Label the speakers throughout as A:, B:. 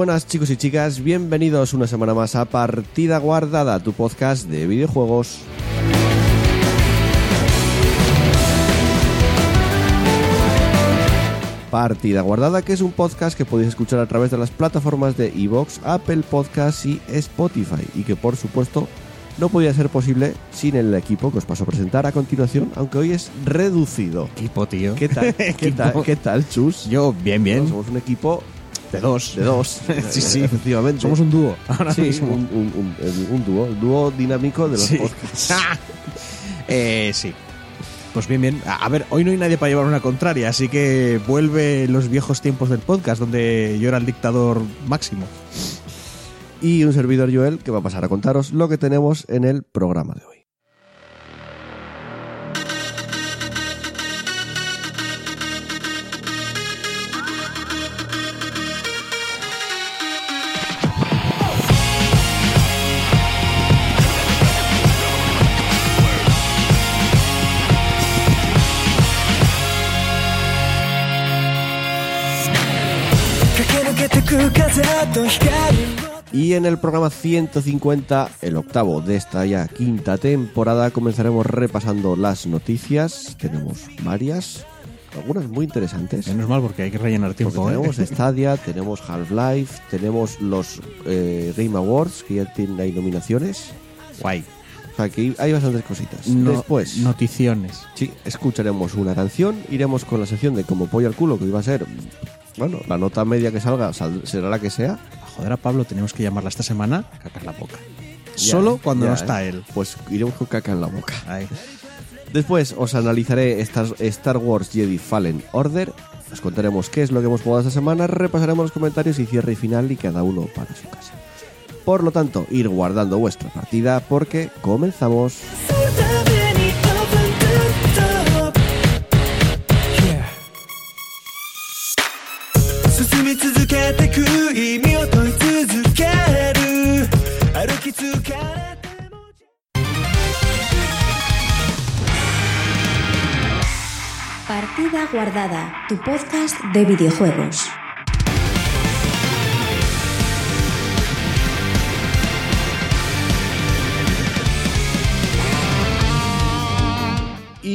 A: Buenas chicos y chicas, bienvenidos una semana más a Partida Guardada, tu podcast de videojuegos. Partida Guardada, que es un podcast que podéis escuchar a través de las plataformas de Evox, Apple Podcasts y Spotify, y que por supuesto no podía ser posible sin el equipo que os paso a presentar a continuación, aunque hoy es reducido.
B: Equipo, tío.
A: ¿Qué tal? ¿Qué tal, ¿Qué tal Chus?
B: Yo, bien, bien.
A: Somos un equipo
B: De dos.
A: de dos.
B: sí, sí.
A: efectivamente.
B: Somos un dúo. Ahora
A: Sí,
B: mismo.
A: un, un- un dúo, el dúo dinámico de los
B: Sí.
A: podcasts.
B: eh, sí. Pues bien, bien. A ver, hoy no hay nadie para llevar una contraria, así que vuelve los viejos tiempos del podcast, donde yo era el dictador máximo.
A: Y un servidor Joel que va a pasar a contaros lo que tenemos en el programa de hoy. Y en el programa 150, el octavo de esta ya quinta temporada, comenzaremos repasando las noticias. Tenemos varias, algunas muy interesantes.
B: Menos mal, porque hay que rellenar tiempo. ¿eh?
A: tenemos Stadia, tenemos Half-Life, tenemos los eh, Game Awards, que ya tienen ahí nominaciones.
B: Guay.
A: O sea, que hay bastantes cositas.
B: No-
A: Después,
B: Noticiones.
A: sí, escucharemos una canción, iremos con la sección de como pollo al culo, que iba a ser, bueno, la nota media que salga sal- será la que sea.
B: A joder a Pablo, tenemos que llamarla esta semana cacar la boca.
A: Ya,
B: Solo cuando
A: ya,
B: no está
A: ¿eh?
B: él.
A: Pues iremos con caca en la boca.
B: Ahí.
A: Después os analizaré Star, Star Wars Jedi Fallen Order. Os contaremos qué es lo que hemos jugado esta semana, repasaremos los comentarios y cierre y final y cada uno para su casa. Por lo tanto, ir guardando vuestra partida porque comenzamos.
C: 進み続けてく意味を問い続ける歩き疲れても
D: Partida Guardada, tu podcast de videojuegos.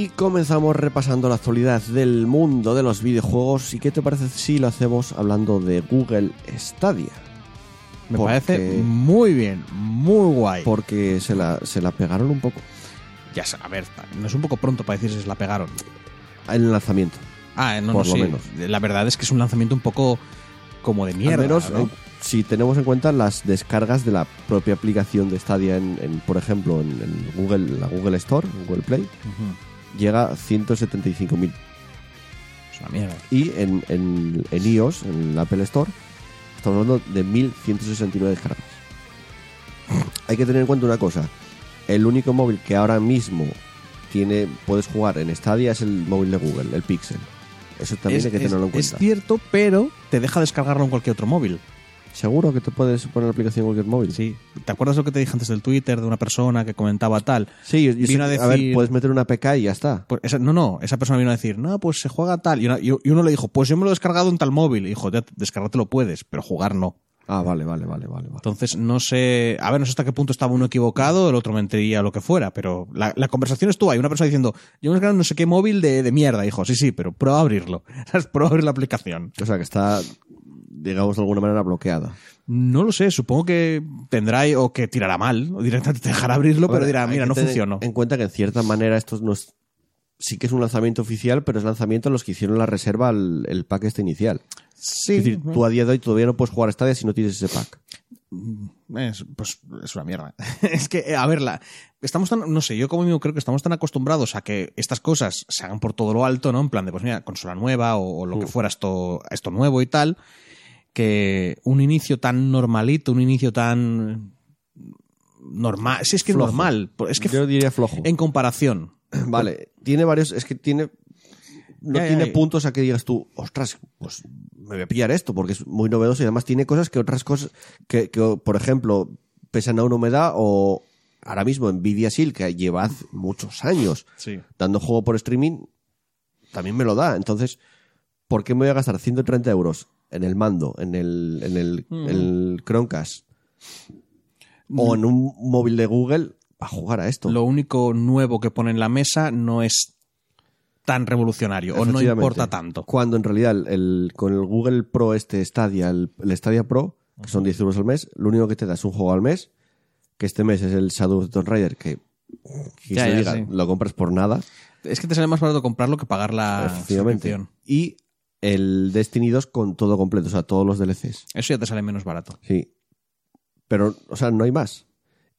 A: Y comenzamos repasando la actualidad del mundo de los videojuegos. ¿Y qué te parece si lo hacemos hablando de Google Stadia?
B: Me
A: Porque-
B: parece muy bien, muy guay.
A: Porque se la, se la pegaron un poco
B: Ya sé, a ver, no es un poco pronto para decir si se la pegaron.
A: en el lanzamiento.
B: Ah, no,
A: Por
B: no,
A: lo
B: sí.
A: menos.
B: La verdad es que es un lanzamiento un poco como de mierda.
A: Al menos
B: ¿no?
A: eh, si tenemos en cuenta las descargas de la propia aplicación de Stadia, en, en, por ejemplo, en, en Google, la Google Store, Google Play,
B: Ujú.
A: Llega a 175.000.
B: Es una mierda.
A: Y en, en, en iOS, en el Apple Store, estamos hablando de 1.169 descargas. Hay que tener en cuenta una cosa. El único móvil que ahora mismo tiene puedes jugar en Stadia es el móvil de Google, el Pixel. Eso también
B: es,
A: hay que
B: es-
A: tenerlo en
B: es
A: cuenta.
B: cierto, pero te deja descargarlo en cualquier otro móvil.
A: ¿Seguro que te puedes poner la aplicación en cualquier móvil?
B: Sí. ¿Te acuerdas lo que te dije antes del Twitter de una persona que comentaba tal?
A: Sí, yo- yo
B: Vino a
A: a ver,
B: decir-
A: puedes meter una PK y ya está.
B: Pues esa- no, no, esa persona vino a decir, no, pues se juega tal. Y, una- y uno le dijo, pues yo me lo he descargado en tal móvil. Y dijo, ya, descargarte lo puedes, pero jugar no.
A: Ah, vale, vale, vale, vale.
B: Entonces, no sé, a ver, no sé hasta qué punto estaba uno equivocado, el otro mentiría lo que fuera, pero la, la conversación estuvo ahí, una persona diciendo, yo me he descargado no sé qué móvil de, de mierda, dijo, sí, sí, pero prueba a abrirlo, ¿sabes? Prueba a abrir la aplicación.
A: O sea, que está, digamos, de alguna manera bloqueada.
B: No lo sé, supongo que tendrá o que tirará mal, o directamente te dejará abrirlo, pero dirá, mira, no
A: tener
B: funcionó.
A: En cuenta que en cierta manera esto no es, sí que es un lanzamiento oficial, pero es lanzamiento en los que hicieron la reserva al el pack este inicial.
B: Sí,
A: es decir, tú a día de hoy todavía no puedes jugar a Stadia si no tienes ese pack.
B: Es, pues es una mierda. es que, eh, a ver, la- estamos tan, no sé, yo como mismo creo que estamos tan acostumbrados a que estas cosas se hagan por todo lo alto, ¿no? En plan de, pues mira, consola nueva o, o lo que fuera esto, esto nuevo y tal, que un inicio tan normalito, un inicio tan normal, sí es que es
A: Flojo.
B: normal, es que
A: Yo diría flojo.
B: en comparación.
A: Vale, tiene varios, es que tiene no
B: Ya,
A: tiene
B: ya.
A: puntos a que digas tú, ostras, pues me voy a pillar esto porque es muy novedoso y además tiene cosas que otras cosas que, que, por ejemplo, pesan a una humedad o ahora mismo Nvidia Shield que lleva muchos años
B: Sí.
A: dando juego por streaming también me lo da. Entonces, ¿por qué me voy a gastar 130 euros en el mando, en el, en el,
B: Mm.
A: el Chromecast o en un móvil de Google para jugar a esto?
B: Lo único nuevo que pone en la mesa no es tan revolucionario o no importa tanto.
A: Cuando en realidad el, el- con el Google Pro este Stadia, el, el Stadia Pro, que son 10 euros al mes, lo único que te da es un juego al mes, que este mes es el Shadow of the Tomb Raider, que, que
B: Ya,
A: se
B: ya,
A: diga,
B: sí.
A: lo compras por nada,
B: Es que te sale más barato comprarlo que pagar la suscripción.
A: Y el Destiny 2 con todo completo, o sea, todos los DLCs.
B: Eso ya te sale menos barato.
A: Sí. Pero, o sea, no hay más.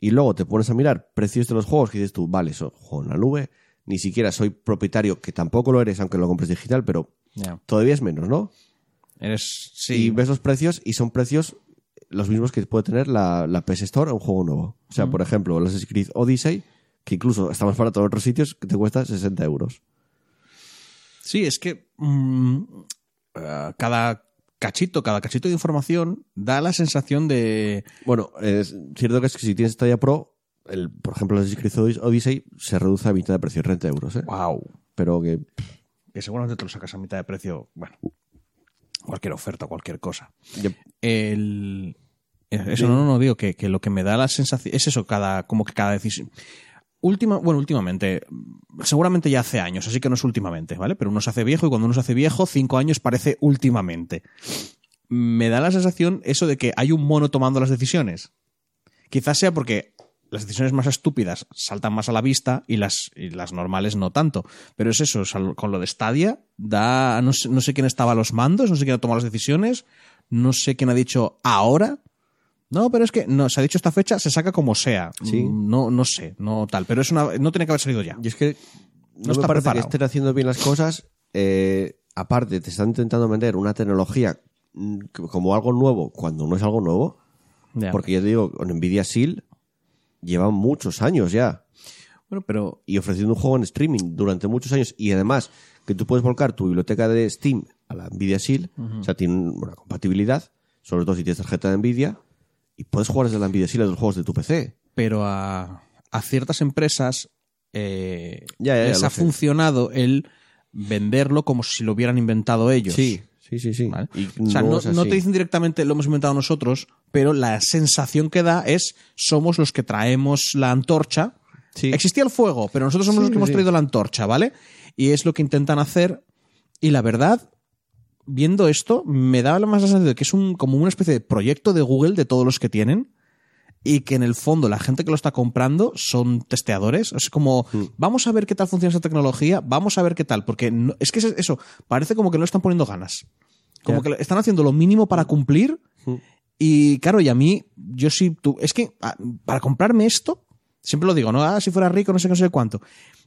A: Y luego te pones a mirar precios de los juegos que dices tú, vale, son juego en la nube, ni siquiera soy propietario, que tampoco lo eres, aunque lo compres digital, pero todavía es menos, ¿no?
B: Eres.
A: Y
B: Sí.
A: ves los precios y son precios los mismos que puede tener la, la PS Store a un juego nuevo. O sea, por ejemplo, Assassin's Creed Odyssey, que incluso está más barato en otros sitios, que te cuesta 60 euros.
B: Sí, es que. mm, eh, cada cachito, cada cachito de información da la sensación de.
A: Bueno, es cierto que es que si tienes Stadia Pro, el, por ejemplo, el Creed Odyssey se reduce a mitad de precio, 30 euros, ¿eh?
B: ¡Wow!
A: Pero que
B: Que seguramente te lo sacas a mitad de precio. Bueno. Cualquier oferta, cualquier cosa. El. eh, Eso no, no, no digo que, que lo que me da la sensación. Es eso, cada. como que cada decisión. Última, bueno, últimamente, seguramente ya hace años, así que no es últimamente, ¿vale? Pero uno se hace viejo y cuando uno se hace viejo, cinco años parece últimamente. Me da la sensación eso de que hay un mono tomando las decisiones. Quizás sea porque las decisiones más estúpidas saltan más a la vista y las, y las normales no tanto. Pero es eso, con lo de Stadia, da, no sé, no sé quién estaba a los mandos, no sé quién ha tomado las decisiones, no sé quién ha dicho ahora. No, pero es que no, se ha dicho esta fecha, se saca como sea.
A: Sí.
B: No, no sé, no tal. Pero es una, no tiene que haber salido ya.
A: Y es que no, me
B: está
A: parece
B: preparado.
A: que estén haciendo bien las cosas. eh, aparte, te están intentando vender una tecnología mm, como algo nuevo cuando no es algo nuevo. Porque ya te digo, con Nvidia Shield llevan muchos años ya.
B: Bueno, pero
A: Y ofreciendo un juego en streaming durante muchos años. Y además, que tú puedes volcar tu biblioteca de Steam a la Nvidia Shield. O sea, tiene una compatibilidad. Sobre todo si tienes tarjeta de Nvidia. Y puedes jugar desde la Nvidia Shield a los juegos de tu PC.
B: pero a, a ciertas empresas eh,
A: Ya, ya, ya,
B: les ha
A: sé.
B: funcionado el venderlo como si lo hubieran inventado ellos.
A: Sí, sí, sí, sí.
B: o sea, no, te dicen directamente lo hemos inventado nosotros, pero la sensación que da es somos los que traemos la antorcha.
A: Sí.
B: Existía el fuego, pero nosotros somos
A: Sí,
B: los que hemos traído la antorcha, ¿vale? Y es lo que intentan hacer. Y la verdad, viendo esto, me da más la sensación de que es un, como una especie de proyecto de Google de todos los que tienen y que en el fondo la gente que lo está comprando son testeadores. Es como,
A: Mm.
B: vamos a ver qué tal funciona esta tecnología, vamos a ver qué tal, porque no- es que es eso, parece como que no están poniendo ganas. Como que están haciendo lo mínimo para cumplir
A: Mm.
B: y claro, y a mí, yo sí, tú, es que ah, para comprarme esto, siempre lo digo, ¿no? Ah, si fuera rico, no sé qué, no sé cuánto.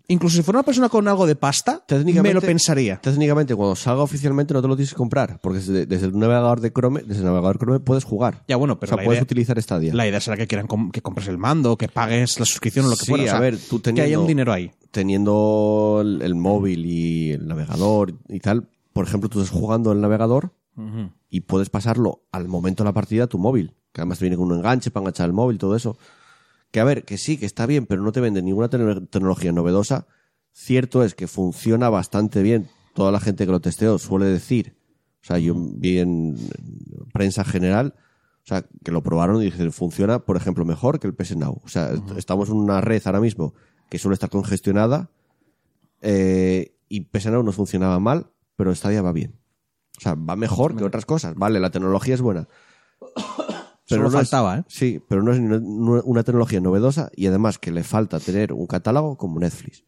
B: Incluso si fuera una persona con algo de pasta,
A: Técnicamente-
B: me lo pensaría.
A: Técnicamente, cuando salga oficialmente no te lo tienes que comprar, porque desde, desde el navegador de Chrome, desde el navegador Chrome puedes jugar.
B: Ya, bueno, pero
A: o sea,
B: la
A: puedes
B: idea-
A: utilizar Stadia.
B: La idea será que quieran com- que compres el mando, que pagues la suscripción o lo que
A: Sí,
B: fuera. O sea,
A: a ver, tú
B: que haya
A: teniendo-
B: un dinero ahí.
A: Teniendo el, el móvil y el navegador y tal, por ejemplo, tú estás jugando el navegador y puedes pasarlo al momento de la partida a tu móvil, que además te viene con un enganche para enganchar el móvil, todo eso. Que a ver, que sí, que está bien, pero no te venden ninguna te- tecnología novedosa. Cierto es que funciona bastante bien. Toda la gente que lo testeó suele decir, o sea, yo vi en en prensa general, o sea, que lo probaron y dicen, funciona, por ejemplo, mejor que el PS Now. O sea, est- estamos en una red ahora mismo que suele estar congestionada eh, y PS Now no funcionaba mal, pero Stadia va bien. O sea, va mejor que otras cosas. Vale, la tecnología es buena.
B: Solo
A: no es-
B: faltaba, ¿eh?
A: Sí, pero no es una tecnología novedosa y además que le falta tener un catálogo como Netflix.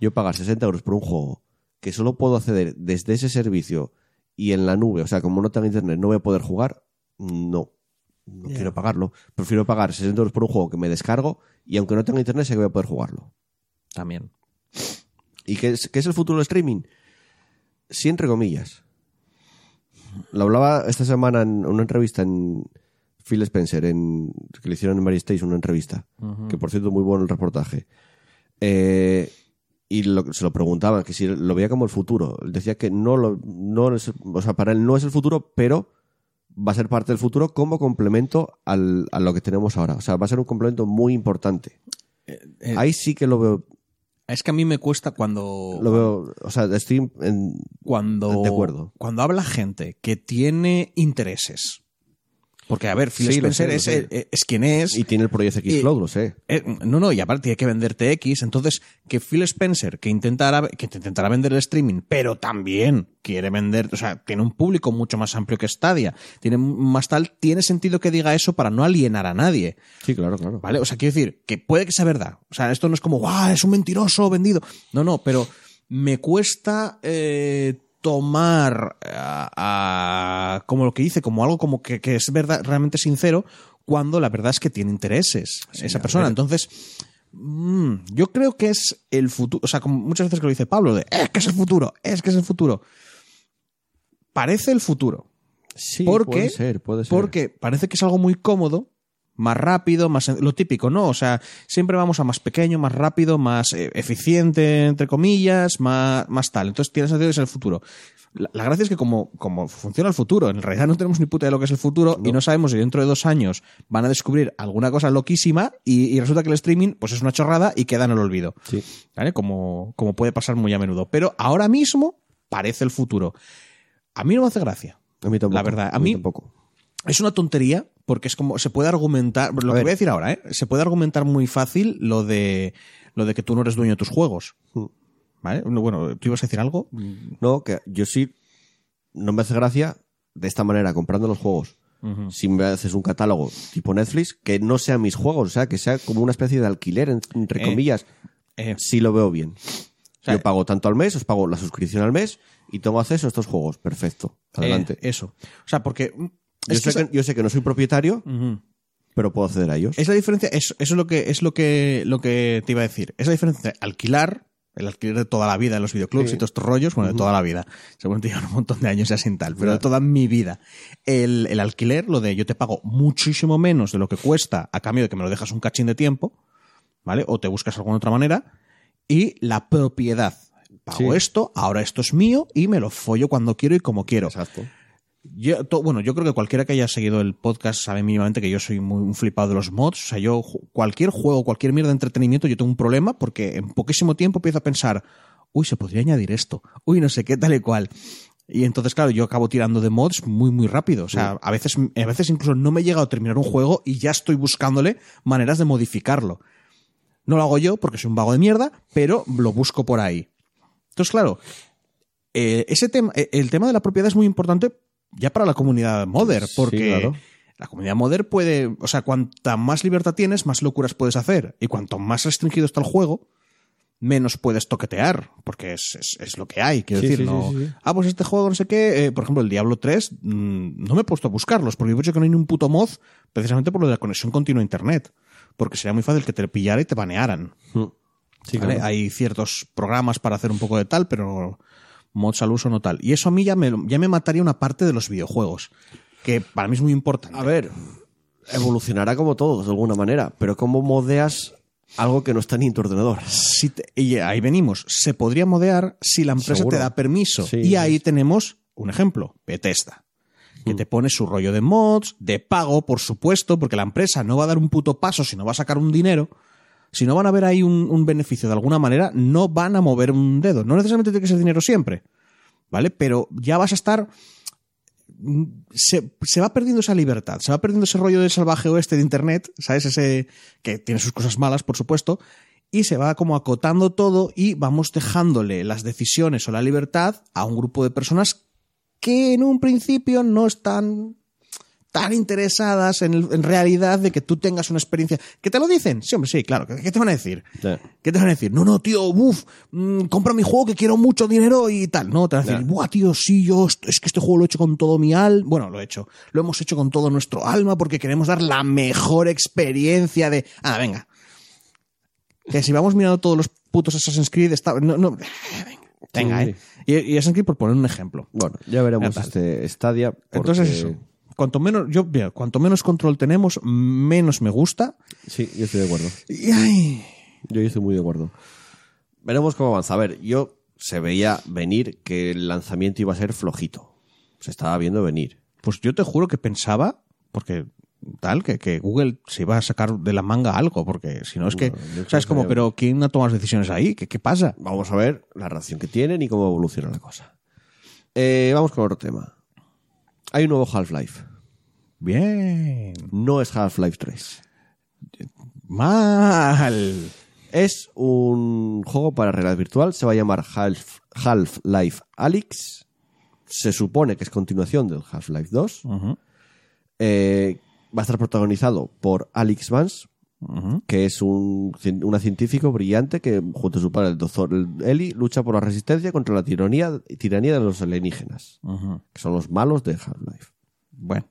A: Yo pagar 60 euros por un juego que solo puedo acceder desde ese servicio y en la nube, o sea, como no tengo internet, no voy a poder jugar, no. no quiero pagarlo. Prefiero pagar 60 euros por un juego que me descargo y aunque no tenga internet sé que voy a poder jugarlo.
B: También.
A: ¿Y qué es, qué es el futuro del streaming? Sí, entre comillas. Lo hablaba esta semana en una entrevista en Phil Spencer, en, que le hicieron en Mary Station una entrevista, que por cierto muy bueno el reportaje. Eh, y lo- se lo preguntaban, que si lo veía como el futuro. Él decía que no lo, no es, o sea, para él no es el futuro, pero va a ser parte del futuro como complemento al, a lo que tenemos ahora. O sea, va a ser un complemento muy importante.
B: eh,
A: Ahí sí que lo veo,
B: Es que a mí me cuesta cuando.
A: lo veo, o sea, estoy en,
B: cuando,
A: De acuerdo.
B: cuando habla gente que tiene intereses. Porque, a ver, Phil
A: Sí, lo
B: Spencer
A: sé, lo
B: es,
A: sé.
B: es- es quien es.
A: y tiene el proyecto X Cloud, lo sé.
B: Eh, no, no, y aparte tiene que venderte X. Entonces, que Phil Spencer, que intentará, que te intentará vender el streaming, pero también quiere vender, o sea, tiene un público mucho más amplio que Stadia, tiene más tal, tiene sentido que diga eso para no alienar a nadie.
A: Sí, claro, claro.
B: ¿Vale? O sea, quiero decir, que puede que sea verdad. O sea, esto no es como, ¡guau! Es un mentiroso vendido. No, no, pero me cuesta eh, tomar a, a- como lo que dice, como algo como que, que es verdad, realmente sincero, cuando la verdad es que tiene intereses esa persona. Entonces, mm, yo creo que es el futuro. O sea, como muchas veces que lo dice Pablo, de, es que es el futuro, es que es el futuro. Parece el futuro.
A: Sí,
B: porque,
A: puede ser, puede ser.
B: Porque parece que es algo muy cómodo, más rápido, más lo típico, ¿no? O sea, siempre vamos a más pequeño, más rápido, más eh, eficiente, entre comillas, más, más tal. Entonces tiene sentido que es el futuro. La, la gracia es que como, como funciona el futuro, en realidad no tenemos ni puta de lo que es el futuro y no sabemos si dentro de dos años van a descubrir alguna cosa loquísima y, y resulta que el streaming pues es una chorrada y queda en el olvido.
A: Sí.
B: ¿Vale? Como, como puede pasar muy a menudo. Pero ahora mismo parece el futuro. A mí no me hace gracia.
A: A mí tampoco.
B: La verdad, a mí-
A: tampoco.
B: Es una tontería porque es como se puede argumentar, lo que
A: ver.
B: voy a decir ahora, ¿eh? Se puede argumentar muy fácil lo de lo de que tú no eres dueño de tus juegos.
A: Mm.
B: ¿Vale? Bueno, ¿tú ibas a decir algo?
A: No, que yo sí no me hace gracia de esta manera, comprando los juegos. Si me haces un catálogo tipo Netflix, que no sean mis juegos, o sea, que sea como una especie de alquiler, en- entre
B: Eh,
A: comillas,
B: Eh,
A: sí lo veo bien.
B: sea,
A: yo pago tanto al mes, os pago la suscripción al mes y tengo acceso a estos juegos. Perfecto. Adelante.
B: eh, eso. O sea, porque mm,
A: yo,
B: es que
A: sé
B: esa-
A: que, yo sé que no soy propietario, pero puedo acceder a ellos.
B: Es la diferencia, eso, eso es lo que es lo que lo que te iba a decir. Es la diferencia entre alquilar, el alquiler de toda la vida en los videoclubs
A: Sí.
B: y todos estos rollos, bueno, de toda la vida. Seguramente llevan un montón de años ya sin tal, pero de toda mi vida. El, el alquiler, lo de yo te pago muchísimo menos de lo que cuesta a cambio de que me lo dejas un cachín de tiempo, ¿vale? O te buscas alguna otra manera. Y la propiedad. Pago
A: Sí.
B: esto, ahora esto es mío y me lo follo cuando quiero y como quiero.
A: Exacto.
B: Yo, to- bueno, yo creo que cualquiera que haya seguido el podcast sabe mínimamente que yo soy muy un flipado de los mods. O sea, yo, cualquier juego, cualquier mierda de entretenimiento, yo tengo un problema porque en poquísimo tiempo empiezo a pensar, uy, se podría añadir esto, uy, no sé qué, tal y cual. Y entonces, claro, yo acabo tirando de mods muy, muy rápido. O sea, a veces, a veces incluso no me he llegado a terminar un juego y ya estoy buscándole maneras de modificarlo. No lo hago yo porque soy un vago de mierda, pero lo busco por ahí. Entonces, claro, eh, ese tema, eh, el tema de la propiedad es muy importante ya para la comunidad modder,
A: Sí,
B: porque
A: claro.
B: la comunidad modder puede, o sea, cuanta más libertad tienes, más locuras puedes hacer. Y cuanto más restringido está el juego, menos puedes toquetear, porque es, es- es lo que hay, quiero
A: Sí,
B: decir,
A: sí,
B: no,
A: sí, sí.
B: ah, pues este juego no sé qué, eh, por ejemplo, el Diablo 3, mm, no me he puesto a buscarlos, porque he dicho que no hay ni un puto mod, precisamente por lo de la conexión continua a internet, porque sería muy fácil que te pillara y te banearan.
A: Sí,
B: ¿vale?
A: claro.
B: Hay ciertos programas para hacer un poco de tal, pero mods al uso no tal. Y eso a mí ya me, ya me mataría una parte de los videojuegos, que para mí es muy importante.
A: A ver, evolucionará como todo, de alguna manera, pero ¿cómo modeas algo que no está ni en tu ordenador?
B: Si te- y ahí venimos. Se podría modear si la empresa
A: Seguro.
B: te da permiso.
A: Sí,
B: y
A: sí.
B: ahí tenemos un ejemplo, Bethesda. Que te pone su rollo de mods, de pago, por supuesto, porque la empresa no va a dar un puto paso si no va a sacar un dinero. Si no van a ver ahí un, beneficio de alguna manera, no van a mover un dedo. No necesariamente tiene que ser dinero siempre. ¿Vale? Pero ya vas a estar mm, se, se va perdiendo esa libertad, se va perdiendo ese rollo de salvaje oeste de Internet, ¿sabes? Ese que tiene sus cosas malas, por supuesto, y se va como acotando todo y vamos dejándole las decisiones o la libertad a un grupo de personas que en un principio no están tan interesadas en, realidad de que tú tengas una experiencia. ¿Que te lo dicen? Sí, hombre, sí, claro. ¿Qué, qué te van a decir?
A: Sí.
B: ¿Qué te van a decir? No, no, tío, buf, mm, compra mi juego que quiero mucho dinero y tal. No, te van a decir, buah, tío, sí, yo, es que este juego lo he hecho con todo mi alma. Bueno, lo he hecho. Lo hemos hecho con todo nuestro alma porque queremos dar la mejor experiencia de. Ah, venga. Que si vamos mirando todos los putos Assassin's Creed, está. No, no. Venga,
A: Sí,
B: eh. Y, y Assassin's Creed, por poner un ejemplo.
A: Bueno, ya veremos este Stadia. porque-
B: Entonces, eso. Cuanto menos, yo, mira, cuanto menos control tenemos, menos me gusta.
A: Sí, yo estoy de acuerdo.
B: Y, ay,
A: Yo estoy muy de acuerdo. Veremos cómo avanza. A ver, yo se veía venir que el lanzamiento iba a ser flojito. Se estaba viendo venir.
B: Pues yo te juro que pensaba, porque tal, que, que Google se iba a sacar de la manga algo, porque si no es que,
A: No, yo
B: o sea, es como,
A: creo-
B: pero ¿quién ha tomado las decisiones ahí? ¿Qué, qué pasa?
A: Vamos a ver la reacción que tienen y cómo evoluciona la cosa. Eh, vamos con otro tema. Hay un nuevo Half-Life.
B: Bien.
A: No es Half-Life 3.
B: Mal.
A: Es un juego para realidad virtual. Se va a llamar Half- Half-Life Alyx. Se supone que es continuación del Half-Life 2.
B: Ujú,
A: Eh, va a estar protagonizado por Alex Vance, que es un, una científico brillante que, junto a su padre, el doctor Eli, lucha por la resistencia contra la tiranía, tiranía de los alienígenas, que son los malos de Half-Life.
B: Bueno,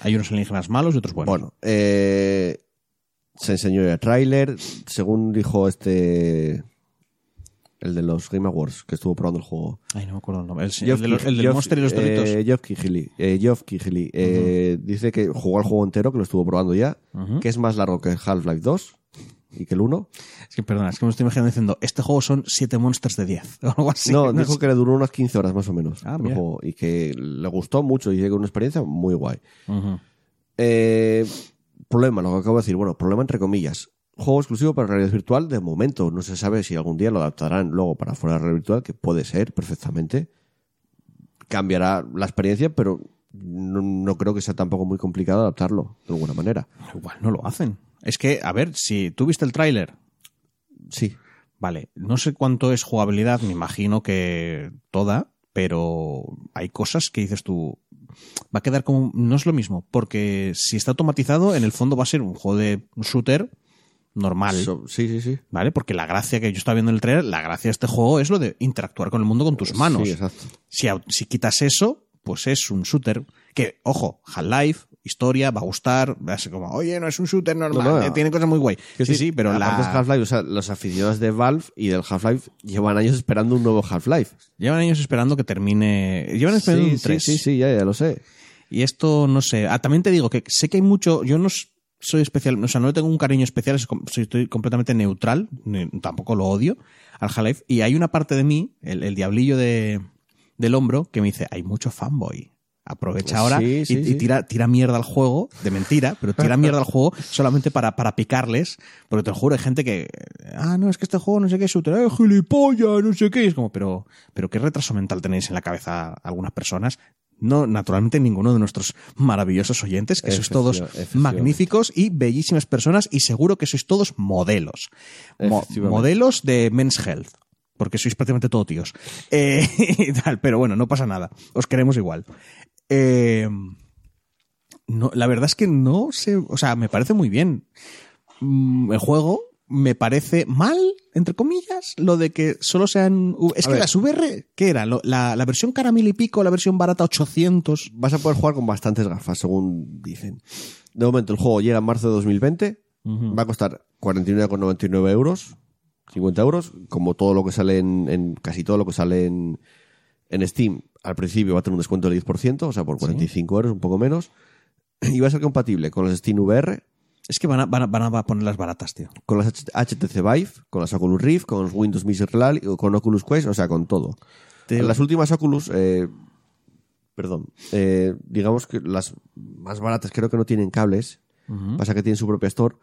B: hay unos alienígenas malos y otros buenos.
A: Bueno, eh, se enseñó el tráiler, según dijo este... El de los Game Awards, que estuvo probando el juego.
B: Ay, no me acuerdo el nombre. El, el
A: Geoff
B: de los- el del
A: Geoff-
B: Monster y los Doritos.
A: eh, Geoff eh, Geoff Keighley, eh, dice que jugó al juego entero, que lo estuvo probando ya, que es más largo que Half-Life 2 y que el 1.
B: Es que, perdona, es que me estoy imaginando diciendo, este juego son 7 monsters de 10. O algo así.
A: no, dijo que le duró unas 15 horas más o menos
B: Ah,
A: el juego y que le gustó mucho y que una experiencia muy guay. Eh, problema, lo que acabo de decir, bueno, problema entre comillas. Juego exclusivo para realidad virtual de momento. No se sabe si algún día lo adaptarán luego para fuera de realidad virtual, que puede ser perfectamente. Cambiará la experiencia, pero no, no creo que sea tampoco muy complicado adaptarlo de alguna manera.
B: Igual no lo hacen. Es que, a ver, si tú viste el tráiler,
A: Sí,
B: vale, no sé cuánto es jugabilidad, me imagino que toda, pero hay cosas que dices tú, va a quedar como, no es lo mismo, porque si está automatizado, en el fondo va a ser un juego de un shooter normal.
A: Sí, sí, sí.
B: ¿Vale? Porque la gracia que yo estaba viendo en el trailer, la gracia de este juego es lo de interactuar con el mundo con tus manos.
A: Sí, exacto.
B: si, si quitas eso, pues es un shooter. Que, ojo, Half-Life, historia, va a gustar, va a ser como, oye, no es un shooter normal,
A: No, no,
B: eh, tiene cosas muy guay. Sí, sí, pero la...
A: Half-Life, o sea, los aficionados de Valve y del Half-Life llevan años esperando un nuevo Half-Life.
B: llevan años esperando que termine. Llevan esperando
A: Sí,
B: un
A: sí,
B: 3.
A: sí, sí, ya, ya lo sé.
B: Y esto, no sé. Ah, también te digo que sé que hay mucho. Yo no soy especial, o sea, no le tengo un cariño especial, soy, estoy completamente neutral, tampoco lo odio al Half-Life. Y hay una parte de mí, el, el diablillo de, del hombro, que me dice: hay mucho fanboy. Aprovecha ahora
A: Sí,
B: y,
A: sí,
B: y
A: sí.
B: tira, tira mierda al juego, de mentira, pero tira mierda al juego solamente para, para picarles. Porque te lo juro, hay gente que. Ah, no, es que este juego no sé qué es shooter, eh, gilipollas, no sé qué. Y es como, pero, pero qué retraso mental tenéis en la cabeza algunas personas. No, naturalmente ninguno de nuestros maravillosos oyentes, que sois todos magníficos y bellísimas personas y seguro que sois todos modelos. Mo- modelos de Men's Health. Porque sois prácticamente todo tíos. Eh, y tal, pero bueno, no pasa nada. Os queremos igual. Eh, no, la verdad es que no sé, o sea, me parece muy bien. Mm, El juego me parece mal, entre comillas, lo de que solo sean... Es
A: A
B: que
A: ver.
B: las VR, ¿qué era? Lo- La, la versión cara mil y pico, la versión barata 800.
A: Vas a poder jugar con bastantes gafas, según dicen. De momento, el juego llega en marzo de 2020. Va a costar 49,99 euros. 50 euros. Como todo lo que sale en, en- casi todo lo que sale en, en Steam. Al principio va a tener un descuento del 10%, o sea, por 45 euros, un poco menos. Y va a ser compatible con las Steam VR,
B: Es que van a, van a, van a poner las baratas, tío.
A: con las HTC Vive, con las Oculus Rift, con los Windows Mixed Reality, con Oculus Quest, o sea, con todo.
B: Te-
A: Las últimas Oculus, eh, perdón, eh, digamos que las más baratas creo que no tienen cables, pasa que tienen su propia store.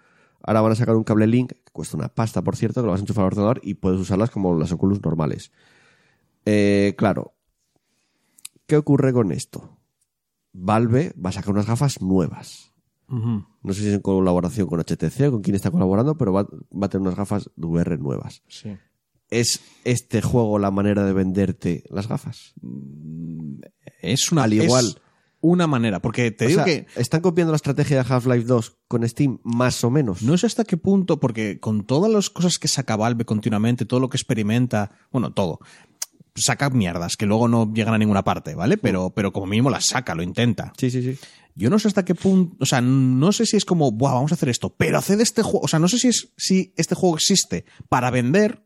A: Ahora van a sacar un cable Link, que cuesta una pasta, por cierto, que lo vas a enchufar al ordenador y puedes usarlas como las Oculus normales. Eh, claro, ¿qué ocurre con esto? Valve va a sacar unas gafas nuevas. No sé si es en colaboración con HTC o con quién está colaborando, pero va, va a tener unas gafas de VR nuevas.
B: Sí.
A: ¿Es este juego la manera de venderte las gafas?
B: Es una...
A: Al igual,
B: es- una manera. Porque te
A: O
B: digo
A: sea,
B: que
A: ¿Están copiando la estrategia de Half-Life 2 con Steam más o menos?
B: no sé hasta qué punto, porque con todas las cosas que saca Valve continuamente, todo lo que experimenta, bueno, todo, saca mierdas que luego no llegan a ninguna parte, ¿vale? Pero, pero como mínimo las saca, lo intenta.
A: Sí, sí, sí.
B: Yo no sé hasta qué punto, o sea, no sé si es como, Buah, vamos a hacer esto, pero haced este juego, o sea, no sé si es si este juego existe para vender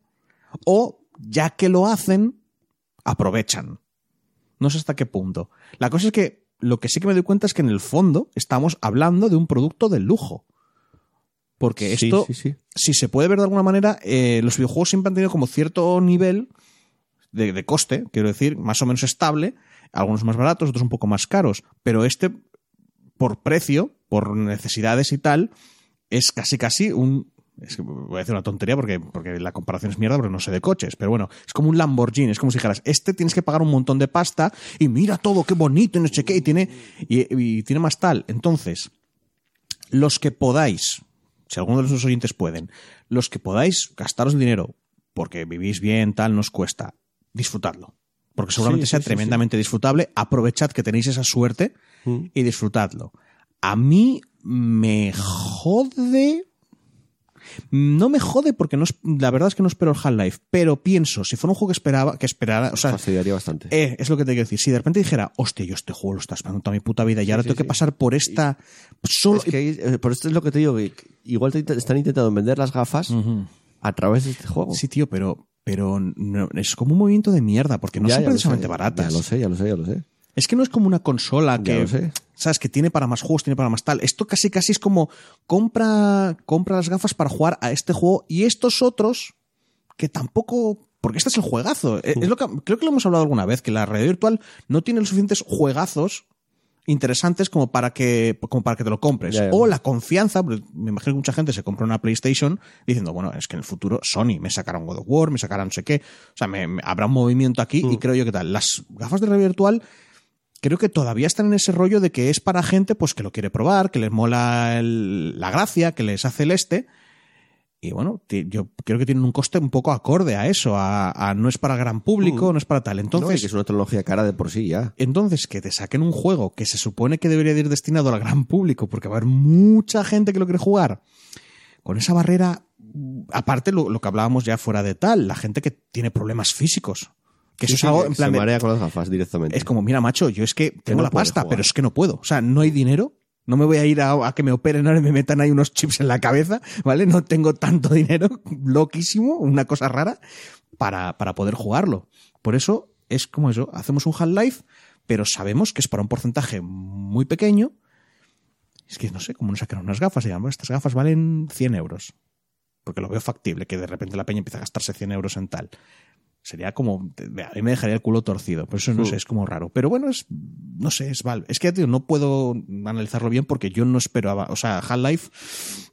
B: o ya que lo hacen, aprovechan. No sé hasta qué punto. La cosa es que lo que sí que me doy cuenta es que en el fondo estamos hablando de un producto de lujo. Porque
A: Sí,
B: esto,
A: sí, sí.
B: si se puede ver de alguna manera, eh, los videojuegos siempre han tenido como cierto nivel de, de coste, quiero decir, más o menos estable, algunos más baratos, otros un poco más caros, pero este, por precio, por necesidades y tal, es casi casi un... Es que voy a decir una tontería porque, porque la comparación es mierda porque no sé de coches, pero bueno, es como un Lamborghini, es como si dijeras, este tienes que pagar un montón de pasta y mira todo, qué bonito y no sé qué, y tiene, y, y tiene más tal. Entonces, los que podáis, si alguno de los oyentes pueden, los que podáis gastaros el dinero porque vivís bien, tal, nos cuesta, disfrutadlo. Porque seguramente
A: Sí,
B: sea
A: sí, sí,
B: tremendamente disfrutable. Aprovechad que tenéis esa suerte
A: Mm.
B: y disfrutadlo. A mí me jode. No me jode porque no, es- la verdad es que no espero el Half-Life, pero pienso, si fuera un juego que esperaba, que esperara, o sea,
A: Fastidiaría bastante.
B: eh, es lo que te quiero decir. Si de repente dijera, hostia, yo este juego lo estás esperando toda mi puta vida y ahora
A: sí,
B: tengo que
A: sí.
B: pasar por esta. Solo.
A: Es que ahí- eh, por esto es lo que te digo, que igual te están intentando vender las gafas a través de este juego.
B: Sí, tío, pero, pero no- es como un movimiento de mierda, porque no
A: Ya,
B: son
A: ya
B: precisamente
A: sé,
B: baratas.
A: Ya lo sé, ya lo sé, ya lo sé.
B: Es que no es como una consola que. ¿sabes? Que tiene para más juegos, tiene para más tal. Esto casi casi es como compra, compra las gafas para jugar a este juego y estos otros que tampoco... Porque este es el juegazo. Es- Es lo que, creo que lo hemos hablado alguna vez, que la realidad virtual no tiene los suficientes juegazos interesantes como para que como para que te lo compres o la confianza porque me imagino que mucha gente se compra una PlayStation diciendo bueno es que en el futuro Sony me sacará un God of War me sacará no sé qué o sea me- me- habrá un movimiento aquí
A: Mm.
B: y creo yo que tal las gafas de realidad virtual creo que todavía están en ese rollo de que es para gente pues que lo quiere probar, que les mola el- la gracia, que les hace el este. Y bueno, yo creo que tienen un coste un poco acorde a eso, a, a no es para gran público, no es para tal.
A: Mm. No, y
B: Entonces,
A: que es una tecnología cara de por sí ya.
B: entonces que te saquen un juego que se supone que debería de ir destinado al gran público, porque va a haber mucha gente que lo quiere jugar, con esa barrera, aparte lo, lo que hablábamos ya fuera de tal, la gente que tiene problemas físicos. Que eso
A: Sí,
B: es algo en plan
A: se
B: de-
A: marea con las gafas directamente.
B: es como, mira, macho, yo es que tengo
A: no
B: la pasta,
A: jugar.
B: pero es que no puedo. O sea, no hay dinero. No me voy a ir a, a que me operen ahora y me metan ahí unos chips en la cabeza, ¿vale? No tengo tanto dinero, loquísimo, una cosa rara, para, para poder jugarlo. Por eso es como eso, hacemos un Half-Life, pero sabemos que es para un porcentaje muy pequeño. Es que no sé, cómo nos sacaron unas gafas digamos, estas gafas valen 100 euros. Porque lo veo factible, que de repente la peña empieza a gastarse 100 euros en tal sería como a mí me dejaría el culo torcido por eso no sé es como raro. Pero bueno es no sé es Valve es que tío, no puedo analizarlo bien porque yo no esperaba o sea Half-Life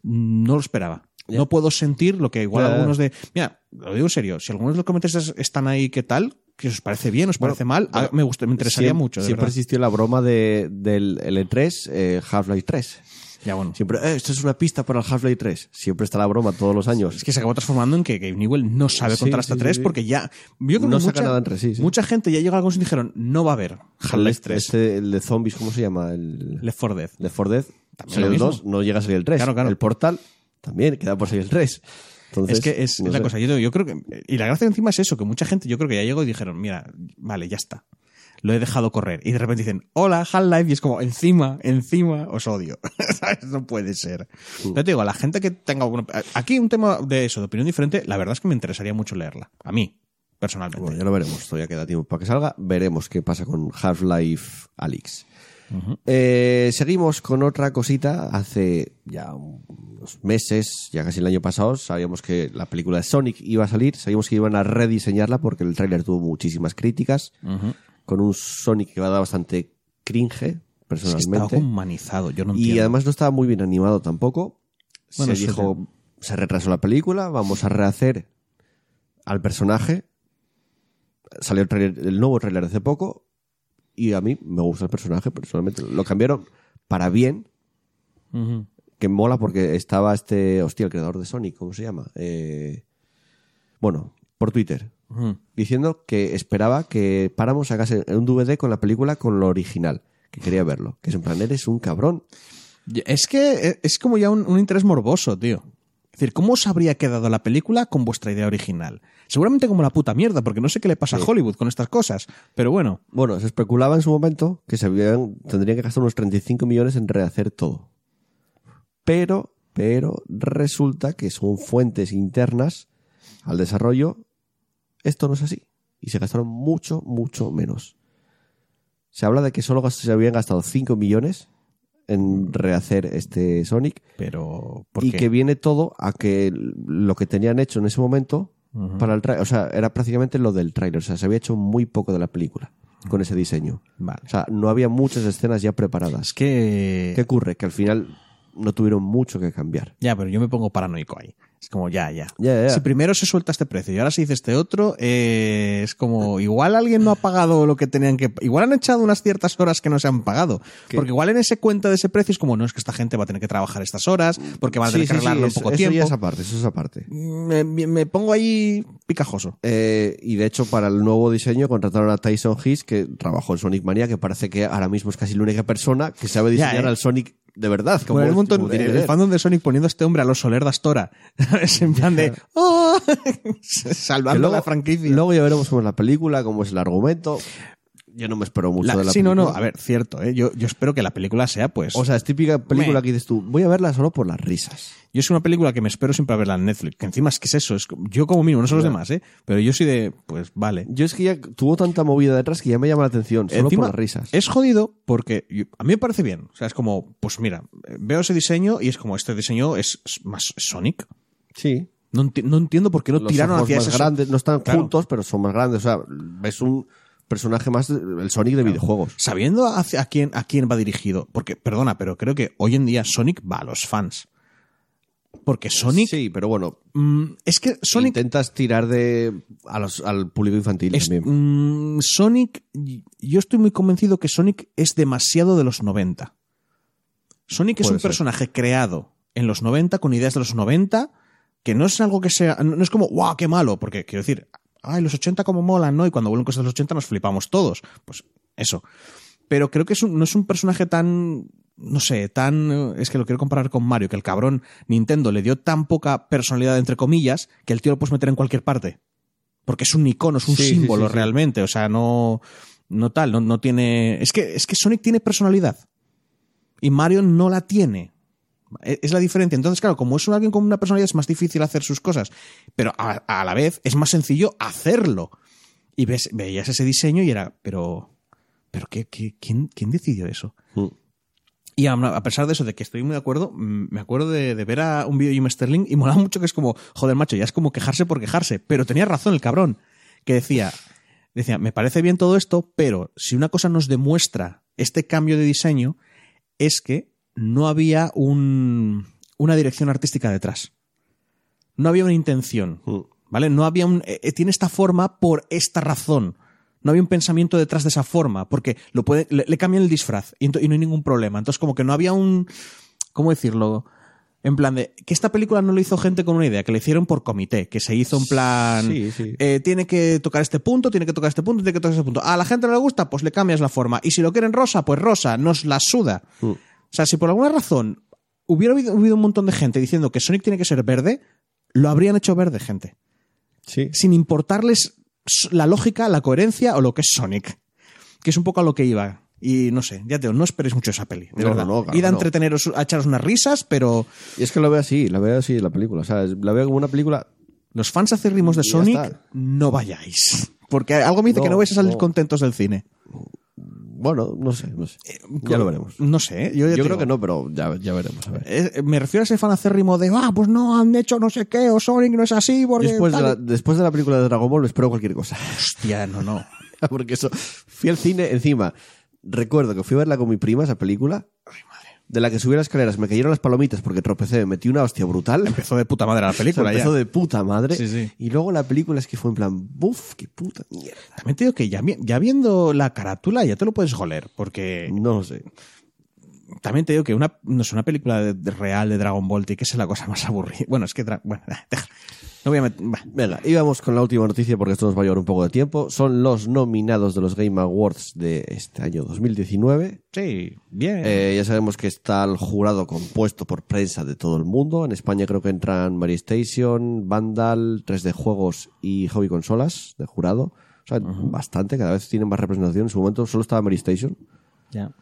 B: mm, no lo esperaba. No puedo sentir lo que igual algunos de mira lo digo en serio si algunos de los comentarios están ahí qué tal que os parece bien os
A: Bueno,
B: parece mal
A: bueno,
B: ah, me gusta me interesaría mucho de
A: Siempre
B: verdad.
A: existió la broma de, del L3, eh, Half-Life 3.
B: Ya bueno
A: Siempre, eh, esto es una pista para el Half-Life 3. Siempre está la broma todos los años.
B: es que se acabó transformando en que Gabe Newell no sabe contar hasta
A: sí,
B: tres
A: sí, sí.
B: porque ya yo creo
A: No
B: que
A: saca
B: mucha,
A: nada entre sí,
B: mucha gente ya llegó a algunos y dijeron no va a haber Half-Life
A: Este,
B: 3
A: este, el de zombies, ¿cómo se llama? El
B: Left 4 Dead
A: Left 4 Dead.
B: También
A: Salió el
B: mismo.
A: 2, no llega a salir el 3.
B: Claro, claro.
A: El Portal también queda por salir el 3. Entonces,
B: es que es,
A: no
B: es la cosa. Yo, yo creo que. Y la gracia encima es eso, que mucha gente yo creo que ya llegó y dijeron, mira, vale, ya está. Lo he dejado correr. Y de repente dicen, hola, Half-Life, y es como, encima, encima, os odio. No puede ser. Yo te digo, a la gente que tenga alguna- Aquí un tema de eso, de opinión diferente, la verdad es que me interesaría mucho leerla. A mí, personalmente.
A: Bueno, ya lo veremos. Todavía queda tiempo para que salga. Veremos qué pasa con Half-Life Alyx. Eh, seguimos con otra cosita. Hace ya unos meses, ya casi el año pasado, sabíamos que la película de Sonic iba a salir. Sabíamos que iban a rediseñarla porque el tráiler tuvo muchísimas críticas.
B: Ujú.
A: Con un Sonic que va a dar bastante cringe,
B: Es que estaba
A: personalmente.
B: humanizado, yo no
A: y además no estaba muy bien animado tampoco.
B: Bueno,
A: se dijo, se retrasó la película, vamos a rehacer al personaje. Salió el, tráiler- el nuevo tráiler hace poco y a mí me gusta el personaje personalmente. Lo cambiaron para bien, que mola porque estaba este, hostia, el creador de Sonic, ¿cómo se llama? Eh, bueno, por Twitter, Diciendo que esperaba que Paramount sacase un DVD con la película con lo original, que quería verlo. Que es en plan, eres un cabrón.
B: Es que eh, es como ya un, un interés morboso, tío. Es decir, ¿cómo os habría quedado la película con vuestra idea original? Seguramente como la puta mierda, porque no sé qué le pasa a Hollywood con estas cosas. Pero bueno,
A: Bueno, se especulaba en su momento que se habían, tendrían que gastar unos 35 millones en rehacer todo. Pero, pero resulta que son fuentes internas al desarrollo. Esto no es así. Y se gastaron mucho, mucho menos. Se habla de que solo se habían gastado 5 millones en rehacer este Sonic
B: pero ¿por
A: y
B: qué?
A: que viene todo a que lo que tenían hecho en ese momento para el tráiler, o sea, era prácticamente lo del tráiler, o sea, se había hecho muy poco de la película con ese diseño.
B: Vale.
A: O sea, no había muchas escenas ya preparadas.
B: Es que
A: ¿Qué ocurre? Que al final no tuvieron mucho que cambiar.
B: Ya, pero yo me pongo paranoico ahí. Es como, ya, ya. Si primero se suelta este precio y ahora se dice este otro, eh, es como, igual alguien no ha pagado lo que tenían que... Igual han echado unas ciertas horas que no se han pagado.
A: ¿Qué?
B: Porque igual en ese cuenta de ese precio es como, no, es que esta gente va a tener que trabajar estas horas, porque van a tener que arreglarlo en
A: eso,
B: poco
A: eso
B: tiempo.
A: ya es aparte, eso es aparte.
B: me, me pongo ahí picajoso.
A: Eh, y de hecho, para el nuevo diseño contrataron a Tyson Hiss, que trabajó en Sonic Mania, que parece que ahora mismo es casi la única persona que sabe
B: Ya,
A: diseñar
B: ¿eh?
A: al Sonic de verdad. Como,
B: Bueno, un montón,
A: como
B: el
A: ser.
B: fandom de Sonic poniendo a este hombre a los Soler de Astora. es en plan de, ¡oh! Salvando
A: luego,
B: la franquicia.
A: luego ya veremos cómo es la película, cómo es el argumento. Yo no me espero mucho
B: La-
A: de la
B: sí, no,
A: película.
B: no, a ver, cierto, ¿eh? yo, yo espero que la película sea, pues...
A: O sea, es típica película
B: Me-
A: que dices tú, voy a verla solo por las risas.
B: Yo es una película que me espero siempre a verla en Netflix. Que encima es que es eso. Es, yo como mínimo, no son los demás, ¿eh? Pero yo soy de, pues vale.
A: Yo es que ya tuvo tanta movida detrás que ya me llama la atención, solo
B: Encima,
A: por las risas.
B: Es jodido porque yo- a mí me parece bien. O sea, es como, pues mira, veo ese diseño y es como, este diseño es, es más Sonic.
A: Sí.
B: No, enti- no entiendo por qué lo
A: Los
B: tiraron
A: ojos
B: hacia
A: más
B: ese
A: grandes, no están
B: Claro.
A: juntos, pero son más grandes. O sea, ves un personaje más, el Sonic de videojuegos.
B: Sabiendo hacia a quién, a quién va dirigido. Porque, perdona, pero creo que hoy en día Sonic va a los fans. Porque Sonic.
A: Sí, pero bueno,
B: mm, es que Sonic
A: intentas tirar de a los- al público infantil
B: Es-
A: también.
B: mm, Sonic, yo estoy muy convencido que Sonic es demasiado de los 90. Sonic es un
A: ser.
B: personaje creado en los 90 con ideas de los 90 que no es algo que sea, no no es como, ¡guau, qué malo! Porque quiero decir, ay, los 80 como molan, ¿no? Y cuando vuelven cosas de los 80 nos flipamos todos. Pues eso. Pero creo que es un- no es un personaje tan, no sé, tan... Es que lo quiero comparar con Mario, que el cabrón Nintendo le dio tan poca personalidad, entre comillas, que el tío lo puedes meter en cualquier parte. Porque es un icono, es un
A: Sí, sí,
B: símbolo
A: sí, sí.
B: realmente. O sea, no, no tal, no, no tiene... Es que, es que Sonic tiene personalidad. Y Mario no la tiene. E- Es la diferencia. Entonces, claro, como es un alguien con una personalidad, es más difícil hacer sus cosas. Pero a, a la vez es más sencillo hacerlo. Y ves, veías ese diseño y era, pero. ¿Pero qué, qué- quién, quién decidió eso?
A: Mm.
B: Y a, a pesar de eso, de que estoy muy de acuerdo, mm, me acuerdo de, de ver a un vídeo de Jim Sterling y molaba mucho que es como, joder, macho, ya es como quejarse por quejarse. Pero tenía razón el cabrón, que decía, decía, me parece bien todo esto, pero si una cosa nos demuestra este cambio de diseño, es que no había un, una dirección artística detrás. No había una intención.
A: Mm.
B: ¿Vale? No había un. eh, eh, tiene esta forma por esta razón. No había un pensamiento detrás de esa forma, porque lo puede, le, le cambian el disfraz y no hay ningún problema. Entonces, como que no había un. ¿Cómo decirlo? En plan de. Que esta película no lo hizo gente con una idea, que la hicieron por comité, que se hizo en plan.
A: Sí, sí.
B: eh, tiene que tocar este punto, tiene que tocar este punto, tiene que tocar este punto. A la gente no le gusta, pues le cambias la forma. Y si lo quieren rosa, pues rosa, nos la suda.
A: Mm.
B: O sea, si por alguna razón hubiera habido, habido un montón de gente diciendo que Sonic tiene que ser verde, lo habrían hecho verde, gente.
A: Sí.
B: Sin importarles la lógica, la coherencia o lo que es Sonic. Que es un poco a lo que iba. Y no sé, ya te digo, no esperéis mucho esa peli, de
A: No,
B: verdad.
A: no, no, claro
B: Id a entreteneros, a echaros unas risas, pero
A: Y es que lo veo así, la veo así la película. O sea, la veo como una película.
B: los fans acérrimos de Sonic,
A: está.
B: no vayáis. Porque algo me dice que no vais a salir contentos del cine.
A: Bueno, no sé, no sé. Ya lo veremos.
B: No sé, yo, ya
A: Yo
B: te
A: creo
B: digo,
A: que no, pero ya, ya veremos. A ver.
B: eh, me refiero a ese fan acérrimo de, ah, pues no, han hecho no sé qué, o Sonic no es así, porque.
A: Después de,
B: tal".
A: la, después de la película de Dragon Ball me espero cualquier cosa.
B: Hostia, no, no.
A: Porque eso, fui al cine encima. Recuerdo que fui a verla con mi prima, esa película. De la que subí las escaleras, me cayeron las palomitas porque tropecé, me metí una hostia brutal.
B: Empezó de puta madre la
A: O sea,
B: película
A: empezó
B: ya.
A: de puta madre.
B: Sí, sí.
A: Y luego la película es que fue en plan, buf, qué puta mierda.
B: También te digo que ya, ya viendo la carátula ya te lo puedes joler, porque
A: No lo sé.
B: también te digo que una, no sé, una película de- de real de Dragon Ball que ser la cosa más aburrida. Bueno, es que... Bueno, deja. No voy a.
A: Venga, y vamos con la última noticia porque esto nos va a llevar un poco de tiempo. Son los nominados de los Game Awards de este año 2019.
B: Sí, bien.
A: Eh, ya sabemos que está el jurado compuesto por prensa de todo el mundo. En España creo que entran Mary Station, Vandal, 3D Juegos y Hobby Consolas de jurado. O sea, bastante, cada vez tienen más representación. En su momento solo estaba Mary Station.
B: ya.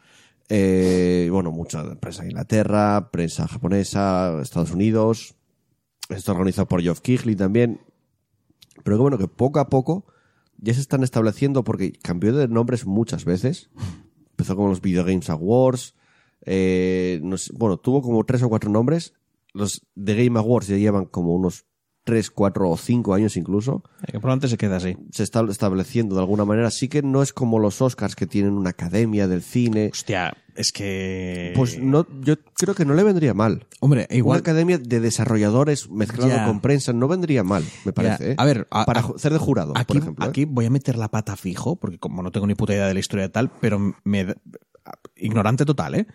A: Eh, bueno, mucha prensa de Inglaterra, prensa japonesa, Estados Unidos. Está organizado por Geoff Keighley también. Pero que bueno, que poco a poco ya se están estableciendo porque cambió de nombres muchas veces. Empezó con los Video Games Awards. eh, bueno, tuvo como tres o cuatro nombres. Los de Game Awards ya llevan como unos tres, cuatro o cinco años incluso
B: Eh, Que probablemente se queda así.
A: se está estableciendo de alguna manera. Sí que no es como los Oscars que tienen una academia del cine.
B: Hostia, es que.
A: Pues no, yo creo que no le vendría mal.
B: Hombre,
A: Una
B: igual.
A: academia de desarrolladores mezclado
B: Ya.
A: con prensa no vendría mal, me parece.
B: Ya.
A: ¿eh?
B: A ver, a-
A: para
B: a-
A: ser de jurado,
B: Aquí,
A: por ejemplo. ¿eh?
B: aquí voy a meter la pata fijo, porque como no tengo ni puta idea de la historia y tal, pero me. Ignorante total, ¿eh?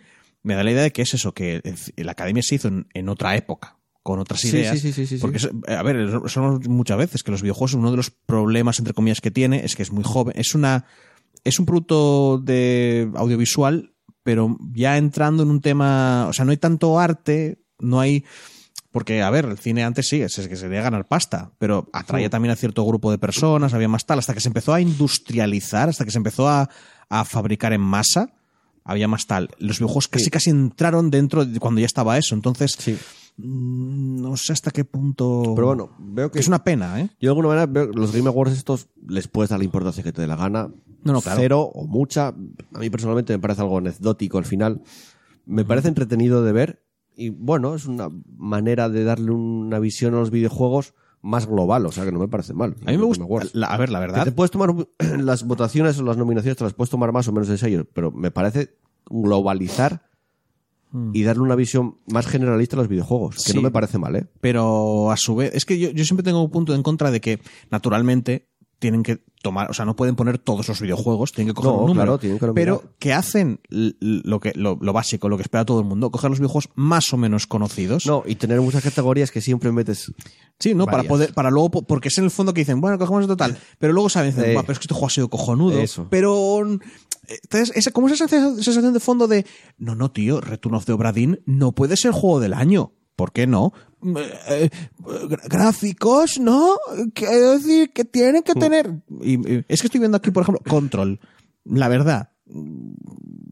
B: Me da la idea de que es eso, que la academia se hizo en, en otra época, con otras ideas.
A: sí, sí, sí, sí,
B: porque, a ver, son muchas veces que los videojuegos, uno de los problemas, entre comillas, que tiene es que es muy joven. Es una. Es un producto de audiovisual, pero ya entrando en un tema. O sea, no hay tanto arte, no hay. Porque, a ver, el cine antes sí, es que se debía ganar pasta, pero atraía también a cierto grupo de personas, había más tal, hasta que se empezó a industrializar, hasta que se empezó a, a fabricar en masa, había más tal. Los videojuegos casi
A: Sí.
B: casi entraron dentro de cuando ya estaba eso, entonces
A: Sí.
B: Mm, no sé hasta qué punto...
A: Pero bueno, veo que
B: es una pena, ¿eh?
A: yo de alguna manera veo que los Game Awards estos les puedes dar la importancia que te dé la gana.
B: No, no, claro.
A: Cero o mucha. A mí personalmente me parece algo anecdótico al final. Me parece entretenido de ver y bueno, es una manera de darle una visión a los videojuegos más global, o sea que no me parece mal.
B: A mí me gusta... La- a ver, la
A: Que
B: verdad...
A: te puedes tomar las votaciones o las nominaciones, te las puedes tomar más o menos en serio, pero me parece globalizar y darle una visión más generalista a los videojuegos, que.
B: Sí.
A: no me parece mal, ¿eh?
B: pero a su vez, es que yo, yo siempre tengo un punto en contra de que naturalmente tienen que tomar, o sea, no pueden poner todos los videojuegos, tienen que coger
A: No,
B: un número,
A: claro, tienen que
B: pero que hacen lo que lo, lo básico, lo que espera todo el mundo, coger los videojuegos más o menos conocidos.
A: No, y tener muchas categorías que siempre metes.
B: Sí, no, para poder, para luego, po- porque es en el fondo que dicen, bueno, cogemos esto tal, pero luego saben, dicen,
A: Eh.
B: "Buah, pero es que este juego ha sido cojonudo,
A: Eso.
B: pero eh, entonces, esa, como esa sensación, de fondo de, no, no, tío, Return of the Obra Dinn no puede ser juego del año. ¿Por qué no? Eh, eh, gra- gráficos, ¿no? Quiero decir que tienen
A: Mm.
B: que tener. Y, y es que estoy viendo aquí, por ejemplo, Control. La verdad.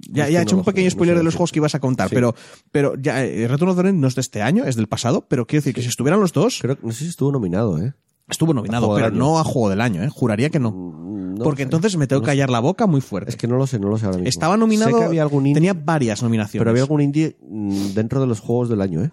B: Ya,
A: Es que
B: ya he hecho un pequeño spoiler de los juegos que ibas a contar,
A: Sí.
B: pero, pero ya, eh, Return of the Obra Dinn no es de este año, es del pasado, pero quiero decir que si estuvieran los dos,
A: Creo no sé si estuvo nominado, ¿eh?
B: Estuvo nominado, pero no a juego del año, ¿eh? Juraría que no.
A: No
B: Porque
A: sé.
B: entonces me tengo que callar la boca muy fuerte.
A: Es que no lo sé, no lo sé ahora mismo.
B: Estaba nominado.
A: Sé que había algún indie,
B: tenía varias nominaciones.
A: pero había algún indie mm, dentro de los juegos del año, ¿eh?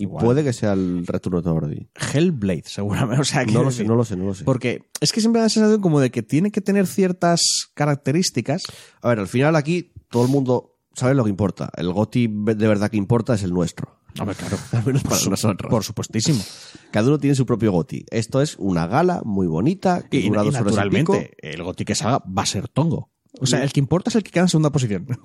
A: Y puede que sea el retorno de Brody.
B: Hellblade, seguramente. O sea,
A: No lo sé, no lo sé, no lo sé.
B: Porque es que siempre da la sensación como de que tiene que tener ciertas características.
A: A ver, al final aquí todo el mundo sabe lo que importa. El GOTI de verdad que importa es el nuestro.
B: Hombre, claro.
A: Al menos para
B: Por,
A: nosotros.
B: por supuestísimo.
A: Cada uno tiene su propio GOTI. Esto es una gala muy bonita que
B: Y,
A: dura
B: y
A: dos horas y pico.
B: naturalmente, el GOTI que salga va a ser tongo. O sea, el que importa es el que queda en segunda posición.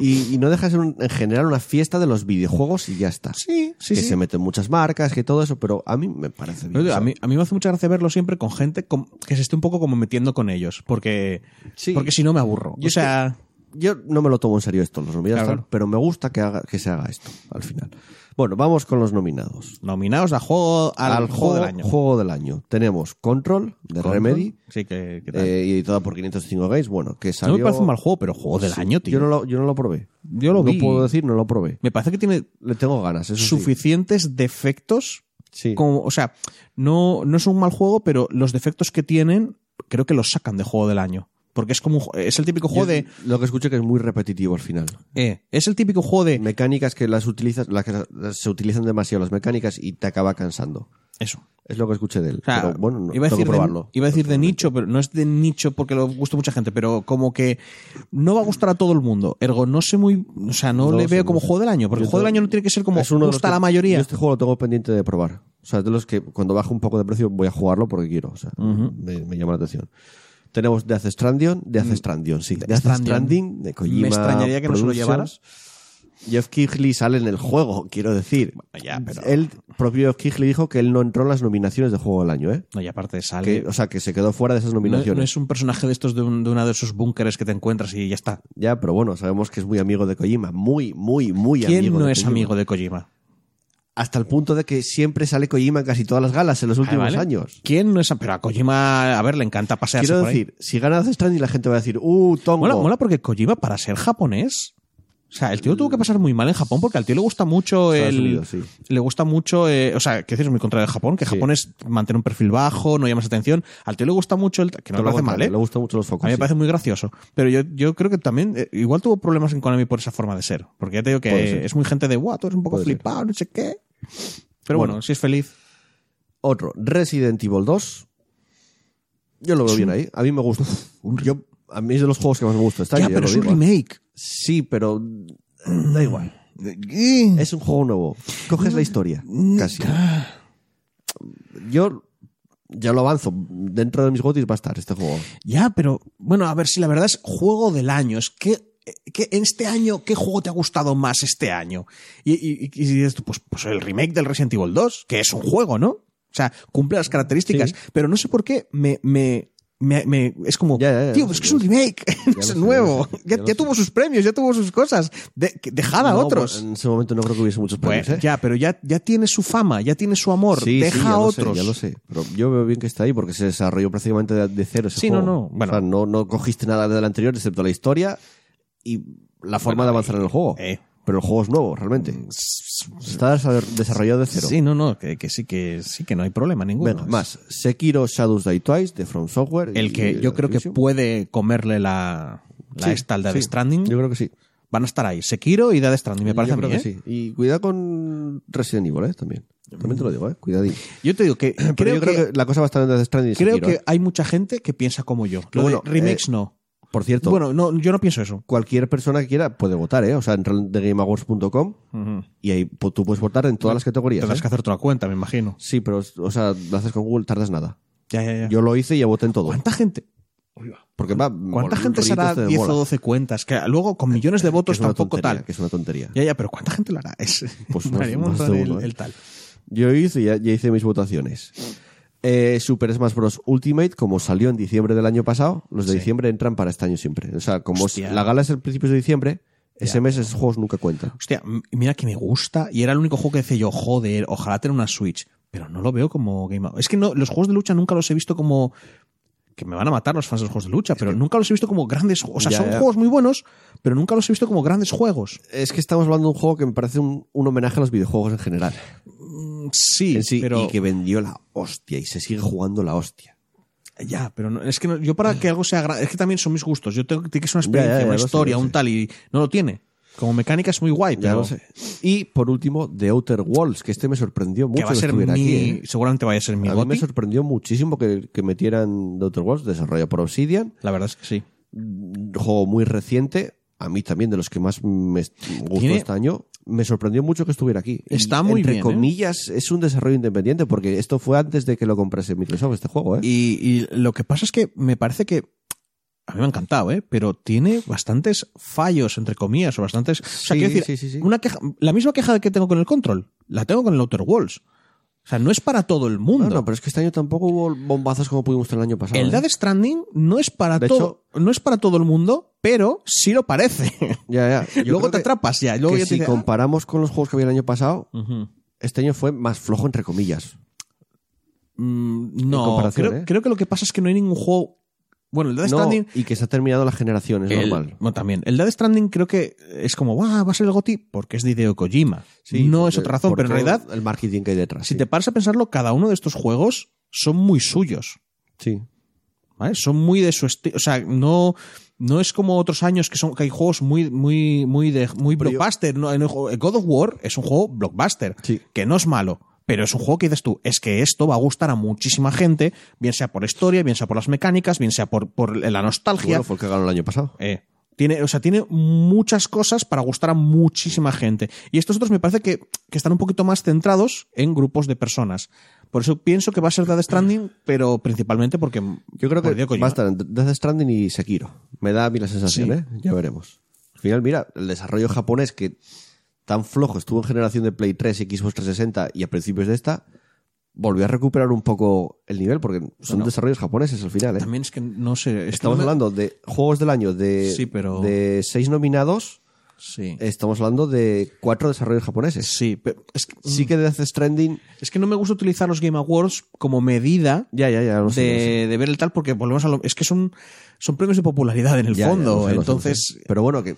A: Y, y no deja de ser un- en general una fiesta de los videojuegos y ya está.
B: Sí, sí,
A: que
B: sí.
A: se meten muchas marcas, que todo eso, pero a mí me parece bien.
B: A, mí, a mí me hace mucha gracia verlo siempre con gente que se esté un poco como metiendo con ellos, porque,
A: Sí.
B: porque si no me aburro. O
A: que-
B: sea,
A: Yo no me lo tomo en serio esto, los nominados,
B: Claro.
A: pero me gusta que, haga, que se haga esto al final. Bueno, vamos con los nominados.
B: nominados a juego, al, juego, del año.
A: juego del año. Tenemos Control, de
B: Control.
A: Remedy,
B: Sí, que, que
A: eh, editada por 505 Games. Bueno, que
B: no
A: salió...
B: me parece un mal juego, pero juego del
A: Sí,
B: año, tío.
A: Yo no, lo, yo no lo probé.
B: Yo lo
A: no
B: vi.
A: puedo decir, no lo probé.
B: Me parece que tiene
A: Le tengo ganas, eso sí.
B: suficientes defectos.
A: Sí.
B: Como, o sea, no, no es un mal juego, pero los defectos que tienen creo que los sacan de juego del año. Porque es como es el típico juego
A: Yo
B: de.
A: Lo que escuché que es muy repetitivo al final.
B: eh, es el típico juego de.
A: Mecánicas que las utilizas, las que las- se utilizan demasiado las mecánicas y te acaba cansando.
B: Eso.
A: Es lo que escuché de él.
B: O sea,
A: pero bueno, no,
B: iba, a
A: tengo
B: decir
A: que probarlo.
B: de, iba a decir de nicho, pero no es de nicho porque lo gusta mucha gente, pero como que no va a gustar a todo el mundo. Ergo, no sé muy. O sea, no,
A: No
B: le veo como juego del año, porque el juego del año no tiene que ser como
A: Es uno
B: gusta a la mayoría.
A: Yo este juego lo tengo pendiente de probar. O sea, es de los que cuando baje un poco de precio voy a jugarlo porque quiero. O sea, me, me llama la atención. Tenemos Death Stranding, Death Stranding, sí. Death
B: Stranding.
A: Stranding de Kojima
B: Me extrañaría que no se lo
A: Productions. Jeff Kigley sale en el juego, quiero decir.
B: ya, pero-
A: El propio Jeff Kigley dijo que él no entró en las nominaciones de juego del año, ¿eh?
B: No, y aparte sale.
A: Que, o sea, que se quedó fuera de esas
B: no,
A: nominaciones.
B: no es un personaje de estos de, un- de uno de esos búnkeres que te encuentras y ya está.
A: Ya, pero bueno, sabemos que es muy amigo de Kojima. Muy, muy, muy
B: ¿Quién
A: amigo
B: no
A: de
B: es
A: Kojima.
B: amigo de Kojima?
A: Hasta el punto de que siempre sale Kojima en casi todas las galas en los últimos
B: Ah, ¿vale?
A: años.
B: ¿Quién no es? Pero a Kojima, a ver, le encanta pasearse
A: Quiero
B: por ahí.
A: decir, si gana Death Stranding la gente va a decir, uh, tongo.
B: Mola, mola porque Kojima, para ser japonés. O sea, el tío tuvo que pasar muy mal en Japón porque al tío le gusta mucho
A: Estados
B: el.
A: Unidos, sí.
B: Le gusta mucho. eh, o sea, que decir, es muy contra de Japón, que
A: Sí.
B: Japón es mantener un perfil bajo, no llamas atención. Al tío le gusta mucho el. Que no lo hace mal, ¿eh?
A: Le gustan mucho los focos.
B: A mí me parece muy gracioso. Pero yo, yo creo que también, eh, igual tuvo problemas en Konami por esa forma de ser. Porque ya te digo que es muy gente de, guau, tú eres un poco
A: Puede ser.
B: flipado, no sé qué. Pero bueno,
A: Bueno.
B: si es feliz.
A: Otro, Resident Evil 2. Yo lo veo bien ahí. A mí me gusta. Yo, a mí es de los juegos que más me gusta. Está
B: ya, pero es un remake.
A: Sí, pero da igual. Es un juego nuevo. Coges la historia, casi. Yo ya lo avanzo. Dentro de mis gotis va a estar este juego.
B: Ya, pero bueno, a ver si la verdad es juego del año. Es que, que en este año, ¿qué juego te ha gustado más este año? Y, y, y- tú, pues, pues el remake del Resident Evil 2, que es un juego, ¿no? O sea, cumple las características,
A: Sí.
B: pero no sé por qué me, me, me, me- es como,
A: Ya, ya, ya,
B: tío, pues que es un remake,
A: Ya
B: es nuevo,
A: ya
B: tuvo sus premios, ya tuvo sus cosas, de, dejad a
A: No,
B: otros.
A: En ese momento no creo que hubiese muchos
B: Pues,
A: premios, ¿eh?
B: Ya, pero ya, ya tiene su fama, ya tiene su amor,
A: Sí,
B: deja
A: sí,
B: a
A: lo sé,
B: otros.
A: ya lo sé. Pero yo veo bien que está ahí porque se desarrolló prácticamente de, de cero ese
B: Sí,
A: juego.
B: no, no, bueno.
A: O sea, no, no cogiste nada del anterior excepto la historia y la forma de avanzar en el juego.
B: Eh.
A: Pero el juego es nuevo, realmente. Está desa- desarrollado de cero.
B: Sí, no, no, que, que sí que sí que no hay problema ninguno.
A: Más. Sekiro Shadows Die Twice de From Software.
B: El que
A: y
B: yo creo que puede comerle la, la
A: Sí,
B: esta al Death
A: sí.
B: Stranding
A: Yo creo que sí.
B: van a estar ahí. Sekiro y Death Stranding, me parece
A: yo
B: a mí,
A: creo que
B: ¿eh?
A: sí. Y cuidado con Resident Evil, ¿eh? También. También te lo digo, ¿eh? Cuidadín.
B: Yo te digo que
A: Pero
B: creo,
A: yo creo
B: que,
A: que, la cosa va a estar en Death Stranding y
B: creo
A: Sekiro,
B: que
A: ¿eh?
B: hay mucha gente que piensa como yo. Lo
A: bueno,
B: de remakes
A: eh,
B: no.
A: Por cierto,
B: Bueno, no, yo no pienso eso.
A: cualquier persona que quiera puede votar, ¿eh? O sea, entra en TheGameAwards.com
B: Ujú.
A: y ahí tú puedes votar en todas las categorías.
B: Tendrás
A: ¿eh?
B: que hacer otra cuenta, me imagino.
A: Sí, pero, o sea, lo haces con Google, tardas nada.
B: Ya, ya, ya.
A: Yo lo hice y ya voté en todo.
B: ¿Cuánta gente?
A: Porque va,
B: ¿Cuánta gente se hará
A: rolitos te
B: 10 o
A: mola.
B: 12 cuentas? Que luego con millones de
A: Que
B: votos tampoco
A: tontería,
B: tal.
A: Que es una tontería.
B: Ya, ya, pero ¿cuánta gente lo hará? Es,
A: Pues
B: el,
A: uno, ¿eh?
B: el tal.
A: Yo hice, ya, ya hice mis votaciones. Eh, Super Smash Bros. Ultimate, como salió en diciembre del año pasado, los de
B: Sí.
A: diciembre entran para este año siempre. O sea, como
B: Hostia.
A: la gala es el principio de diciembre, ese mes esos juegos nunca cuentan.
B: Hostia, mira que me gusta y era el único juego que decía yo, joder, ojalá tener una Switch, pero no lo veo como Game Es que no, los juegos de lucha nunca los he visto como que me van a matar los fans de los juegos de lucha, pero nunca los he visto como grandes, o sea,
A: Ya,
B: son
A: ya.
B: juegos muy buenos, pero nunca los he visto como grandes juegos.
A: Es que estamos hablando de un juego que me parece un, un homenaje a los videojuegos en general.
B: Mm, Sí,
A: En sí,
B: pero
A: Y que vendió la hostia y se sigue jugando la hostia.
B: ya, pero no- es que no- yo para que algo sea es que también son mis gustos. Yo tengo tiene que ser una experiencia,
A: ya,
B: una
A: sé,
B: historia, un tal y no lo tiene. Como mecánica es muy guay,
A: Ya
B: pero
A: lo sé. Y por último, The Outer Worlds, que este me sorprendió mucho
B: que va a ser
A: estuviera
B: mi,
A: aquí. ¿eh?
B: seguramente vaya a ser mi
A: A mí me sorprendió muchísimo que, que metieran The Outer Worlds, desarrollado por Obsidian.
B: La verdad es que sí.
A: Un juego muy reciente, a mí también de los que más me gustó
B: Tiene-
A: este año. Me sorprendió mucho que estuviera aquí. Y,
B: Está muy
A: entre
B: bien, ¿eh?
A: comillas, es un desarrollo independiente, porque esto fue antes de que lo comprase Microsoft, este juego, ¿eh?
B: Y, y lo que pasa es que me parece que. A mí me ha encantado, ¿eh? Pero tiene bastantes fallos, entre comillas, o bastantes. o sea,
A: Sí,
B: quiero decir,
A: sí, sí, sí.
B: Una queja, la misma queja que tengo con el control, la tengo con el Outer Worlds. O sea, no es para todo el mundo.
A: No, no, pero es que este año tampoco hubo bombazos como pudimos tener el año pasado.
B: el
A: ¿eh?
B: Death Stranding no es para
A: De
B: todo, no es para todo el mundo, pero sí lo parece.
A: Ya, ya.
B: Luego te atrapas ya. Luego
A: que
B: ya te
A: si
B: dice, ah.
A: comparamos con los juegos que había el año pasado, este año fue más flojo, entre comillas.
B: Mm, no, creo,
A: ¿eh?
B: creo que lo que pasa es que no hay ningún juego. Bueno, el
A: No,
B: Stranding.
A: y que se ha terminado la generación, es
B: el-
A: normal.
B: Bueno, también. El Death Stranding creo que es como, "Buah, va a ser el GOTI porque es de Hideo Kojima. no es otra razón, pero en realidad,
A: El marketing que hay detrás.
B: si
A: sí.
B: te paras a pensarlo, cada uno de estos juegos son muy suyos.
A: Sí.
B: ¿vale? Son muy de su estilo. O sea, no, no es como otros años que son que hay juegos muy, muy, muy de muy
A: Pero yo-
B: blockbuster. ¿no? God of War es un juego blockbuster,
A: Sí.
B: que no es malo. Pero es un juego que dices tú, es que esto va a gustar a muchísima gente, bien sea por historia, bien sea por las mecánicas, bien sea por, por la nostalgia.
A: Bueno, fue el que ganó el año pasado.
B: Eh, tiene, o sea, tiene muchas cosas para gustar a muchísima gente. Y estos otros me parece que, que están un poquito más centrados en grupos de personas. Por eso pienso que va a ser Death Stranding, pero principalmente porque.
A: Yo creo que va a estar entre Death Stranding y Sekiro. Me da a mí la sensación,
B: Sí.
A: ¿eh? Ya veremos. Al final, mira, el desarrollo japonés que tan flojo estuvo en generación de Play 3 y Xbox 360 y a principios de esta, volvió a recuperar un poco el nivel, porque son
B: Bueno.
A: desarrollos japoneses al final. ¿eh?
B: También es que no sé. es
A: Estamos
B: no me-
A: hablando de juegos del año de,
B: Sí, pero-
A: de seis nominados,
B: Sí.
A: estamos hablando de cuatro desarrollos japoneses.
B: Sí, pero es que,
A: Sí que Death Stranding,
B: es que no me gusta utilizar los Game Awards como medida
A: ya, ya, ya, sé,
B: de, ver el tal, porque volvemos a lo. Es que son, son premios de popularidad en el fondo.
A: lo sé, lo sé, lo
B: entonces.
A: Pero bueno, que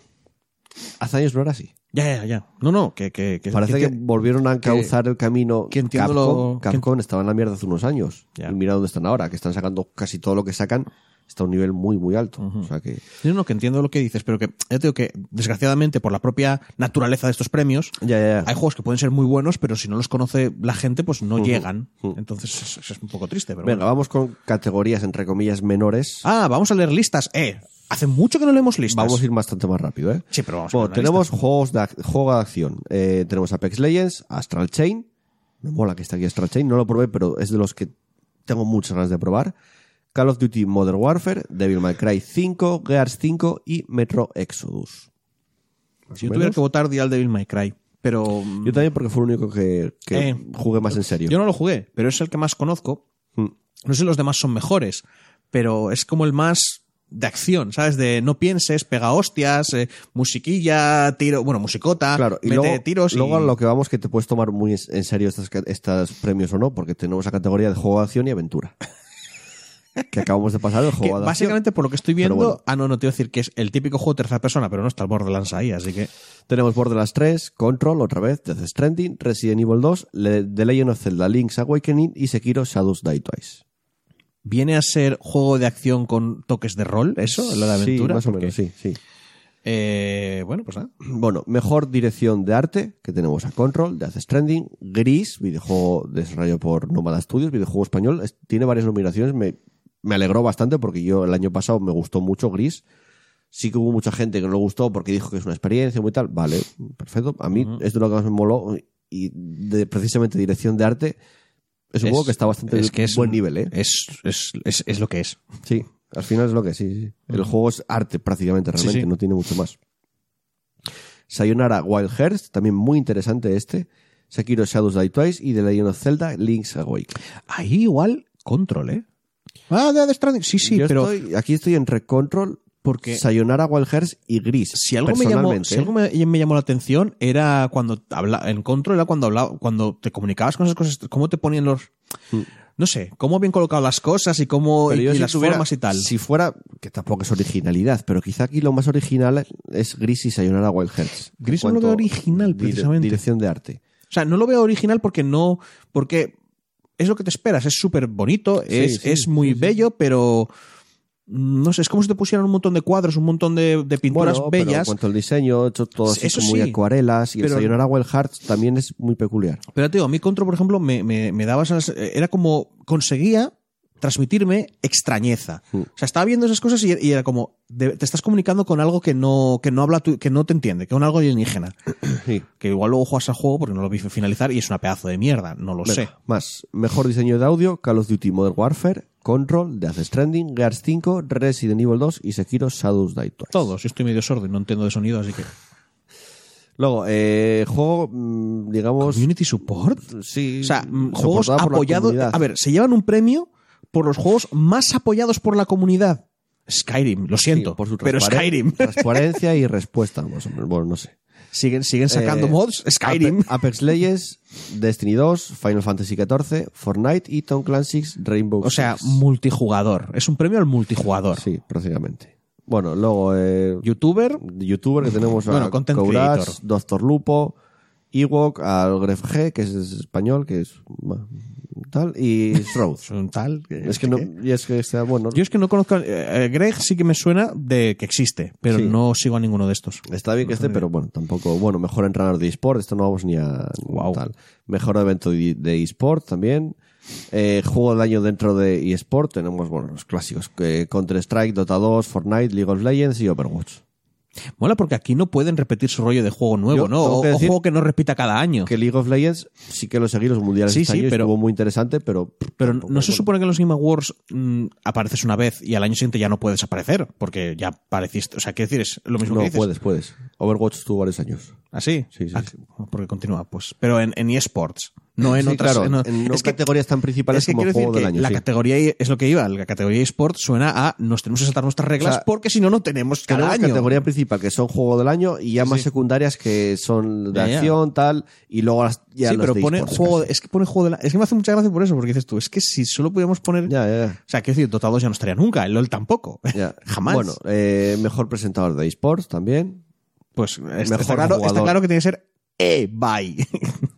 A: hace años no era así.
B: Ya, ya, ya. No, no, que. que, que-
A: Parece que, volvieron a encauzar el camino.
B: que
A: Capcom,
B: lo-
A: Capcom estaba en la mierda hace unos años.
B: Ya.
A: Y mira dónde están ahora, que están sacando casi todo lo que sacan. Está a un nivel muy, muy alto. O sea que.
B: No, no, que entiendo lo que dices, pero que ya te digo que, desgraciadamente, por la propia naturaleza de estos premios,
A: Ya, ya, ya.
B: hay juegos que pueden ser muy buenos, pero si no los conoce la gente, pues no llegan. Entonces es, es un poco triste. Pero
A: Venga,
B: bueno.
A: vamos con categorías entre comillas menores.
B: Ah, vamos a leer listas. Eh, hace mucho que no leemos listas.
A: Vamos a ir bastante más rápido, ¿eh?
B: Sí, pero vamos a
A: Bueno, tenemos juegos de, juego de acción. Eh, tenemos Apex Legends, Astral Chain. Me mola que está aquí Astral Chain. No lo probé, pero es de los que tengo muchas ganas de probar. Call of Duty Modern Warfare, Devil May Cry 5, Gears 5 y Metro Exodus.
B: Si yo tuviera que votar, diría el Devil May Cry. Pero. mm,
A: Yo también porque fue el único que, que
B: Eh,
A: jugué más en serio.
B: Yo no lo jugué, pero es el que más conozco.
A: Mm.
B: No sé si los demás son mejores, pero es como el más de acción, ¿sabes? De no pienses, pega hostias, eh, musiquilla, tiro, bueno, musicota,
A: Claro, y
B: mete
A: luego,
B: tiros y...
A: luego a lo que vamos que te puedes tomar muy en- serio estos, estos premios o no, porque tenemos la categoría de juego de acción y aventura. que acabamos de pasar el
B: que
A: juego de acción.
B: básicamente por lo que estoy viendo,
A: bueno.
B: ah no, no te voy a decir que es el típico juego de tercera persona, pero no está el Borderlands ahí, así que
A: Tenemos Borderlands 3, Control, otra vez, Death Stranding, Resident Evil 2, Le- The Legend of Zelda Link's Awakening y Sekiro Shadows Die Twice.
B: Viene a ser juego de acción con toques de rol, eso, lo de aventura.
A: Sí, más o menos, sí, sí.
B: eh, bueno, pues nada.
A: Bueno, mejor dirección de arte, que tenemos a Control, Death Stranding, Gris, videojuego desarrollado por Nomada Studios, videojuego español, es- tiene varias nominaciones, me, me alegró bastante porque yo el año pasado me gustó mucho Gris. Sí que hubo mucha gente que no le gustó porque dijo que es una experiencia muy tal. Vale, perfecto. A mí es de lo que más me moló y de precisamente dirección de arte es un juego que está bastante
B: es que es
A: buen
B: un-
A: nivel, ¿eh?
B: Es, es, es, es lo que es.
A: Sí, al final es lo que es, sí, sí. El juego es arte prácticamente, realmente,
B: sí.
A: no tiene mucho más. Sayonara Wild Hearts, también muy interesante este. Sekiro Shadows Die Twice y The Legend of Zelda Link's Awakening.
B: Ahí igual, control, ¿eh? Ah, de Stranding. Sí, sí,
A: Yo
B: pero
A: estoy- aquí estoy entre Control,
B: porque
A: Sayonara Wild Hearts y Gris.
B: si algo, me llamó, si algo me, me llamó la atención era cuando habla, en control era cuando hablaba, cuando te comunicabas con esas cosas, cómo te ponían los no sé, cómo bien colocado las cosas y cómo
A: Mm.
B: Y,
A: yo
B: y
A: si
B: las
A: tuviera-
B: formas y tal.
A: Si fuera, que tampoco es originalidad, pero quizá aquí lo más original es Gris y Sayonara Wild Hearts.
B: Gris no lo veo original, precisamente.
A: Dirección de arte.
B: O sea, no lo veo original porque no, porque es lo que te esperas, es súper bonito, es,
A: sí,
B: es muy bello, pero mm, no sé, es como si te pusieran un montón de cuadros, un montón de, de pinturas
A: Bueno, pero en
B: bellas.
A: cuanto al diseño, hecho todo así
B: Eso
A: como
B: sí,
A: acuarelas y
B: pero-
A: el Sayonara Wild Hearts también es muy peculiar.
B: Pero te digo, a mí Control, por ejemplo, me, me, me daba esas, era como, conseguía transmitirme extrañeza.
A: Mm.
B: O sea, estaba viendo esas cosas y, y era como, de- te estás comunicando con algo que no, que no habla, tu- que no te entiende, que es un algo alienígena.
A: Sí.
B: Que igual luego juegas al juego porque no lo vi finalizar y es una pedazo de mierda, no lo sé.
A: Más. Mejor diseño de audio, Call of Duty Modern Warfare, Control, Death Stranding, Gears 5, Resident Evil 2 y Sekiro Shadows Die Twice.
B: Todos, yo estoy medio sordo y no entiendo de sonido, así que.
A: Luego, eh, juego, mm, digamos...
B: Community support.
A: Sí.
B: O sea, mm, juegos apoyados. A ver, se llevan un premio por los juegos más apoyados por la comunidad. Skyrim, lo
A: Sí,
B: siento,
A: por su
B: pero Skyrim.
A: Transparencia y respuesta, más o menos. Bueno, no sé.
B: Siguen, siguen sacando
A: Eh,
B: mods. Skyrim.
A: Ape- Apex Legends, Destiny 2, Final Fantasy XIV, Fortnite y Tom Clancy's Rainbow
B: O sea,
A: Six.
B: multijugador. Es un premio al multijugador.
A: Sí, prácticamente. Bueno, luego eh,
B: Youtuber,
A: youtuber que tenemos a
B: Bueno, content
A: Courage,
B: creator.
A: Doctor Lupo, Ewok, al Gref G, que es español, que es bueno, tal, y Shroud.
B: es un tal.
A: es que no, y es que está bueno.
B: Yo es que no conozco. eh, eh, Greg sí que me suena de que existe, pero
A: Sí.
B: no sigo a ninguno de estos.
A: Está bien que esté, pero bueno, tampoco. Bueno, mejor entrenador de eSport, esto no vamos ni a.
B: Guau.
A: Tal. Mejor evento de eSport también. Eh, juego del año dentro de eSport, tenemos, bueno, los clásicos: eh, Counter-Strike, Dota 2, Fortnite, League of Legends y Overwatch.
B: Mola porque aquí no pueden repetir su rollo de juego nuevo,
A: Yo
B: ¿no?
A: tengo
B: O,
A: que
B: o
A: decir
B: juego que no repita cada año.
A: Que League of Legends sí que lo seguí los mundiales
B: Sí,
A: este
B: sí,
A: año y
B: pero-
A: estuvo muy interesante, pero.
B: Pero no se supone que en los Game Awards mm, apareces una vez y al año siguiente ya no puedes aparecer, porque ya apareciste. O sea, quiero decir, es lo mismo
A: No,
B: que dices.
A: puedes, puedes. Overwatch tuvo varios años.
B: ¿Así?
A: Sí, sí,
B: Ah,
A: sí.
B: Porque continúa, pues. Pero en, en eSports, no en
A: Sí,
B: otras.
A: claro,
B: no-
A: en no
B: es que-
A: categorías tan principales
B: es que
A: como
B: quiero
A: juego
B: decir
A: del
B: que
A: año.
B: la
A: sí.
B: categoría es lo que iba, la categoría eSport suena a nos tenemos que saltar nuestras reglas
A: O sea,
B: porque si no no tenemos cada
A: Tenemos
B: año.
A: categoría principal, que son juego del año, y ya más secundarias que son de acción, tal, y luego las, ya
B: sí,
A: los
B: pero
A: de
B: pone juego,
A: casi.
B: es que pone juego de la, es que me hace mucha gracia por eso, porque dices tú, es que si solo pudiéramos poner,
A: Ya, ya, ya.
B: o sea, quiero decir, dotados ya no estaría nunca, el LOL tampoco, jamás.
A: Bueno, eh, mejor presentador de esports también.
B: pues está,
A: mejor
B: está claro, está claro que tiene que ser E-Bye.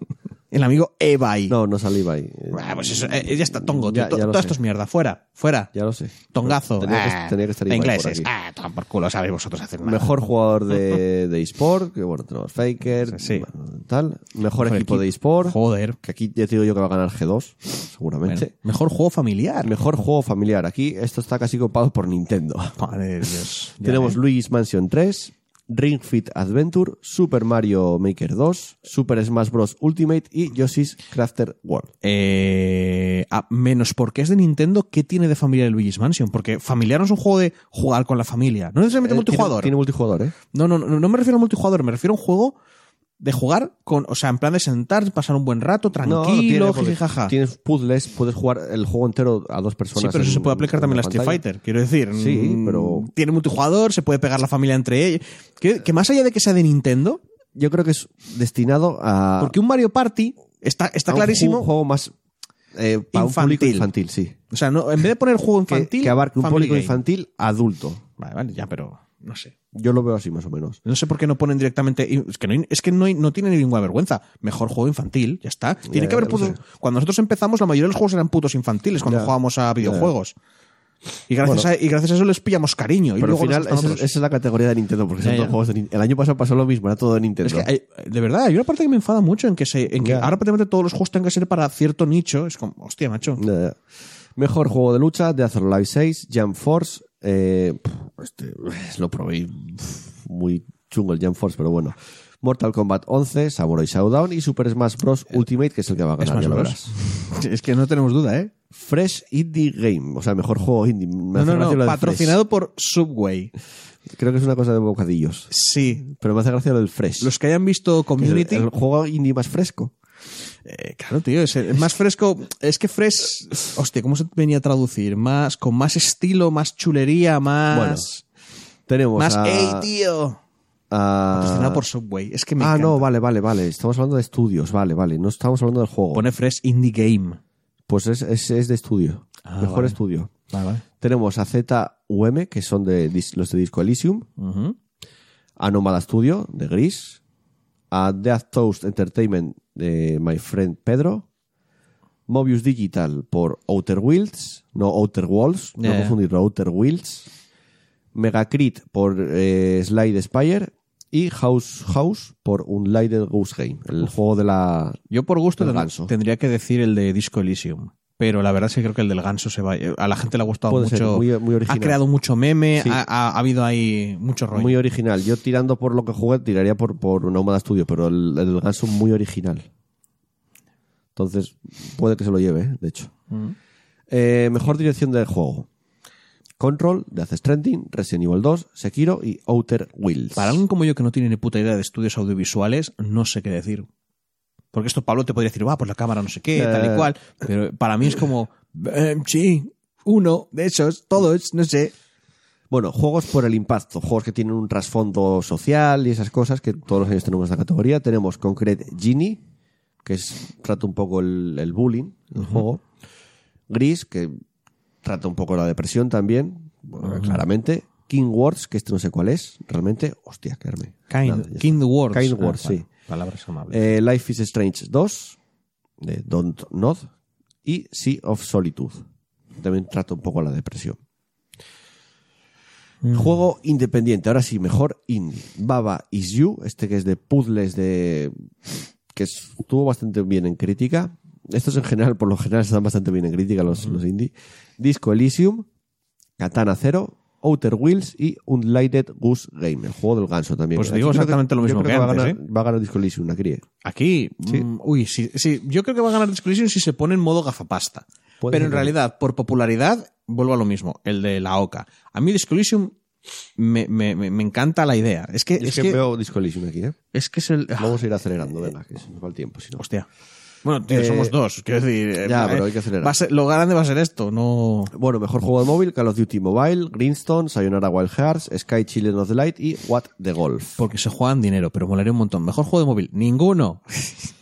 B: el amigo E-Bye.
A: No, no salí ahí.
B: Ah, pues eso, eh, ya está, tongo, tío,
A: Ya-
B: to-
A: ya
B: todo
A: sé.
B: esto es mierda, fuera, fuera.
A: Ya lo sé.
B: Tongazo.
A: Tenía que,
B: Ah,
A: tenía que estar por
B: ingleses.
A: aquí.
B: Ah, toman por culo, sabéis vosotros hacer nada.
A: Mejor jugador de, de eSport, que bueno, tenemos Faker,
B: Sí.
A: bueno, tal. Mejor,
B: Mejor
A: equipo
B: equipo.
A: de eSport,
B: Joder.
A: que aquí ya te digo yo que va a ganar G2, seguramente.
B: Bueno, mejor juego familiar.
A: Mejor juego familiar. Aquí esto está casi copado por Nintendo.
B: Madre Dios.
A: Tenemos
B: ¿eh?
A: Luis Mansion 3, Ring Fit Adventure, Super Mario Maker 2, Super Smash Bros. Ultimate y Yoshi's Crafter World.
B: Eh, ah, menos porque es de Nintendo, ¿qué tiene de familiar el Luigi's Mansion? Porque familiar no es un juego de jugar con la familia. No necesariamente
A: Eh,
B: multijugador.
A: Tiene, tiene multijugador, ¿eh?
B: No, no, no, no me refiero a multijugador, me refiero a un juego de jugar con, o sea, en plan de sentar, pasar un buen rato, tranquilo,
A: no tiene. Tienes puzzles, puedes jugar el juego entero a dos personas.
B: Sí, pero eso se puede aplicar también a Street. Fighter. Quiero decir,
A: Sí,
B: mm,
A: pero-
B: tiene multijugador, se puede pegar la familia entre ellos. Que, que más allá de que sea de Nintendo,
A: Yo creo que es destinado a.
B: porque un Mario Party está, está
A: a
B: clarísimo.
A: Un juego más. eh, para un público
B: Infantil.
A: infantil, sí.
B: O sea, no, en vez de poner juego
A: Que,
B: infantil.
A: que abarque un público
B: game.
A: infantil adulto.
B: Vale, vale, ya, pero no sé.
A: Yo lo veo así más o menos.
B: No sé por qué no ponen directamente. Es que no, es que no, no tiene ninguna vergüenza. Mejor juego infantil, ya está. Tiene que haber putos. Cuando nosotros empezamos, la mayoría de los juegos eran putos infantiles cuando jugábamos a videojuegos. Y gracias,
A: Bueno.
B: a, y gracias a eso les pillamos cariño.
A: Pero al
B: luego
A: final, esa, es la categoría de Nintendo, porque son todos juegos de Nintendo. El año pasado pasó lo mismo, era todo de Nintendo.
B: Es que hay- de verdad, hay una parte que me enfada mucho en que, se, en que ahora prácticamente todos los juegos tengan que ser para cierto nicho. Es como, hostia, macho.
A: Mejor juego de lucha, Death or Alive 6, Jump Force. Eh, este, lo probé muy chungo el Jump Force, pero bueno. Mortal Kombat 11, Samurai Showdown y Super Smash Bros. Ultimate, que es el que va a ganar, ya lo verás.
B: Es que no tenemos duda, ¿eh?
A: Fresh Indie Game, o sea, mejor juego indie. Me
B: No, no, no. Patrocinado por Subway.
A: Creo que es una cosa de bocadillos.
B: Sí.
A: Pero me hace gracia lo del Fresh.
B: Los que hayan visto
A: el,
B: Community.
A: el juego indie más fresco.
B: Eh, claro, tío, es, es más fresco. Es que fresh. Hostia, ¿cómo se venía a traducir? Más, con más estilo, más chulería, más.
A: Bueno, Tenemos
B: más.
A: a...
B: ¡Ey, tío!
A: a-
B: por Subway. Es que me
A: ah,
B: encanta.
A: no, vale, vale, vale. Estamos hablando de estudios, vale, vale. No estamos hablando del juego.
B: Pone Fresh Indie Game.
A: Pues es, es, es de estudio.
B: Ah,
A: Mejor
B: vale.
A: estudio.
B: Vale, vale.
A: Tenemos a ZUM, que son de los de Disco Elysium. A Nomada Studio, de Gris. A Death Toast Entertainment, de My Friend Pedro. Mobius Digital por Outer Wilds, no Outer Walls, no
B: ya.
A: confundirlo, Outer Wilds. Megacrit por eh, Slide Spire. Y House House por Unlighted Goose Game, el juego de la.
B: Yo por gusto ten-
A: ganso.
B: tendría que decir el de Disco Elysium. Pero la verdad es que creo que el del ganso se va. A la gente le ha gustado
A: Puede
B: mucho.
A: muy- muy
B: ha creado mucho meme.
A: Sí.
B: Ha, ha- ha habido ahí mucho rollo.
A: Muy original. Yo tirando por lo que jugué, tiraría por, por Nómada Studio, pero el, el del ganso muy original. Entonces, puede que se lo lleve, ¿eh? de hecho.
B: Mm.
A: Eh, mejor dirección del juego. Control, Death Stranding, Resident Evil 2, Sekiro y Outer Wilds.
B: Para alguien como yo que no tiene ni puta idea de estudios audiovisuales, no sé qué decir. Porque esto Pablo te podría decir, va, pues la cámara no sé qué,
A: Eh.
B: tal y cual. Pero para mí es como, eh, sí, uno de esos, todos, no sé.
A: Bueno, juegos por el impacto, juegos que tienen un trasfondo social y esas cosas que todos los años tenemos en esta categoría. Tenemos Concrete Genie, que es, trata un poco el, el bullying, el juego. Gris, que trata un poco la depresión también, bueno, claramente. King Wars, que este no sé cuál es, realmente. Hostia, quedarme.
B: Kind,
A: Nada,
B: kind Words.
A: Kind
B: Ah,
A: Words,
B: vale.
A: sí.
B: Palabras amables.
A: Eh, Life is Strange 2, de Don't Nod, y Sea of Solitude. También trata un poco la depresión.
B: Mm.
A: Juego independiente, ahora sí, mejor indie. Baba Is You, este que es de puzzles de. que estuvo bastante bien en crítica. Estos en general, por lo general, están bastante bien en crítica los, los indie. Disco Elysium, Katana Zero, Outer Wheels y Unlighted Goose Game, el juego del ganso también.
B: Pues digo exactamente lo
A: yo
B: mismo
A: creo
B: que
A: va, a ganar, va a ganar Disco Elysium, la críe.
B: Aquí,
A: Sí.
B: mm, uy, sí, sí, yo creo que va a ganar Disco Elysium si se pone en modo gafapasta. Pero
A: ser
B: en realidad, por popularidad, vuelvo a lo mismo, el de la OCA. A mí Disco Elysium me, me, me- me encanta la idea. Es que es,
A: es, que,
B: que,
A: veo Disco Elysium aquí, ¿eh?
B: es que es el. ah,
A: Vamos a ir acelerando, venga, que se nos va el tiempo, si no.
B: Hostia. Bueno, tío,
A: Eh,
B: somos dos. Quiero decir. eh,
A: ya,
B: eh,
A: pero hay que acelerar.
B: va a ser- lo grande va a ser esto, no.
A: Bueno, mejor juego de móvil, Call of Duty Mobile, Greenstone, Sayonara Wild Hearts, Sky Children of the Light y What the Golf.
B: Porque se juegan dinero, pero molaría un montón. Mejor juego de móvil. Ninguno.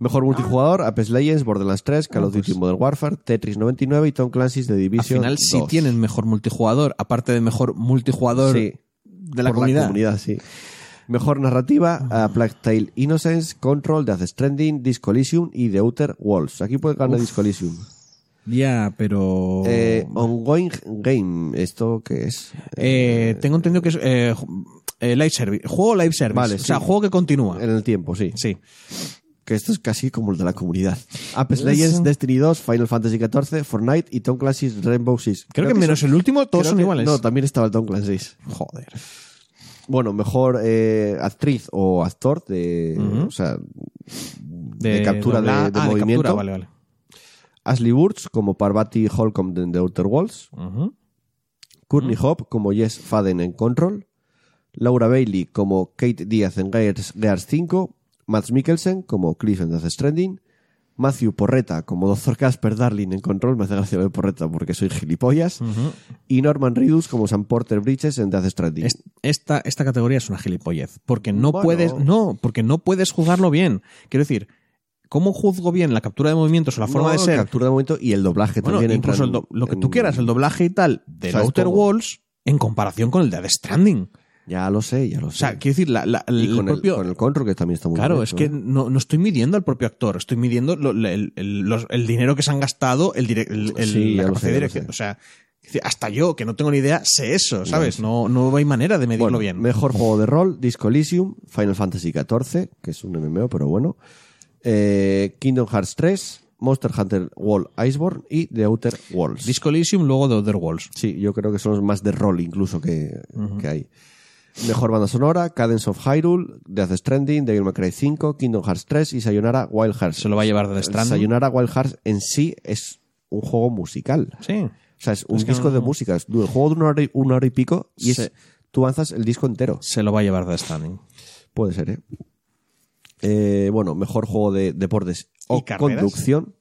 A: Mejor multijugador, Apex Legends, Borderlands 3, Call of Duty Modern Warfare, Tetris 99 y Tom Clancy's The
B: Al
A: Division
B: final, sí
A: 2.
B: tienen mejor multijugador, aparte de mejor multijugador
A: Sí.
B: de la
A: Por
B: comunidad.
A: sí. Mejor narrativa, a Plague Tale Innocence, Control, Death Stranding, Disco Elysium y The Outer Worlds. Aquí puede ganar Disco Elysium.
B: Ya, pero.
A: Eh, ongoing Game, ¿esto qué es?
B: Eh, tengo entendido que es eh, eh, live service. Juego live service.
A: Vale,
B: o sea,
A: sí.
B: juego que continúa.
A: En el tiempo, sí.
B: Sí.
A: Que esto es casi como el de la comunidad. Apex Legends, Destiny 2, Final Fantasy XIV, Fortnite y Tom Clancy's Rainbow Six.
B: Creo, que, menos el último, todos son
A: que-
B: iguales.
A: No, también estaba el Tom Clancy's.
B: Joder.
A: Bueno, mejor eh, actriz o actor de, o sea, de, captura de,
B: dobla-
A: de
B: ah,
A: movimiento.
B: captura, vale, vale.
A: Ashley Burch como Parvati Holcomb en The Outer.
B: Ujú.
A: Courtney Hop como Jess Faden en Control. Laura Bailey como Kate Díaz en Gears, Gears 5. Mads Mikkelsen como Cliff en Death Stranding. Matthew Porreta como Dr. Casper Darling en Control. Me hace gracia de Porreta porque soy gilipollas. Y Norman Reedus como Sam Porter Bridges en Death Stranding.
B: Es- Esta, esta categoría es una gilipollez. Porque no
A: Bueno.
B: puedes. No, porque no puedes jugarlo bien. Quiero decir, ¿cómo juzgo bien la captura de movimientos o la forma
A: No,
B: de ser?
A: Captura de momento y el doblaje
B: Bueno,
A: también.
B: incluso
A: en-
B: el do- lo que tú quieras, el doblaje y tal, de Outer. Walls en comparación con el de Death Stranding.
A: Ya lo sé, ya lo sé.
B: O sea, quiero decir, la, la- el,
A: y con,
B: propio.
A: el, con el control que también está muy
B: Claro,
A: bien
B: es que
A: ¿eh?
B: no, no estoy midiendo al propio actor, estoy midiendo lo- el, el- los- el dinero que se han gastado, el, direc- el- el-
A: Sí,
B: la capacidad
A: sé,
B: de dirección. O sea, hasta yo, que no tengo ni idea, sé eso, ¿sabes? No, no hay manera de medirlo
A: Bueno,
B: bien.
A: Mejor juego de rol, Disco Elysium, Final Fantasy XIV, que es un MMO, pero bueno. eh, Kingdom Hearts 3, Monster Hunter World Iceborne y The Outer Worlds.
B: Disco Elysium, luego de Other Walls.
A: Sí, yo creo que son los más de rol incluso que, que hay. Mejor banda sonora, Cadence of Hyrule, Death Stranding, Devil May Cry 5, Kingdom Hearts 3 y Sayonara Wild Hearts.
B: Se lo va a llevar de Stranding.
A: Sayonara Wild Hearts en sí es un juego musical.
B: Sí.
A: O sea, es un
B: Es
A: disco
B: no-
A: de música. Es- El juego de una hora y, una hora y pico y es, tú avanzas el disco entero.
B: Se lo va a llevar de Stranding.
A: Puede ser, ¿eh? Eh, bueno, mejor juego de deportes o
B: ¿Y
A: conducción.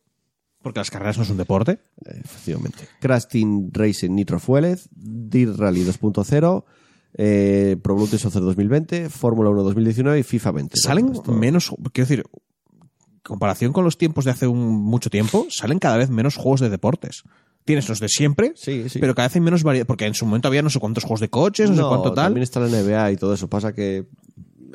B: Porque las carreras no es un deporte.
A: Efectivamente. Crash Team Racing Nitro Fueled, Dirt Rally 2.0, eh, Pro Evolution Soccer 2020, Fórmula 1 2019 y FIFA 20.
B: Salen
A: Esto-
B: menos, quiero decir, en comparación con los tiempos de hace un, mucho tiempo, salen cada vez menos juegos de deportes. Tienes los de siempre,
A: Sí, sí.
B: pero cada vez hay menos variedad. Porque en su momento había no sé cuántos juegos de coches, no, sé cuánto tal.
A: También está la NBA y todo eso. Pasa que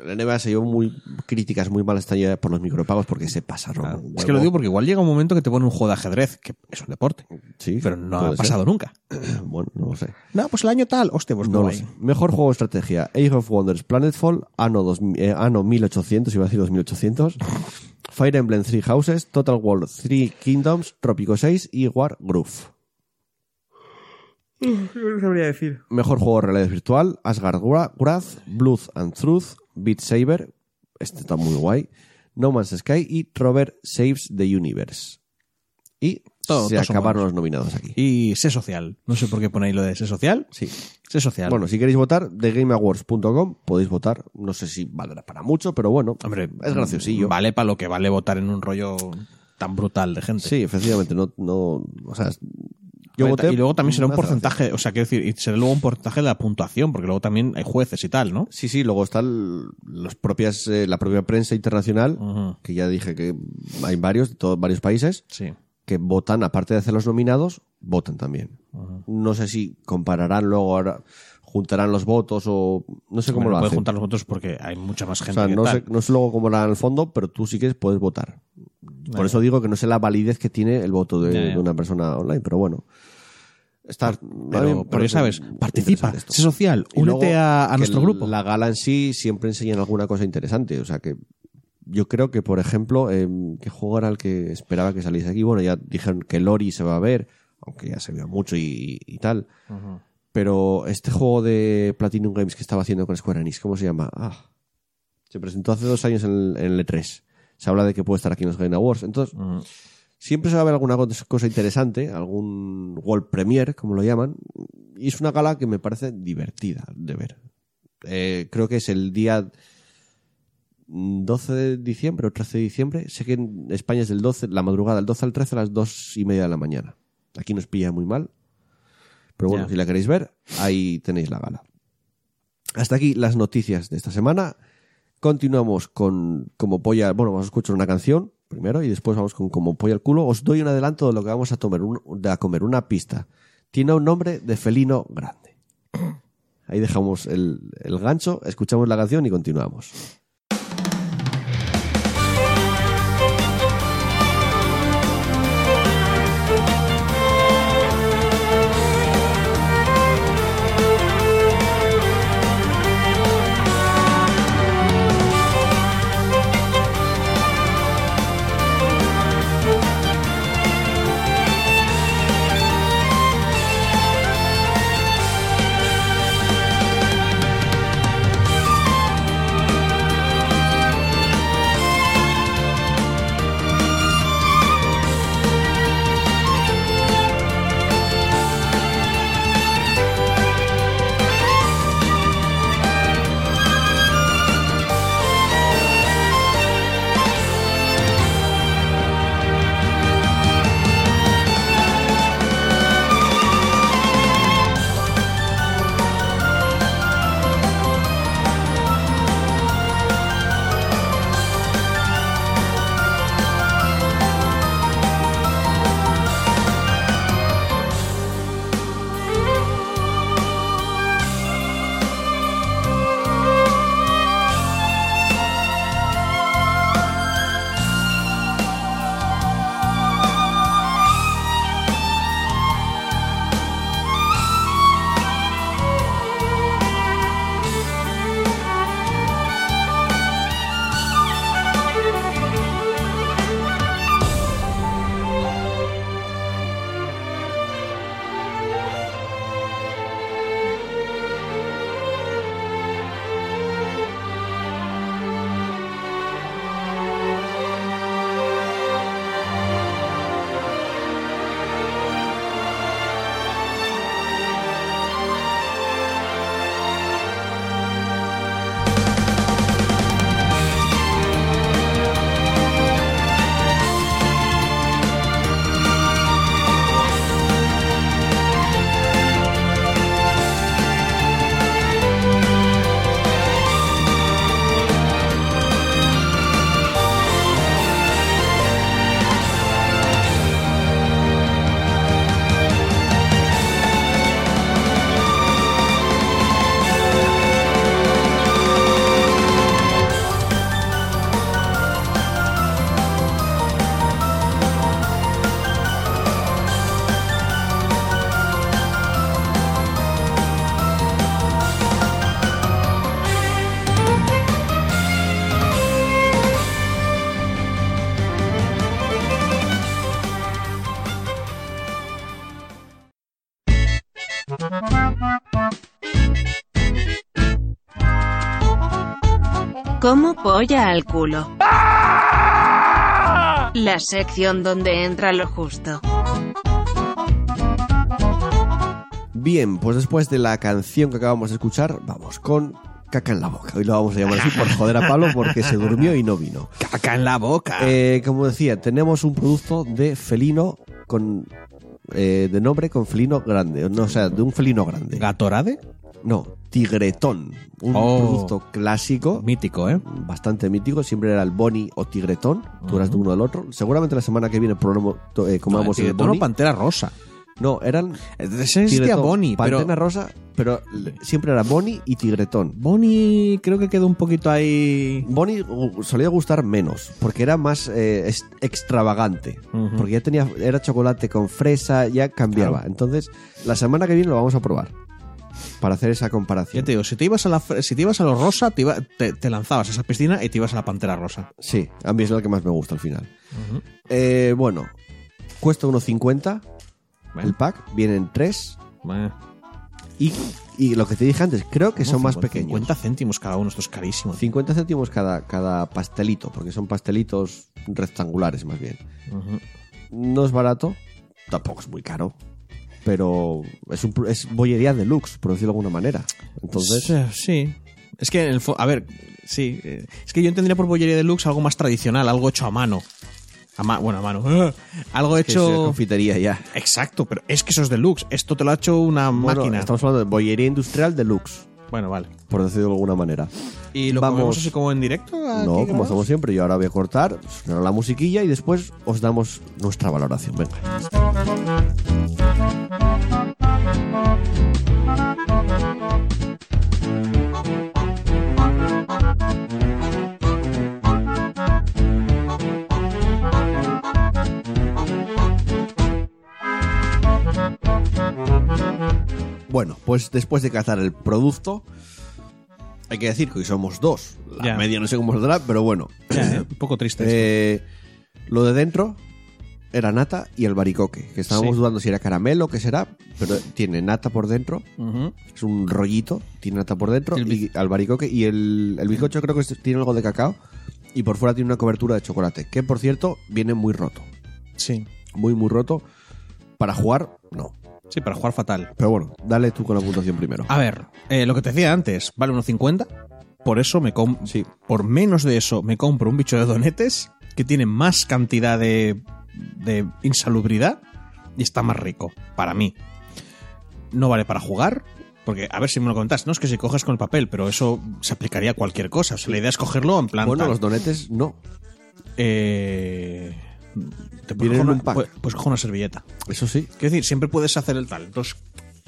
A: la NBA se llevó muy críticas muy malas año por los micropagos porque se pasaron.
B: Claro.
A: un
B: Es que lo digo porque igual llega un momento que te pone un juego de ajedrez, que es un deporte,
A: Sí,
B: pero no ha pasado nunca.
A: Bueno, no lo sé.
B: No, pues el año tal, hostia, pues
A: No
B: no
A: lo sé. Mejor juego de estrategia: Age of Wonders Planetfall, Anno, 2000, eh, Anno 1800, iba a decir 2800. Fire Emblem Three Houses, Total War Three Kingdoms, Trópico 6 y War Groove.
B: No sabría decir.
A: Mejor juego de realidad virtual: Asgard Wrath, Blood and Truth, Beat Saber. Este está muy guay. No Man's Sky y Robert Saves the Universe. Y
B: Todo-
A: se acabaron los nominados aquí.
B: Y sé social. No sé por qué ponéis lo de sé social.
A: Sí.
B: Sé social.
A: Bueno, si queréis votar, thegameawards.com podéis votar. No sé si valdrá para mucho, pero bueno,
B: Hombre,
A: es graciosillo.
B: Vale para lo que vale votar en un rollo tan brutal de gente.
A: Sí, efectivamente, no, no, o sea, yo
B: Vale,
A: voté.
B: y luego también será un porcentaje, o sea, quiero decir, y será luego un porcentaje de la puntuación, porque luego también hay jueces y tal, ¿no?
A: Sí, sí, luego está el- los propias, eh, la propia prensa internacional, que ya dije que hay varios, de todos varios países,
B: Sí.
A: que votan, aparte de hacer los nominados, votan también. No sé si compararán luego ahora, juntarán los votos o no sé cómo
B: Hombre, no
A: lo
B: puede
A: hacen.
B: juntar los votos porque hay mucha más
A: O
B: gente
A: sea,
B: que
A: no
B: tal.
A: sé, no sé luego cómo harán al fondo, pero tú sí que puedes votar. Por eso digo que no sé la validez que tiene el voto de, una persona online, pero bueno. Me
B: Pero, ya
A: parece
B: sabes, participa, sé social,
A: Y
B: únete
A: luego
B: a, nuestro grupo.
A: La gala en sí siempre enseñan alguna cosa interesante. O sea que yo creo que, por ejemplo, eh, ¿qué juego era el que esperaba que saliese aquí? Bueno, ya dijeron que Lori se va a ver, aunque ya se vio mucho y, y tal. Pero este juego de Platinum Games que estaba haciendo con Square Enix, ¿cómo se llama? Ah, se presentó hace dos años en el, en el E3. Se habla de que puede estar aquí en los Game Awards. Entonces. Siempre se va a ver alguna co- cosa interesante, algún World Premiere, como lo llaman, y es una gala que me parece divertida de ver. Eh, creo que es el día 12 de diciembre o 13 de diciembre. Sé que en España es del 12, la madrugada del 12 al 13 a las 2 y media de la mañana. Aquí nos pilla muy mal. Pero bueno, si la queréis ver, ahí tenéis la gala. Hasta aquí las noticias de esta semana. Continuamos con Como Polla. Bueno, vamos a escuchar una canción primero y después vamos con Como Polla al culo. Os doy un adelanto de lo que vamos a, tomar, un- a comer, una pista. Tiene un nombre de felino grande. Ahí dejamos el, el gancho, escuchamos la canción y continuamos.
E: Como polla al culo. La sección donde entra lo justo.
A: Bien, pues después de la canción que acabamos de escuchar, vamos con caca en la boca. Hoy lo vamos a llamar así por joder a Pablo porque se durmió y no vino.
B: Caca en la boca.
A: Eh, como decía, tenemos un producto de felino con eh, de nombre con felino grande, no, o sea, de un felino grande.
B: ¿Gatorade?
A: No, tigretón, un
B: Oh.
A: producto clásico,
B: Mítico, ¿eh?
A: bastante mítico. Siempre era el boni o tigretón. Tú eras de uno del otro. Seguramente la semana que viene probamos, eh, comamos el
B: Tigretón o. Pantera Rosa.
A: No, eran
B: existía Bonnie, pero...
A: Pantera rosa, pero siempre era boni y tigretón.
B: Bonnie creo que quedó un poquito ahí...
A: Bonnie gu- solía gustar menos, porque era más eh, extravagante. Porque ya tenía, era chocolate con fresa, ya cambiaba.
B: Claro.
A: Entonces, la semana que viene lo vamos a probar. Para hacer esa
B: Ya
A: comparación.
B: te digo, si te ibas a, la, si te, ibas a lo rosa, te, iba- te, te lanzabas a esa piscina y te ibas a la Pantera Rosa.
A: Sí, a mí es el que más me gusta al final. Eh, bueno, cuesta 1,50 el pack, vienen tres. Y, y lo que te dije antes, creo que son más pequeños.
B: 50 céntimos cada uno, esto es carísimo.
A: 50 céntimos cada, cada pastelito, porque son pastelitos rectangulares más bien. No es barato, tampoco es muy caro, pero es, un, es bollería deluxe, por decirlo de alguna manera. Entonces,
B: Sí. Es que, en el a ver, sí. eh, Es que yo entendería por bollería deluxe algo más tradicional, algo hecho a mano. A ma- bueno, a mano. algo
A: que es
B: hecho.
A: confitería ya.
B: Exacto, pero es que eso es deluxe. Esto te lo ha hecho una
A: Bueno,
B: máquina.
A: estamos hablando de bollería industrial deluxe,
B: Bueno, vale.
A: por decirlo de alguna manera.
B: ¿Y lo
A: Vamos.
B: así como en directo?
A: No, como hacemos siempre. Yo ahora voy a cortar, sonar la musiquilla y después os damos nuestra valoración. Venga. Bueno, pues después de cazar el producto, hay que decir que hoy somos dos. La
B: Ya.
A: media no sé cómo saldrá, pero bueno.
B: Ya, ¿eh? Un poco triste.
A: Eh, lo de dentro era nata y albaricoque, que estábamos
B: Sí.
A: dudando si era caramelo o qué será, pero tiene nata por dentro, es un rollito, tiene nata por dentro
B: El
A: y albaricoque y el, el bizcocho creo que tiene algo de cacao y por fuera tiene una cobertura de chocolate, que por cierto viene muy roto,
B: Sí.
A: muy muy roto. Para jugar, no.
B: Sí, para jugar fatal.
A: Pero bueno, dale tú con la puntuación primero.
B: A ver, eh, lo que te decía antes, vale 1.50. Por eso me com
A: Sí.
B: por menos de eso me compro un bicho de donetes que tiene más cantidad de, de insalubridad y está más rico, para mí. No vale para jugar, porque a ver si me lo comentas, no es que si coges con el papel, pero eso se aplicaría a cualquier cosa. O sea, la idea es cogerlo en plan.
A: Bueno,
B: tal.
A: los donetes no,
B: Eh, te puedes coger
A: un pack.
B: pues, pues coge una servilleta.
A: eso sí.
B: Quiero decir, siempre puedes hacer el tal. Entonces,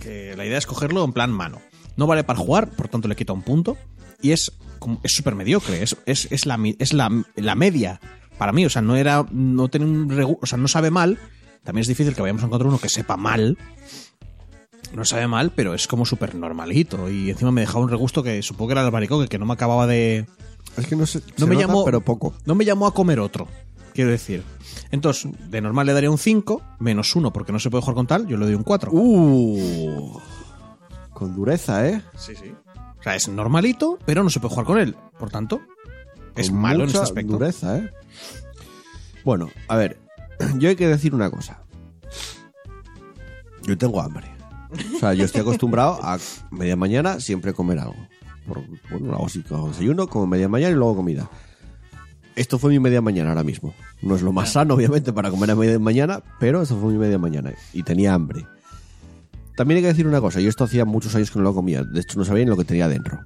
B: que la idea es cogerlo en plan mano. No vale para jugar, por tanto le quita un punto. Y es como- es súper mediocre. Es, es, es, la, es la, la media para mí. O sea, no era. No tiene un O sea, no sabe mal. También es difícil que vayamos a encontrar uno que sepa mal. No sabe mal, pero es como súper normalito. Y encima me dejaba un regusto que supongo que era el albaricoque, que no me acababa de.
A: Es que no se
B: me
A: nota,
B: llamó.
A: pero poco.
B: No me llamó a comer otro. Quiero decir. Entonces, de normal le daría un 5, menos 1 porque no se puede jugar con tal, yo le doy un 4.
A: Uh, con dureza, ¿eh?
B: Sí, sí. O sea, es normalito, pero no se puede jugar con él. Por tanto, es malo en este aspecto.
A: dureza, ¿eh? Bueno, a ver, yo hay que decir una cosa. Yo tengo hambre. O sea, yo estoy acostumbrado a media mañana siempre comer algo. Por, bueno, algo así, como desayuno, como media mañana y luego comida. Esto fue mi media mañana ahora mismo. No es lo más sano, obviamente, para comer a media mañana, pero esto fue mi media mañana y tenía hambre. También hay que decir una cosa, yo esto hacía muchos años que no lo comía, de hecho no sabía ni lo que tenía dentro.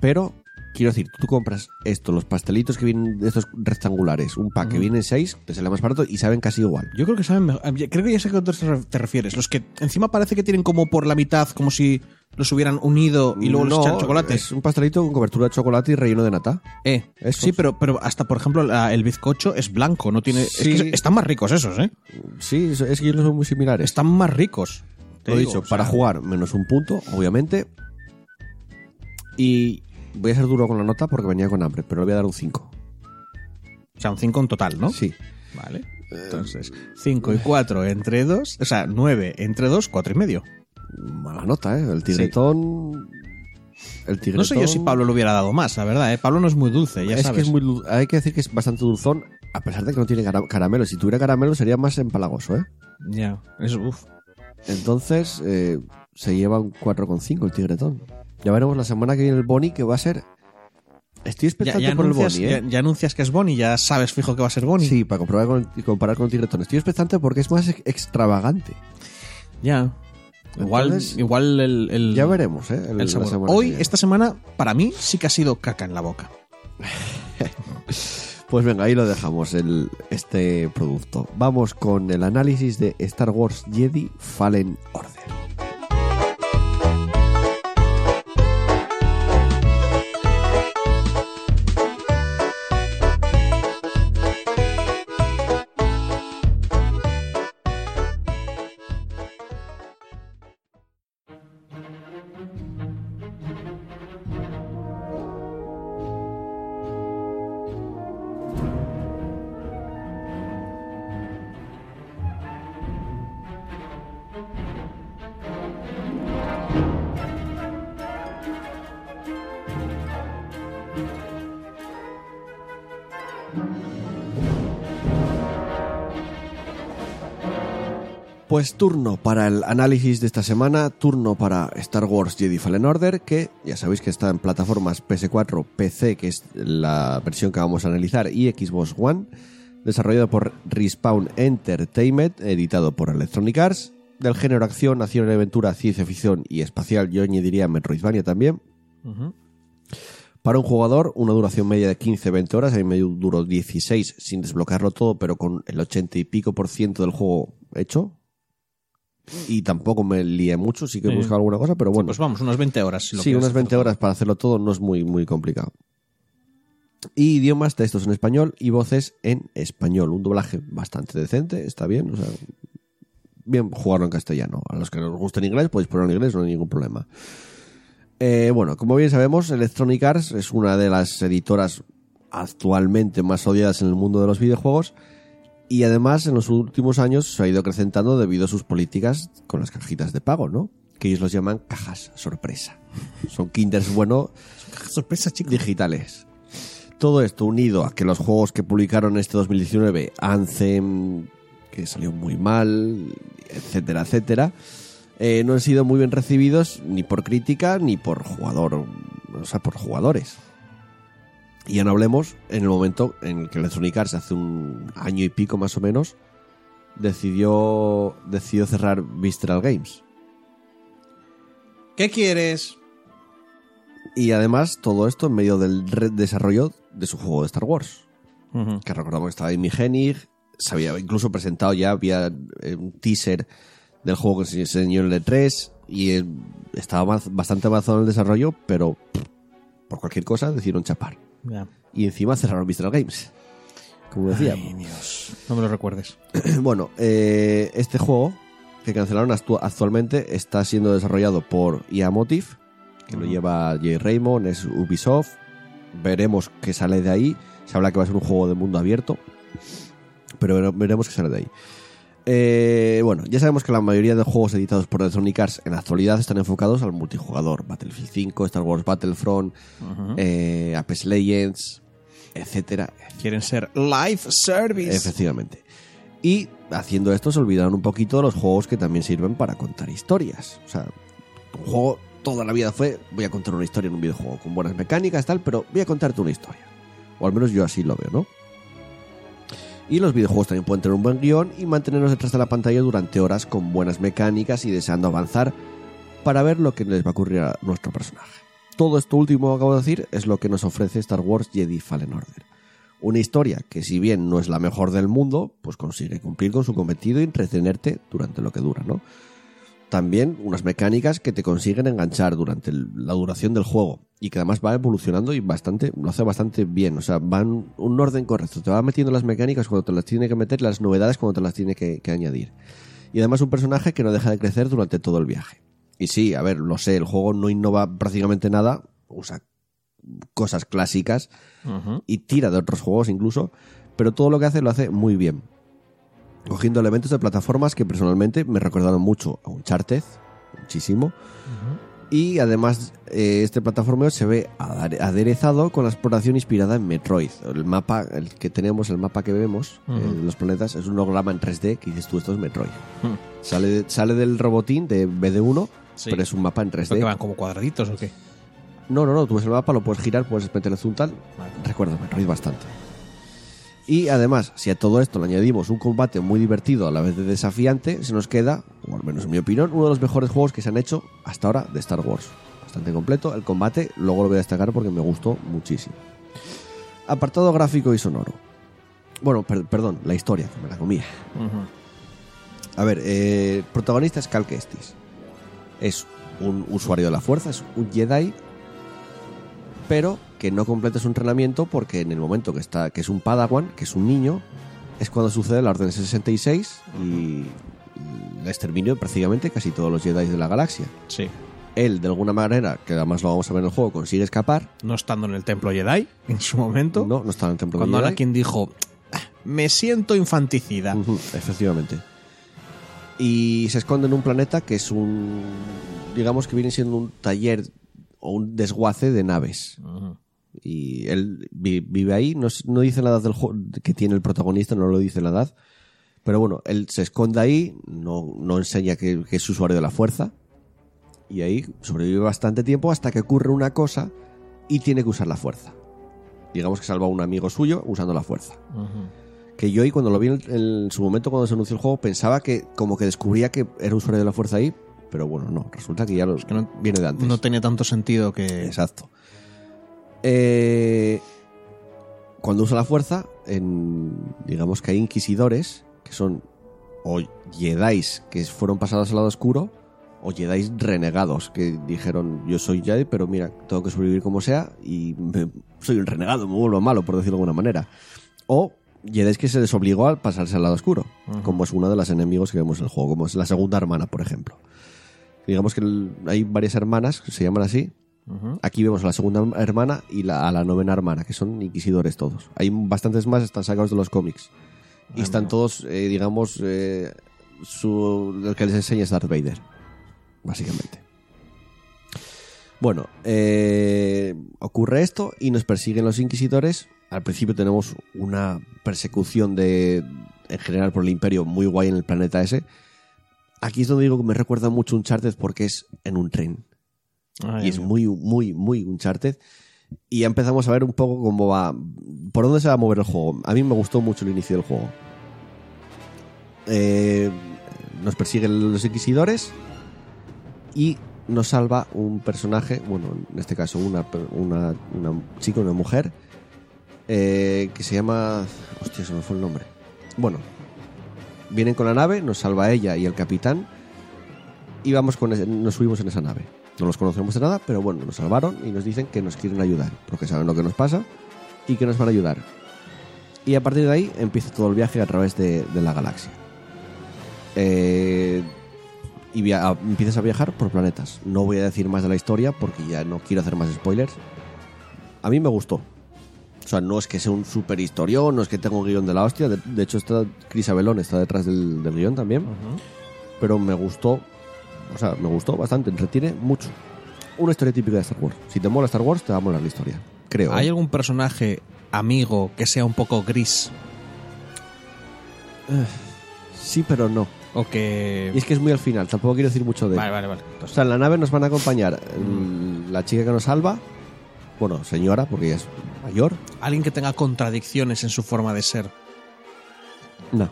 A: Pero, quiero decir, tú compras esto, los pastelitos que vienen de estos rectangulares, un pack que vienen seis, te sale más barato y saben casi igual.
B: Yo creo que saben mejor. eh, Creo que ya sé a qué te re- te refieres. Los que encima parece que tienen como por la mitad, como si los hubieran unido y luego
A: No,
B: echan chocolate.
A: Es un pastelito con cobertura de chocolate y relleno de nata.
B: Eh,
A: Esos.
B: sí, pero, pero hasta, por ejemplo, la- el bizcocho es blanco, no tiene.
A: Sí.
B: Es que están más ricos esos, ¿eh?
A: Sí, es que ellos son muy similares.
B: Están más ricos. Te
A: Lo he dicho,
B: o sea,
A: para jugar menos un punto, obviamente. Y voy a ser duro con la nota porque venía con hambre, pero le voy a dar un 5.
B: O sea, un 5 en total, ¿no?
A: Sí.
B: Vale. Entonces, 5 y 4 entre 2, o sea, 9 entre 2, 4 y medio.
A: Mala nota, ¿eh? El tigretón... El tigretón...
B: No sé yo si Pablo lo hubiera dado más, la verdad, ¿eh? Pablo no es muy dulce, ya
A: es
B: sabes.
A: que es muy hay que decir que es bastante dulzón, a pesar de que no tiene cara- caramelo. Si tuviera caramelo sería más empalagoso, ¿eh?
B: Ya, eso, uf.
A: Entonces, eh, se lleva un 4,5 el tigretón. Ya veremos la semana que viene el Boni, que va a ser... Estoy expectante
B: ya
A: por el
B: anuncias,
A: Boni, ¿eh?
B: ya, ya anuncias que es Bonnie, ya sabes fijo que va a ser Bonnie.
A: Sí, para comprobar con, y comparar con el tigretón. Estoy expectante porque es más ex- extravagante.
B: Ya. Igual,
A: Entonces,
B: igual el, el-
A: Ya veremos, ¿eh? El-
B: el sabor.
A: semana
B: Hoy, esta semana, para mí, sí que ha sido caca en la boca.
A: Pues venga, ahí lo dejamos, el, este producto. Vamos con el análisis de Star Wars Jedi Fallen Order. Pues turno para el análisis de esta semana, turno para Star Wars Jedi Fallen Order, que ya sabéis que está en plataformas PS4, PC, que es la versión que vamos a analizar, y Xbox One, desarrollado por Respawn Entertainment, editado por Electronic Arts, del género acción, acción y aventura, ciencia ficción y espacial, yo añadiría Metroidvania también. Para un jugador, una duración media de 15-20 horas, a mí me duró 16 sin desbloquearlo todo, pero con el 80 y pico por ciento del juego hecho. Y tampoco me lié mucho, sí que he buscado alguna cosa, pero bueno.
B: Pues vamos, unas 20 horas. Si lo
A: sí, unas
B: hacer
A: 20
B: todo.
A: horas para hacerlo todo no es muy, muy complicado. Y idiomas, textos en español y voces en español. Un doblaje bastante decente, está bien. O sea, bien jugarlo en castellano. A los que nos gusta en inglés, podéis ponerlo en inglés, no hay ningún problema. Eh, bueno, como bien sabemos, Electronic Arts es una de las editoras actualmente más odiadas en el mundo de los videojuegos y además en los últimos años se ha ido acrecentando debido a sus políticas con las cajitas de pago, ¿no? Que ellos los llaman cajas sorpresa. Son kinders bueno
B: Sorpresa, chicos.
A: digitales. Todo esto unido a que los juegos que publicaron este 2019, Anthem, que salió muy mal, etcétera, etcétera, eh, no han sido muy bien recibidos ni por crítica ni por jugador, o sea, por jugadores. Y ya no hablemos en el momento en el que Electronic Arts hace un año y pico más o menos decidió decidió cerrar Visceral Games.
B: ¿Qué quieres?
A: Y además todo esto en medio del desarrollo de su juego de Star Wars. Que recordamos que estaba Amy Hennig, se había incluso presentado ya, había eh, un teaser del juego que se enseñó en el E3 y eh, estaba bastante avanzado en el desarrollo, pero por cualquier cosa decidieron chapar. Y encima cerraron Visceral Games. Como decía.
B: Ay, Dios. No me lo recuerdes.
A: bueno, eh, este juego que cancelaron actu- actualmente está siendo desarrollado por IA Motive, que lo lleva Jay Raymond, es Ubisoft. Veremos qué sale de ahí. Se habla que va a ser un juego de mundo abierto, pero vere- veremos qué sale de ahí. Eh, bueno, ya sabemos que la mayoría de juegos editados por Electronic Arts en la actualidad están enfocados al multijugador. Battlefield 5, Star Wars Battlefront, eh, Apex Legends, etcétera,
B: Quieren ser live service.
A: Efectivamente. Y haciendo esto se olvidaron un poquito de los juegos que también sirven para contar historias. O sea, un juego toda la vida fue, voy a contar una historia en un videojuego con buenas mecánicas, tal, pero voy a contarte una historia. O al menos yo así lo veo, ¿no? Y los videojuegos también pueden tener un buen guion y mantenernos detrás de la pantalla durante horas con buenas mecánicas y deseando avanzar para ver lo que les va a ocurrir a nuestro personaje. Todo esto último que acabo de decir es lo que nos ofrece Star Wars Jedi Fallen Order. Una historia que si bien no es la mejor del mundo, pues consigue cumplir con su cometido y entretenerte durante lo que dura, ¿no? También unas mecánicas que te consiguen enganchar durante el- la duración del juego y que además va evolucionando y bastante, lo hace bastante bien, o sea, van un orden correcto, te va metiendo las mecánicas cuando te las tiene que meter, las novedades cuando te las tiene que, que añadir. Y además un personaje que no deja de crecer durante todo el viaje. Y sí, a ver, lo sé, el juego no innova prácticamente nada, usa cosas clásicas y tira de otros juegos incluso, pero todo lo que hace lo hace muy bien. Cogiendo elementos de plataformas que personalmente me recordaron mucho a Uncharted, muchísimo. Y además eh, este plataformeo se ve aderezado con la exploración inspirada en Metroid. El mapa, el que tenemos, el mapa que vemos,
B: Ujú.
A: eh, los planetas, es un holograma en 3D que dices tú, esto es Metroid.
B: Hmm.
A: Sale, de- sale del robotín de BD1,
B: Sí.
A: pero es un mapa en 3D.
B: ¿Pero que van como cuadraditos o qué?
A: No, no, no, tú ves el mapa, lo puedes girar, puedes meterle zoom tal. Recuerda, Metroid bastante. Y además, si a todo esto le añadimos un combate muy divertido a la vez de desafiante, se nos queda, o al menos en mi opinión, uno de los mejores juegos que se han hecho hasta ahora de Star Wars. Bastante completo. El combate luego lo voy a destacar porque me gustó muchísimo. Apartado gráfico y sonoro. Bueno, per- perdón, la historia, que me la comía. A ver, eh, protagonista es Cal Kestis. Es un usuario de la fuerza, es un Jedi, pero que no completa su entrenamiento porque en el momento que está, que es un Padawan, que es un niño, es cuando sucede la Orden 66 y el exterminio prácticamente casi todos los Jedi de la galaxia.
B: Sí.
A: Él, de alguna manera, que además lo vamos a ver en el juego, consigue escapar.
B: No estando en el templo Jedi en su momento.
A: No, no está en el templo
B: Cuando
A: Jedi.
B: Anakin dijo, "Ah, me siento infanticida.
A: Efectivamente. Y se esconde en un planeta que es un. digamos que viene siendo un taller o un desguace de naves. Y él vi- vive ahí, no, no dice la edad del que tiene el protagonista, no lo dice la edad, Pero bueno, él se esconde ahí, no, no enseña que, que es usuario de la fuerza. Y ahí sobrevive bastante tiempo hasta que ocurre una cosa y tiene que usar la fuerza. Digamos que salva a un amigo suyo usando la fuerza. Que yo ahí cuando lo vi en, en su momento cuando se anunció el juego pensaba que como que descubría que era usuario de la fuerza ahí, pero bueno, no, resulta que ya lo,
B: que no-
A: viene de antes.
B: No tenía tanto sentido que.
A: Exacto. Eh, cuando usa la fuerza, en, digamos que hay inquisidores que son o jedis que fueron pasados al lado oscuro o jedis renegados que dijeron yo soy Jedi pero mira tengo que sobrevivir como sea y me- soy un renegado me vuelvo malo por decirlo de alguna manera. O jedis que se les obligó a pasarse al lado oscuro como es uno de los enemigos que vemos en el juego como es la segunda hermana por ejemplo. Digamos que el- hay varias hermanas que se llaman así Aquí vemos a la segunda hermana y la, a la novena hermana, que son inquisidores todos. Hay bastantes más, están sacados de los cómics. Y están todos, eh, digamos, eh, su, lo que les enseña es Darth Vader, básicamente. Bueno, eh, ocurre esto y nos persiguen los inquisidores. Al principio tenemos una persecución de, en general por el imperio muy guay en el planeta ese. Aquí es donde digo que me recuerda mucho un Uncharted porque es en un tren
B: Ay,
A: y es muy, muy, muy Uncharted. Y ya empezamos a ver un poco cómo va, por dónde se va a mover el juego. A mí me gustó mucho el inicio del juego. Eh, nos persiguen los inquisidores y nos salva un personaje, bueno, en este caso una, una, una chica, una mujer, eh, que se llama... Hostia, se me fue el nombre. Bueno, vienen con la nave, nos salva ella y el capitán y vamos con ese- nos subimos en esa nave. No los conocemos de nada, pero bueno, nos salvaron y nos dicen que nos quieren ayudar, porque saben lo que nos pasa y que nos van a ayudar. Y a partir de ahí empieza todo el viaje a través de, de la galaxia. Eh, y via- empiezas a viajar por planetas. No voy a decir más de la historia porque ya no quiero hacer más spoilers. A mí me gustó. O sea, no es que sea un super historión, no es que tenga un guion de la hostia. De, de hecho, está Chris Abelón está detrás del, del guion también. Pero me gustó. O sea, me gustó bastante, entretiene mucho. Una historia típica de Star Wars. Si te mola Star Wars, te va a molar la historia. Creo.
B: ¿Hay
A: ¿eh?
B: algún personaje amigo que sea un poco gris?
A: Sí, pero no.
B: O que.
A: Y es que es muy al final, tampoco quiero decir mucho de.
B: Vale, vale, vale.
A: O sea, en la nave nos van a acompañar el- la chica que nos salva. Bueno, señora, porque ella es mayor.
B: alguien que tenga contradicciones en su forma de ser.
A: No.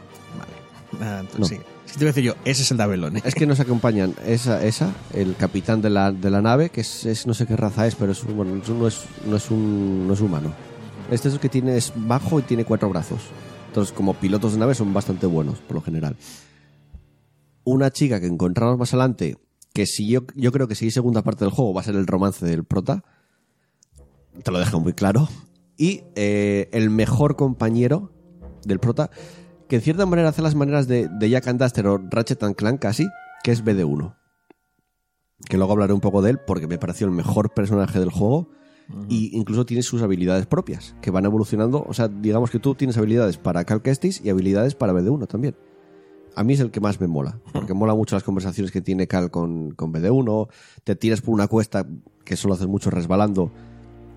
B: Ah, entonces
A: No.
B: sí. Te voy a decir yo, ese es el de. ¿eh?
A: Es que nos acompañan esa, esa el capitán de la, de la nave, que es, es- no sé qué raza es, pero es, bueno, no, es, no, es un, no es humano. Este es el que tiene, es bajo y tiene cuatro brazos. Entonces, como pilotos de nave son bastante buenos, por lo general. Una chica que encontramos más adelante, que si yo, yo creo que si hay segunda parte del juego va a ser el romance del prota. Te lo dejo muy claro. Y eh, el mejor compañero del prota, que en cierta manera hace las maneras de, de Jack and Duster o Ratchet and Clank casi, que es BD1. Que luego hablaré un poco de él porque me pareció el mejor personaje del juego. Y incluso tiene sus habilidades propias, que van evolucionando. O sea, digamos que tú tienes habilidades para Cal Kestis y habilidades para BD1 también. A mí es el que más me mola, porque mola mucho las conversaciones que tiene Cal con, con BD1. Te tiras por una cuesta que solo haces mucho resbalando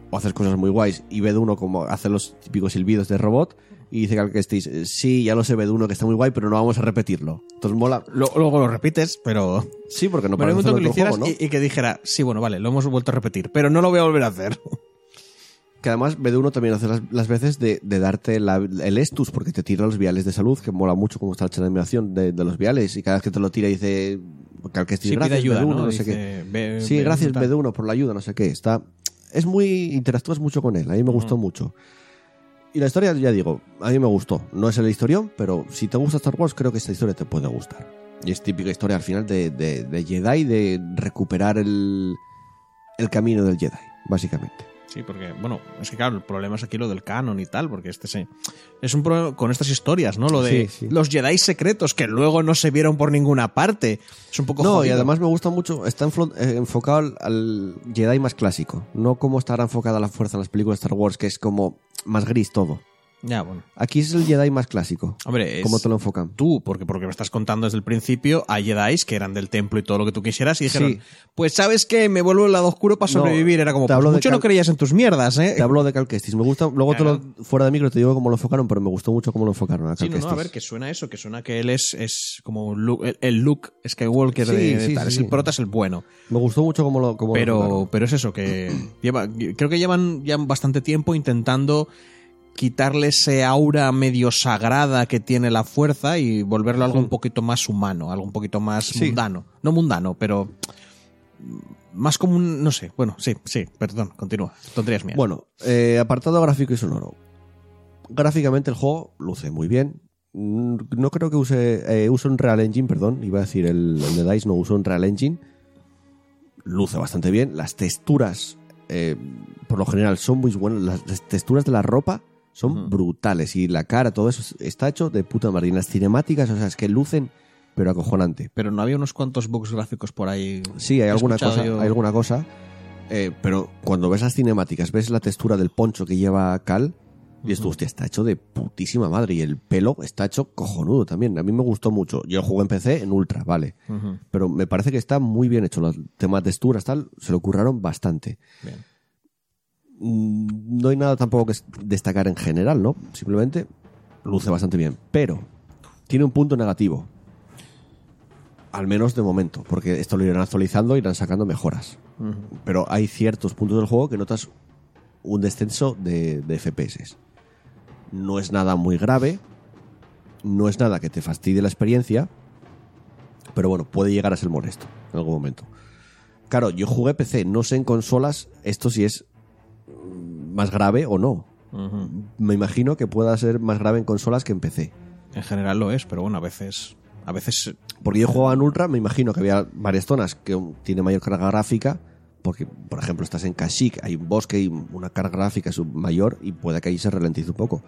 A: o haces cosas muy guays y BD1 como hace los típicos silbidos de robot y dice Cal Kestis, "Eh, sí, ya lo sé BD1 que está muy guay, pero no vamos a repetirlo. Entonces mola.
B: Lo- luego lo repetes, pero.
A: Sí, porque no parece
B: que lo hicieras
A: otro juego, ¿no?
B: y, y que dijera, sí, bueno, vale, lo hemos vuelto a repetir, pero no lo voy a volver a hacer.
A: Que además BD1 también hace las, las veces de, de darte la- el estus porque te tira los viales de salud, que mola mucho cómo está la animación de, de los viales y cada vez que te lo tira dice Cal Kestis,
B: Sí,
A: gracias
B: ayuda,
A: BD1,
B: ¿no?
A: no sé
B: Dice,
A: qué.
B: "Ve-
A: Sí,
B: ve-
A: gracias
B: tal".
A: BD1 por la ayuda, no sé qué. Está es muy interactúas mucho con él, a mí me gustó mucho. Y la historia, ya digo, a mí me gustó. No es el historión, pero si te gusta Star Wars, creo que esta historia te puede gustar. Y es típica historia al final de, de, de Jedi, de recuperar el, el camino del Jedi, básicamente.
B: Sí, porque, bueno, es que claro, el problema es aquí lo del canon y tal, porque este se, es un problema con estas historias, ¿no? Lo de
A: Sí, sí.
B: los Jedi secretos que luego no se vieron por ninguna parte. Es un poco
A: No, y además me gusta mucho, está eh, enfocado al, al Jedi más clásico, no como está ahora enfocada la fuerza en las películas de Star Wars, que es como más gris todo.
B: Ya, bueno.
A: Aquí es el Jedi más clásico.
B: Hombre, es-
A: ¿Cómo te lo enfocan?
B: Tú, porque porque me estás contando desde el principio, hay Jedi que eran del templo y todo lo que tú quisieras y dijeron,
A: Sí.
B: pues sabes que me vuelvo el lado oscuro para
A: No,
B: sobrevivir. Era como, pues mucho no creías en tus mierdas, ¿eh?
A: Te hablo de Cal Kestis. Me gusta, luego te lo, fuera de micro te digo cómo lo enfocaron, pero me gustó mucho cómo lo enfocaron a
B: Sí, no, no, a ver, que suena eso, que suena que él es, es como Luke- el, Luke Skywalker
A: Sí,
B: de, de
A: sí,
B: tal.
A: sí,
B: es el prota, es el bueno.
A: Me gustó mucho cómo lo, cómo lo
B: Pero,
A: enfocaron.
B: pero es eso, que lleva, creo que llevan ya bastante tiempo intentando quitarle ese aura medio sagrada que tiene la fuerza y volverlo algo un poquito más humano, algo un poquito más
A: Sí.
B: mundano. No mundano, pero más como un, no sé, bueno, sí, sí, perdón, continúa, tonterías mías.
A: Bueno, eh, apartado gráfico y sonoro. Gráficamente el juego luce muy bien. Mm, No creo que use, eh, use un Real Engine, perdón, iba a decir el, el de DICE no usa un Real Engine. Luce bastante bien. Las texturas, eh, por lo general, son muy buenas. Las texturas de la ropa son brutales y la cara, todo eso está hecho de puta madre. Y las cinemáticas, o sea, es que lucen, pero acojonante.
B: pero no había unos cuantos bugs gráficos por ahí.
A: Sí, hay alguna cosa,
B: yo-
A: hay alguna cosa. eh, pero cuando ves las cinemáticas, ves la textura del poncho que lleva Cal, y dices tú, hostia, está hecho de putísima madre. Y el pelo está hecho cojonudo también. A mí me gustó mucho. Yo jugué en PC en Ultra, vale. Pero me parece que está muy bien hecho. Los temas texturas, tal, se lo curraron bastante.
B: bien.
A: Mm, No hay nada tampoco que es- destacar en general, ¿no? Simplemente luce bastante bien. Pero tiene un punto negativo. Al menos de momento, porque esto lo irán actualizando y irán sacando mejoras. Pero hay ciertos puntos del juego que notas un descenso de, de FPS. No es nada muy grave, no es nada que te fastidie la experiencia, pero bueno, puede llegar a ser molesto en algún momento. Claro, yo jugué PC, no sé en consolas esto si es más grave o no. Me imagino que pueda ser más grave en consolas que en PC.
B: En general lo es, pero bueno, a veces, a veces
A: Porque yo jugaba en Ultra, me imagino que había varias zonas que tiene mayor carga gráfica, porque, por ejemplo, estás en Kashyyyk, hay un bosque y una carga gráfica mayor y puede que ahí se ralentice un poco.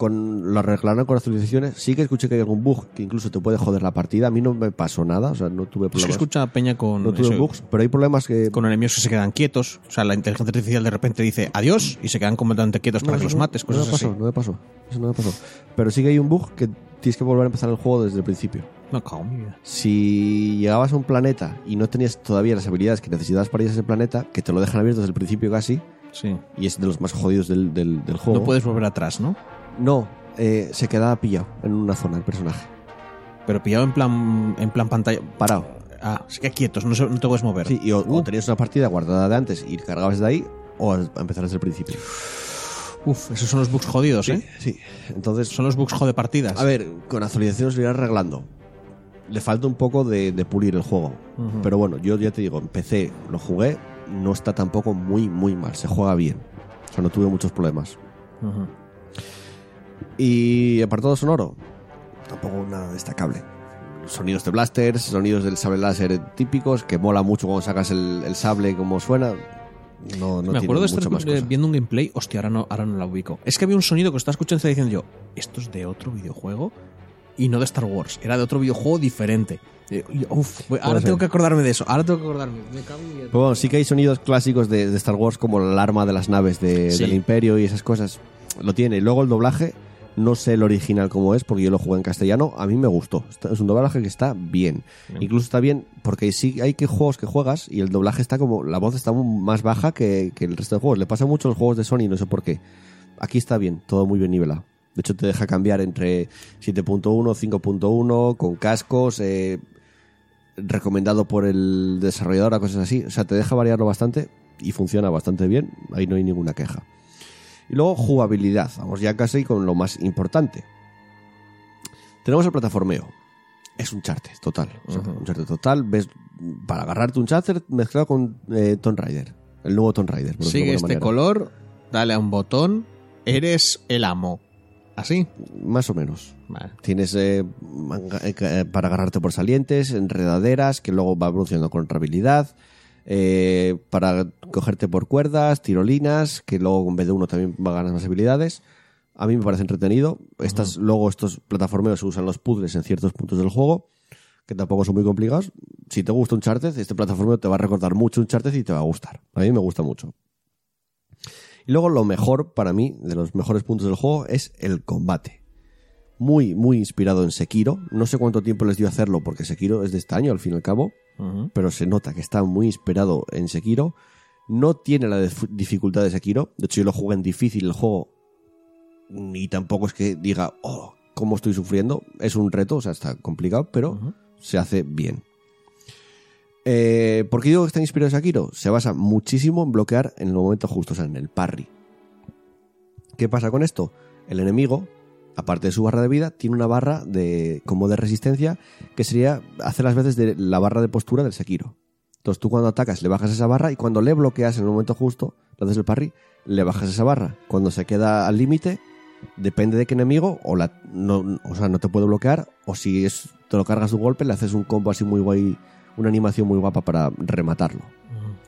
A: Con lo arreglaron con actualizaciones, sí que escuché que hay algún bug que incluso te puede joder la partida. A mí no me pasó nada, o sea, no tuve
B: es que
A: problemas.
B: escucha Peña con,
A: no tuve
B: eso,
A: bugs, pero hay problemas que...
B: con enemigos que se quedan quietos. O sea, la inteligencia artificial de repente dice adiós y se quedan completamente quietos para que los mates,
A: no
B: cosas
A: me pasó,
B: así.
A: No me pasó, eso no me pasó. Pero sí que hay un bug que tienes que volver a empezar el juego desde el principio.
B: Me cago.
A: Si llegabas a un planeta y no tenías todavía las habilidades que necesitabas para ir a ese planeta, que te lo dejan abierto desde el principio casi,
B: Sí.
A: y es de los más jodidos del, del, del juego.
B: No puedes volver atrás, ¿no?
A: No, eh, se quedaba pillado en una zona el personaje.
B: Pero pillado en plan, en plan pantalla.
A: Parado.
B: Ah, se queda quietos, no, se- no te puedes mover.
A: Sí, y o, o
B: Uh.
A: tenías una partida guardada de antes y cargabas de ahí, o a a empezar desde el principio.
B: Uf, esos son los bugs jodidos, ¿eh?
A: Sí, entonces...
B: Son los bugs jode partidas.
A: A ver, con actualizaciones lo irán arreglando. Le falta un poco de, de pulir el juego.
B: Ujú.
A: Pero bueno, yo ya te digo, empecé, lo jugué, no está tampoco muy, muy mal. Se juega bien. O sea, no tuve muchos problemas.
B: Ujú.
A: Y apartado sonoro, tampoco nada destacable. Sonidos de blasters, sonidos del sable láser típicos, que mola mucho cuando sacas el, el sable, como suena. No, no
B: Me acuerdo de estar viendo un gameplay. Hostia, ahora no, ahora no la ubico. Es que había un sonido que estaba escuchando y diciendo yo, esto es de otro videojuego y no de Star Wars. Era de otro videojuego diferente. Eh, uf, ahora
A: ser.
B: tengo que acordarme de eso. Ahora tengo que acordarme. Me cago en
A: bueno, sí que hay sonidos clásicos de, de Star Wars, como el arma de las naves de-
B: Sí.
A: del Imperio y esas cosas. Lo tiene. Luego el doblaje, no sé el original cómo es, porque yo lo jugué en castellano. A mí me gustó. Es un doblaje que está bien.
B: Bien.
A: Incluso está bien, porque sí hay que juegos que juegas y el doblaje está como. La voz está más baja que, que el resto de juegos. Le pasa mucho a los juegos de Sony, no sé por qué. Aquí está bien, todo muy bien nivelado. De hecho, te deja cambiar entre 7.1, 5.1, con cascos, eh, recomendado por el desarrollador, a cosas así. O sea, te deja variarlo bastante y funciona bastante bien. Ahí no hay ninguna queja. Y luego, jugabilidad. Vamos ya casi con lo más importante. Tenemos el plataformeo. Es un charter total. O sea. Un charter total. Ves, para agarrarte un charter mezclado con eh, Tomb Raider. El nuevo Tomb Raider. por
B: Sigue este
A: manera.
B: color, dale a un botón, eres el amo. ¿Así?
A: Más o menos.
B: Vale.
A: Tienes eh, eh, eh, para agarrarte por salientes, enredaderas, que luego va evolucionando con habilidad. Eh, para cogerte por cuerdas, tirolinas, que luego en vez de uno también va a ganar más habilidades. A mí me parece entretenido. Estas, Luego estos plataformeos usan los puzzles en ciertos puntos del juego, que tampoco son muy complicados. Si te gusta un chartez, este plataformeo te va a recordar mucho un chartez y te va a gustar. A mí me gusta mucho. Y luego lo mejor para mí, de los mejores puntos del juego, es el combate. Muy, muy inspirado en Sekiro. No sé cuánto tiempo les dio hacerlo, porque Sekiro es de este año, al fin y al cabo. Pero se nota que está muy inspirado en Sekiro. No tiene la dif- dificultad de Sekiro. De hecho, yo lo jugué en difícil el juego. Y tampoco es que diga, oh, cómo estoy sufriendo. Es un reto, o sea, está complicado, pero se hace bien. Eh, ¿Por qué digo que está inspirado en Sekiro? Se basa muchísimo en bloquear en el momento justo, o sea, en el parry. ¿Qué pasa con esto? El enemigo, aparte de su barra de vida, tiene una barra de como de resistencia que sería hacer las veces de la barra de postura del Sekiro. Entonces tú cuando atacas le bajas esa barra y cuando le bloqueas en el momento justo, le haces el parry, le bajas esa barra. Cuando se queda al límite, depende de qué enemigo, o, la, no, o sea, no te puede bloquear, o si es, te lo cargas de un golpe, le haces un combo así muy guay, una animación muy guapa para rematarlo.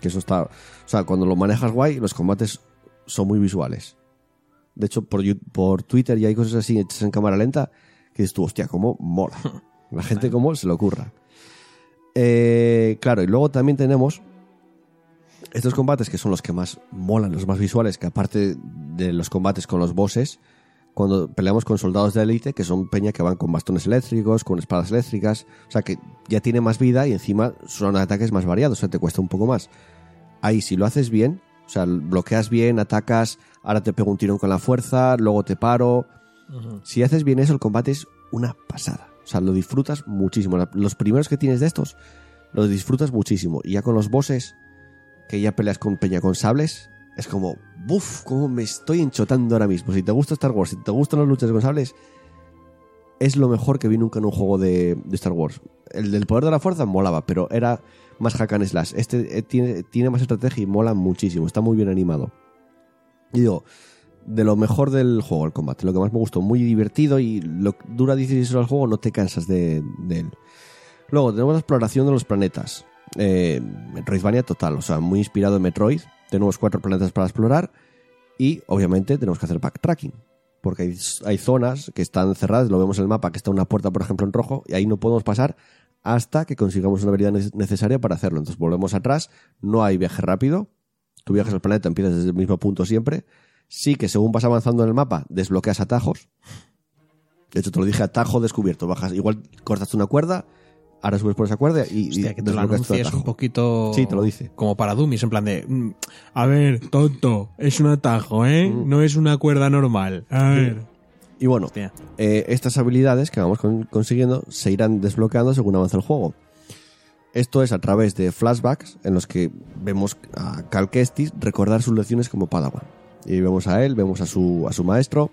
A: Que eso está. O sea, cuando lo manejas guay, los combates son muy visuales. De hecho, por, por Twitter ya hay cosas así hechas en cámara lenta que dices tú, hostia, cómo mola. La gente cómo se le ocurra. Eh, claro, y luego también tenemos estos combates que son los que más molan, los más visuales, que aparte de los combates con los bosses, cuando peleamos con soldados de élite, que son peña que van con bastones eléctricos, con espadas eléctricas, o sea que ya tiene más vida y encima son ataques más variados, o sea, te cuesta un poco más. Ahí, si lo haces bien, o sea, bloqueas bien, atacas, ahora te pego un tirón con la fuerza, luego te paro. Si haces bien eso, el combate es una pasada. O sea, lo disfrutas muchísimo. Los primeros que tienes de estos, los disfrutas muchísimo. Y ya con los bosses, que ya peleas con peña con sables, es como, ¡buf! ¿Cómo me estoy enchotando ahora mismo? Si te gusta Star Wars, si te gustan las luchas con sables, es lo mejor que vi nunca en un juego de, de Star Wars. El del poder de la fuerza molaba, pero era más hack and slash. Este eh, tiene, tiene más estrategia y mola muchísimo. Está muy bien animado. Y digo, de lo mejor del juego, el combate. Lo que más me gustó, muy divertido y lo dura 16 horas el juego, no te cansas de, de él. Luego tenemos la exploración de los planetas. Eh, Metroidvania total, o sea, muy inspirado en Metroid. Tenemos cuatro planetas para explorar y obviamente tenemos que hacer backtracking. Porque hay, hay zonas que están cerradas, lo vemos en el mapa, que está una puerta, por ejemplo, en rojo, y ahí no podemos pasar hasta que consigamos una habilidad ne- necesaria para hacerlo. Entonces volvemos atrás, no hay viaje rápido, tú viajas al planeta, empiezas desde el mismo punto siempre. Sí que según vas avanzando en el mapa, desbloqueas atajos. De hecho, te lo dije, atajo descubierto. Bajas, igual cortas una cuerda, ahora subes por esa cuerda y,
B: Hostia, que te lo un poquito.
A: Sí, te lo dice.
B: Como para Dummies, en plan de. mm, A ver, tonto, es un atajo, ¿eh?
A: Mm.
B: No es una cuerda normal. A ver.
A: Y bueno, eh, estas habilidades que vamos con- consiguiendo se irán desbloqueando según avanza el juego. Esto es a través de flashbacks en los que vemos a Cal Kestis recordar sus lecciones como Padawan. Y vemos a él, vemos a su, a su maestro,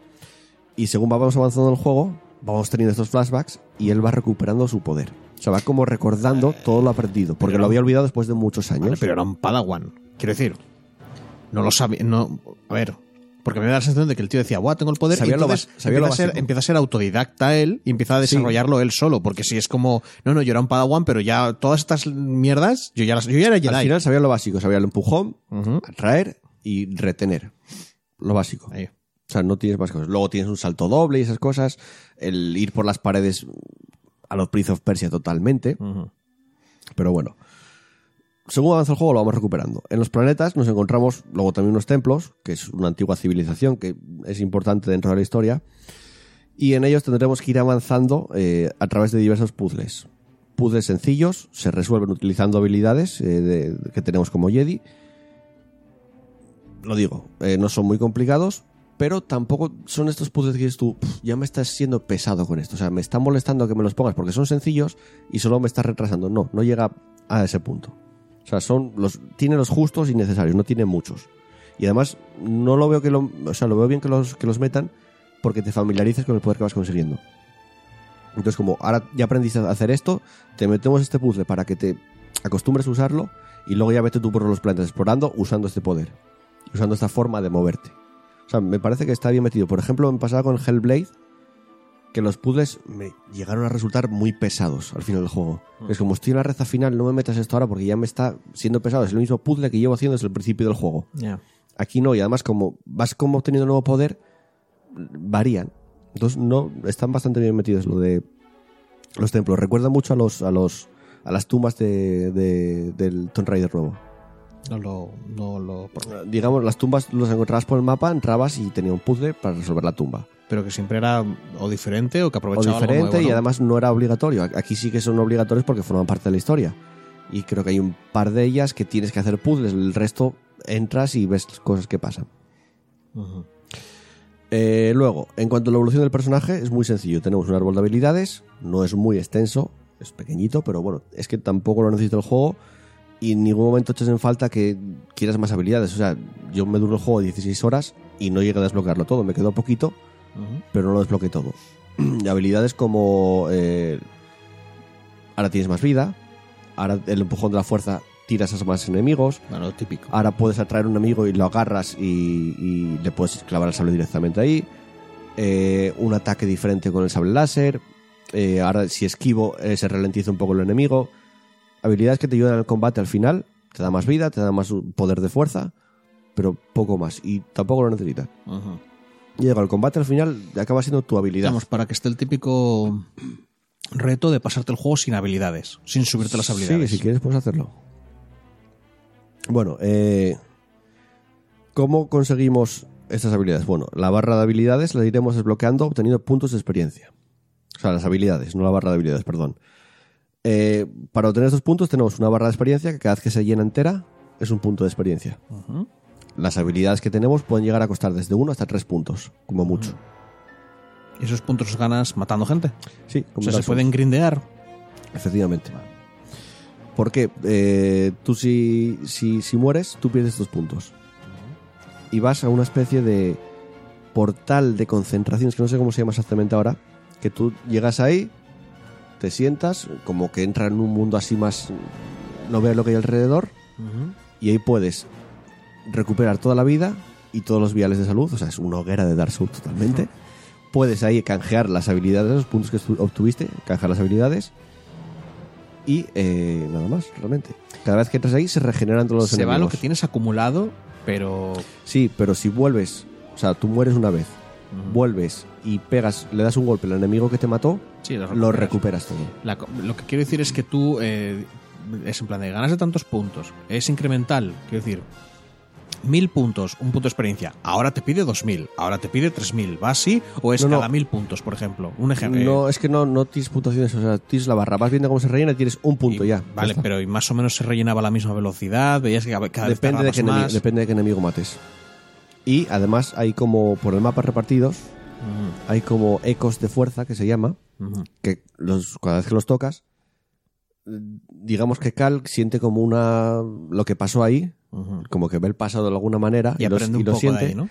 A: y según vamos avanzando en el juego, vamos teniendo estos flashbacks y él va recuperando su poder. O sea, va como recordando todo lo aprendido, porque
B: pero-
A: lo había olvidado después de muchos años.
B: Vale, pero era un Padawan. Quiero decir, no lo sabía. No, a ver, porque me da la sensación de que el tío decía, ¡buah, tengo el poder!
A: Sabía
B: y
A: lo
B: entonces
A: bas- sabía lo
B: empieza, a ser,
A: básico.
B: empieza a ser autodidacta él y empieza a
A: Sí.
B: desarrollarlo él solo. Porque si es como, no, no, yo era un Padawan, pero ya todas estas mierdas, yo ya, las, yo ya era Jedi.
A: Al final sabía lo básico, sabía el empujón, atraer y retener. Lo básico.
B: Ahí.
A: O sea, no tienes más cosas. Luego tienes un salto doble y esas cosas. El ir por las paredes a los Prince of Persia totalmente. Pero bueno. Según avanza el juego lo vamos recuperando. En los planetas nos encontramos luego también unos templos, que es una antigua civilización que es importante dentro de la historia. Y en ellos tendremos que ir avanzando eh, a través de diversos puzzles. Puzzles sencillos, se resuelven utilizando habilidades eh, que tenemos como Jedi. Lo digo, eh, no son muy complicados, pero tampoco son estos puzzles que dices tú, "Pf, ya me estás siendo pesado con esto. O sea, me está molestando que me los pongas porque son sencillos y solo me estás retrasando. No, no llega a ese punto. Sea, son los, tiene los justos y necesarios, no tiene muchos. Y además, no lo veo que lo, o sea, lo veo bien que los, que los metan porque te familiarices con el poder que vas consiguiendo. Entonces, como ahora ya aprendiste a hacer esto, te metemos este puzzle para que te acostumbres a usarlo y luego ya vete tú por los planetas explorando usando este poder, usando esta forma de moverte. O sea, me parece que está bien metido. Por ejemplo, me pasaba con Hellblade, que los puzzles me llegaron a resultar muy pesados al final del juego. Es como, estoy en la reza final, no me metas esto ahora porque ya me está siendo pesado. Es el mismo puzzle que llevo haciendo desde el principio del juego. Aquí no, y además como vas como obteniendo nuevo poder, varían. Entonces no, están bastante bien metidos lo de los templos. Recuerda mucho a los, a los, a las tumbas de, de- del Tomb Raider nuevo.
B: No lo, no lo.
A: Digamos, las tumbas los encontrabas por el mapa, entrabas y tenía un puzzle para resolver la tumba.
B: Pero que siempre era o diferente o que
A: O
B: aprovechaba algo
A: diferente
B: nuevo,
A: y además no era obligatorio. Aquí sí que son obligatorios porque forman parte de la historia. Y creo que hay un par de ellas que tienes que hacer puzzles. El resto entras y ves cosas que pasan. Eh, luego, en cuanto a la evolución del personaje, es muy sencillo. Tenemos un árbol de habilidades, no es muy extenso, es pequeñito, pero bueno, es que tampoco lo necesita el juego y en ningún momento echas en falta que quieras más habilidades. O sea, yo me duro el juego 16 horas y no llegué a desbloquearlo todo, me quedó poquito, Pero no lo desbloqueé todo. Habilidades como eh, ahora tienes más vida, ahora el empujón de la fuerza tiras a más enemigos,
B: Bueno, lo típico.
A: Ahora puedes atraer a un amigo y lo agarras y, y le puedes clavar el sable directamente ahí. Eh, un ataque diferente con el sable láser. Eh, ahora, si esquivo, eh, se ralentiza un poco el enemigo. Habilidades que te ayudan al combate al final. Te da más vida, te da más poder de fuerza, pero poco más. Y tampoco lo necesitas.
B: Ujú.
A: Llega el combate al final, acaba siendo tu habilidad.
B: Digamos, para que esté el típico reto de pasarte el juego sin habilidades, sin subirte las habilidades.
A: Sí, si quieres puedes hacerlo. Bueno, eh, ¿cómo conseguimos estas habilidades? Bueno, la barra de habilidades la iremos desbloqueando obteniendo puntos de experiencia. O sea, las habilidades, no la barra de habilidades, perdón. Eh, para obtener estos puntos tenemos una barra de experiencia que cada vez que se llena entera es un punto de experiencia. Las habilidades que tenemos pueden llegar a costar desde 1 hasta 3 puntos, como mucho.
B: ¿Y esos puntos los ganas matando gente?
A: Sí,
B: O sea, se pueden grindear.
A: Efectivamente. Porque eh, tú si, si, si mueres, tú pierdes estos puntos. Y vas a una especie de portal de concentraciones, que no sé cómo se llama exactamente ahora, que tú llegas ahí, te sientas, como que entra en un mundo así más... No veas lo que hay alrededor, y ahí puedes recuperar toda la vida y todos los viales de salud, o sea, es una hoguera de Dark Souls totalmente. Puedes ahí canjear las habilidades, los puntos que obtuviste, canjear las habilidades y eh, nada más, realmente. Cada vez que entras ahí se regeneran todos los
B: Se va
A: enemigos.
B: lo que tienes acumulado, pero
A: Sí, pero si vuelves, o sea, tú mueres una vez, vuelves y pegas, le das un golpe al enemigo que te mató,
B: sí, lo
A: lo
B: recuperas.
A: todo.
B: La lo que quiero decir es que tú eh, es en plan de ganas de tantos puntos, es incremental, quiero decir, mil puntos, un punto de experiencia, ahora te pide dos mil, ahora te pide tres mil, ¿va así? ¿O es
A: No, no.
B: cada mil puntos, por ejemplo? Un ejemplo.
A: No, es que no, no tienes puntuaciones, o sea, tienes la barra, vas viendo cómo se rellena y tienes un punto ya. ya
B: Vale,
A: está.
B: pero y más o menos se rellenaba a la misma velocidad, veías que cada cada vez
A: depende de, qué
B: más.
A: depende de qué enemigo mates. Y además hay como por el mapa repartidos,
B: Ujú,
A: hay como ecos de fuerza que se llama, que los, cada vez que los tocas, eh, digamos que Cal siente como una lo que pasó ahí, Como que ve el pasado de alguna manera
B: Y
A: y, los-
B: aprende
A: y
B: un
A: lo
B: poco de
A: siente
B: ahí, ¿no?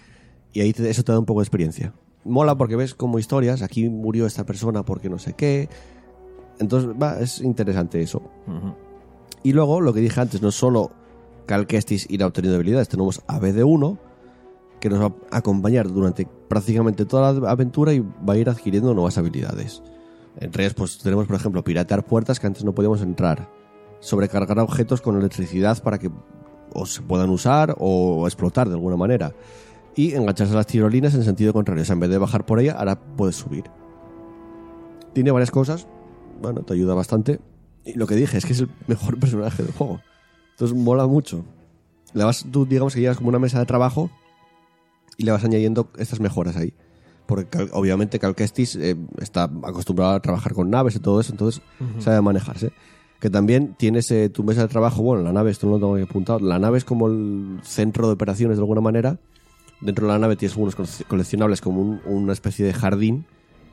A: y ahí te- eso te da un poco de experiencia. Mola porque ves como historias, aquí murió esta persona porque no sé qué. Entonces, va, es interesante eso. Y luego, lo que dije antes, no solo Cal Kestis irá obteniendo habilidades, tenemos a BD1, que nos va a acompañar durante prácticamente toda la aventura y va a ir adquiriendo nuevas habilidades. Entre ellas, pues tenemos, por ejemplo, piratear puertas que antes no podíamos entrar, sobrecargar objetos con electricidad para que o se puedan usar o explotar de alguna manera, y engancharse a las tirolinas en sentido contrario. O sea, en vez de bajar por ella, ahora puedes subir. Tiene varias cosas, bueno, te ayuda bastante. Y lo que dije es que es el mejor personaje del juego. Entonces mola mucho. Le vas, tú digamos que llegas como una mesa de trabajo y le vas añadiendo estas mejoras ahí. Porque obviamente Cal Kestis eh, está acostumbrado a trabajar con naves y todo eso, entonces sabe manejarse. Que también tienes eh, tu mesa de trabajo, bueno, la nave, esto no lo tengo apuntado, la nave es como el centro de operaciones de alguna manera. Dentro de la nave tienes unos cole- coleccionables como un- una especie de jardín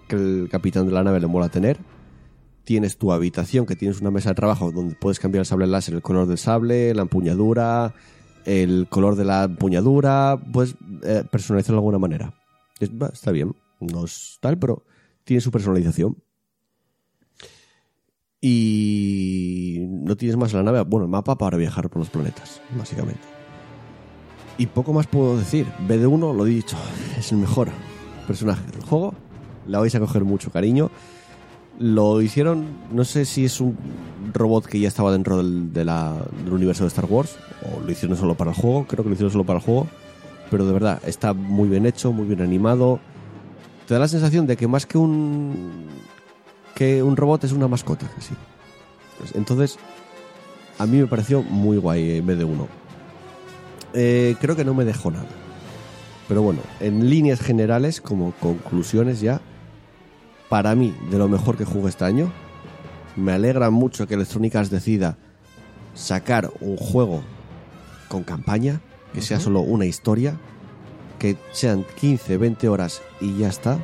A: que el capitán de la nave le mola tener tienes tu habitación, que tienes una mesa de trabajo donde puedes cambiar el sable láser, el color del sable, la empuñadura, el color de la empuñadura, puedes eh, personalizarlo de alguna manera. Está bien, no es tal, pero tiene su personalización. Y no tienes más la nave, bueno, el mapa para viajar por los planetas, básicamente. Y poco más puedo decir. BD1, lo he dicho, es el mejor personaje del juego. La vais a coger mucho cariño. Lo hicieron, no sé si es un robot que ya estaba dentro del, del universo de Star Wars, o lo hicieron solo para el juego, creo que lo hicieron solo para el juego, pero de verdad, está muy bien hecho, muy bien animado. Te da la sensación de que más que un, que un robot es una mascota, casi. Pues, Entonces, a mí me pareció muy guay eh, BD1. Eh, creo que no me dejó nada. Pero bueno, en líneas generales, como conclusiones ya, para mí, de lo mejor que jugué este año, me alegra mucho que Electronic Arts decida sacar un juego con campaña, que sea solo una historia, que sean 15, 20 horas y ya está.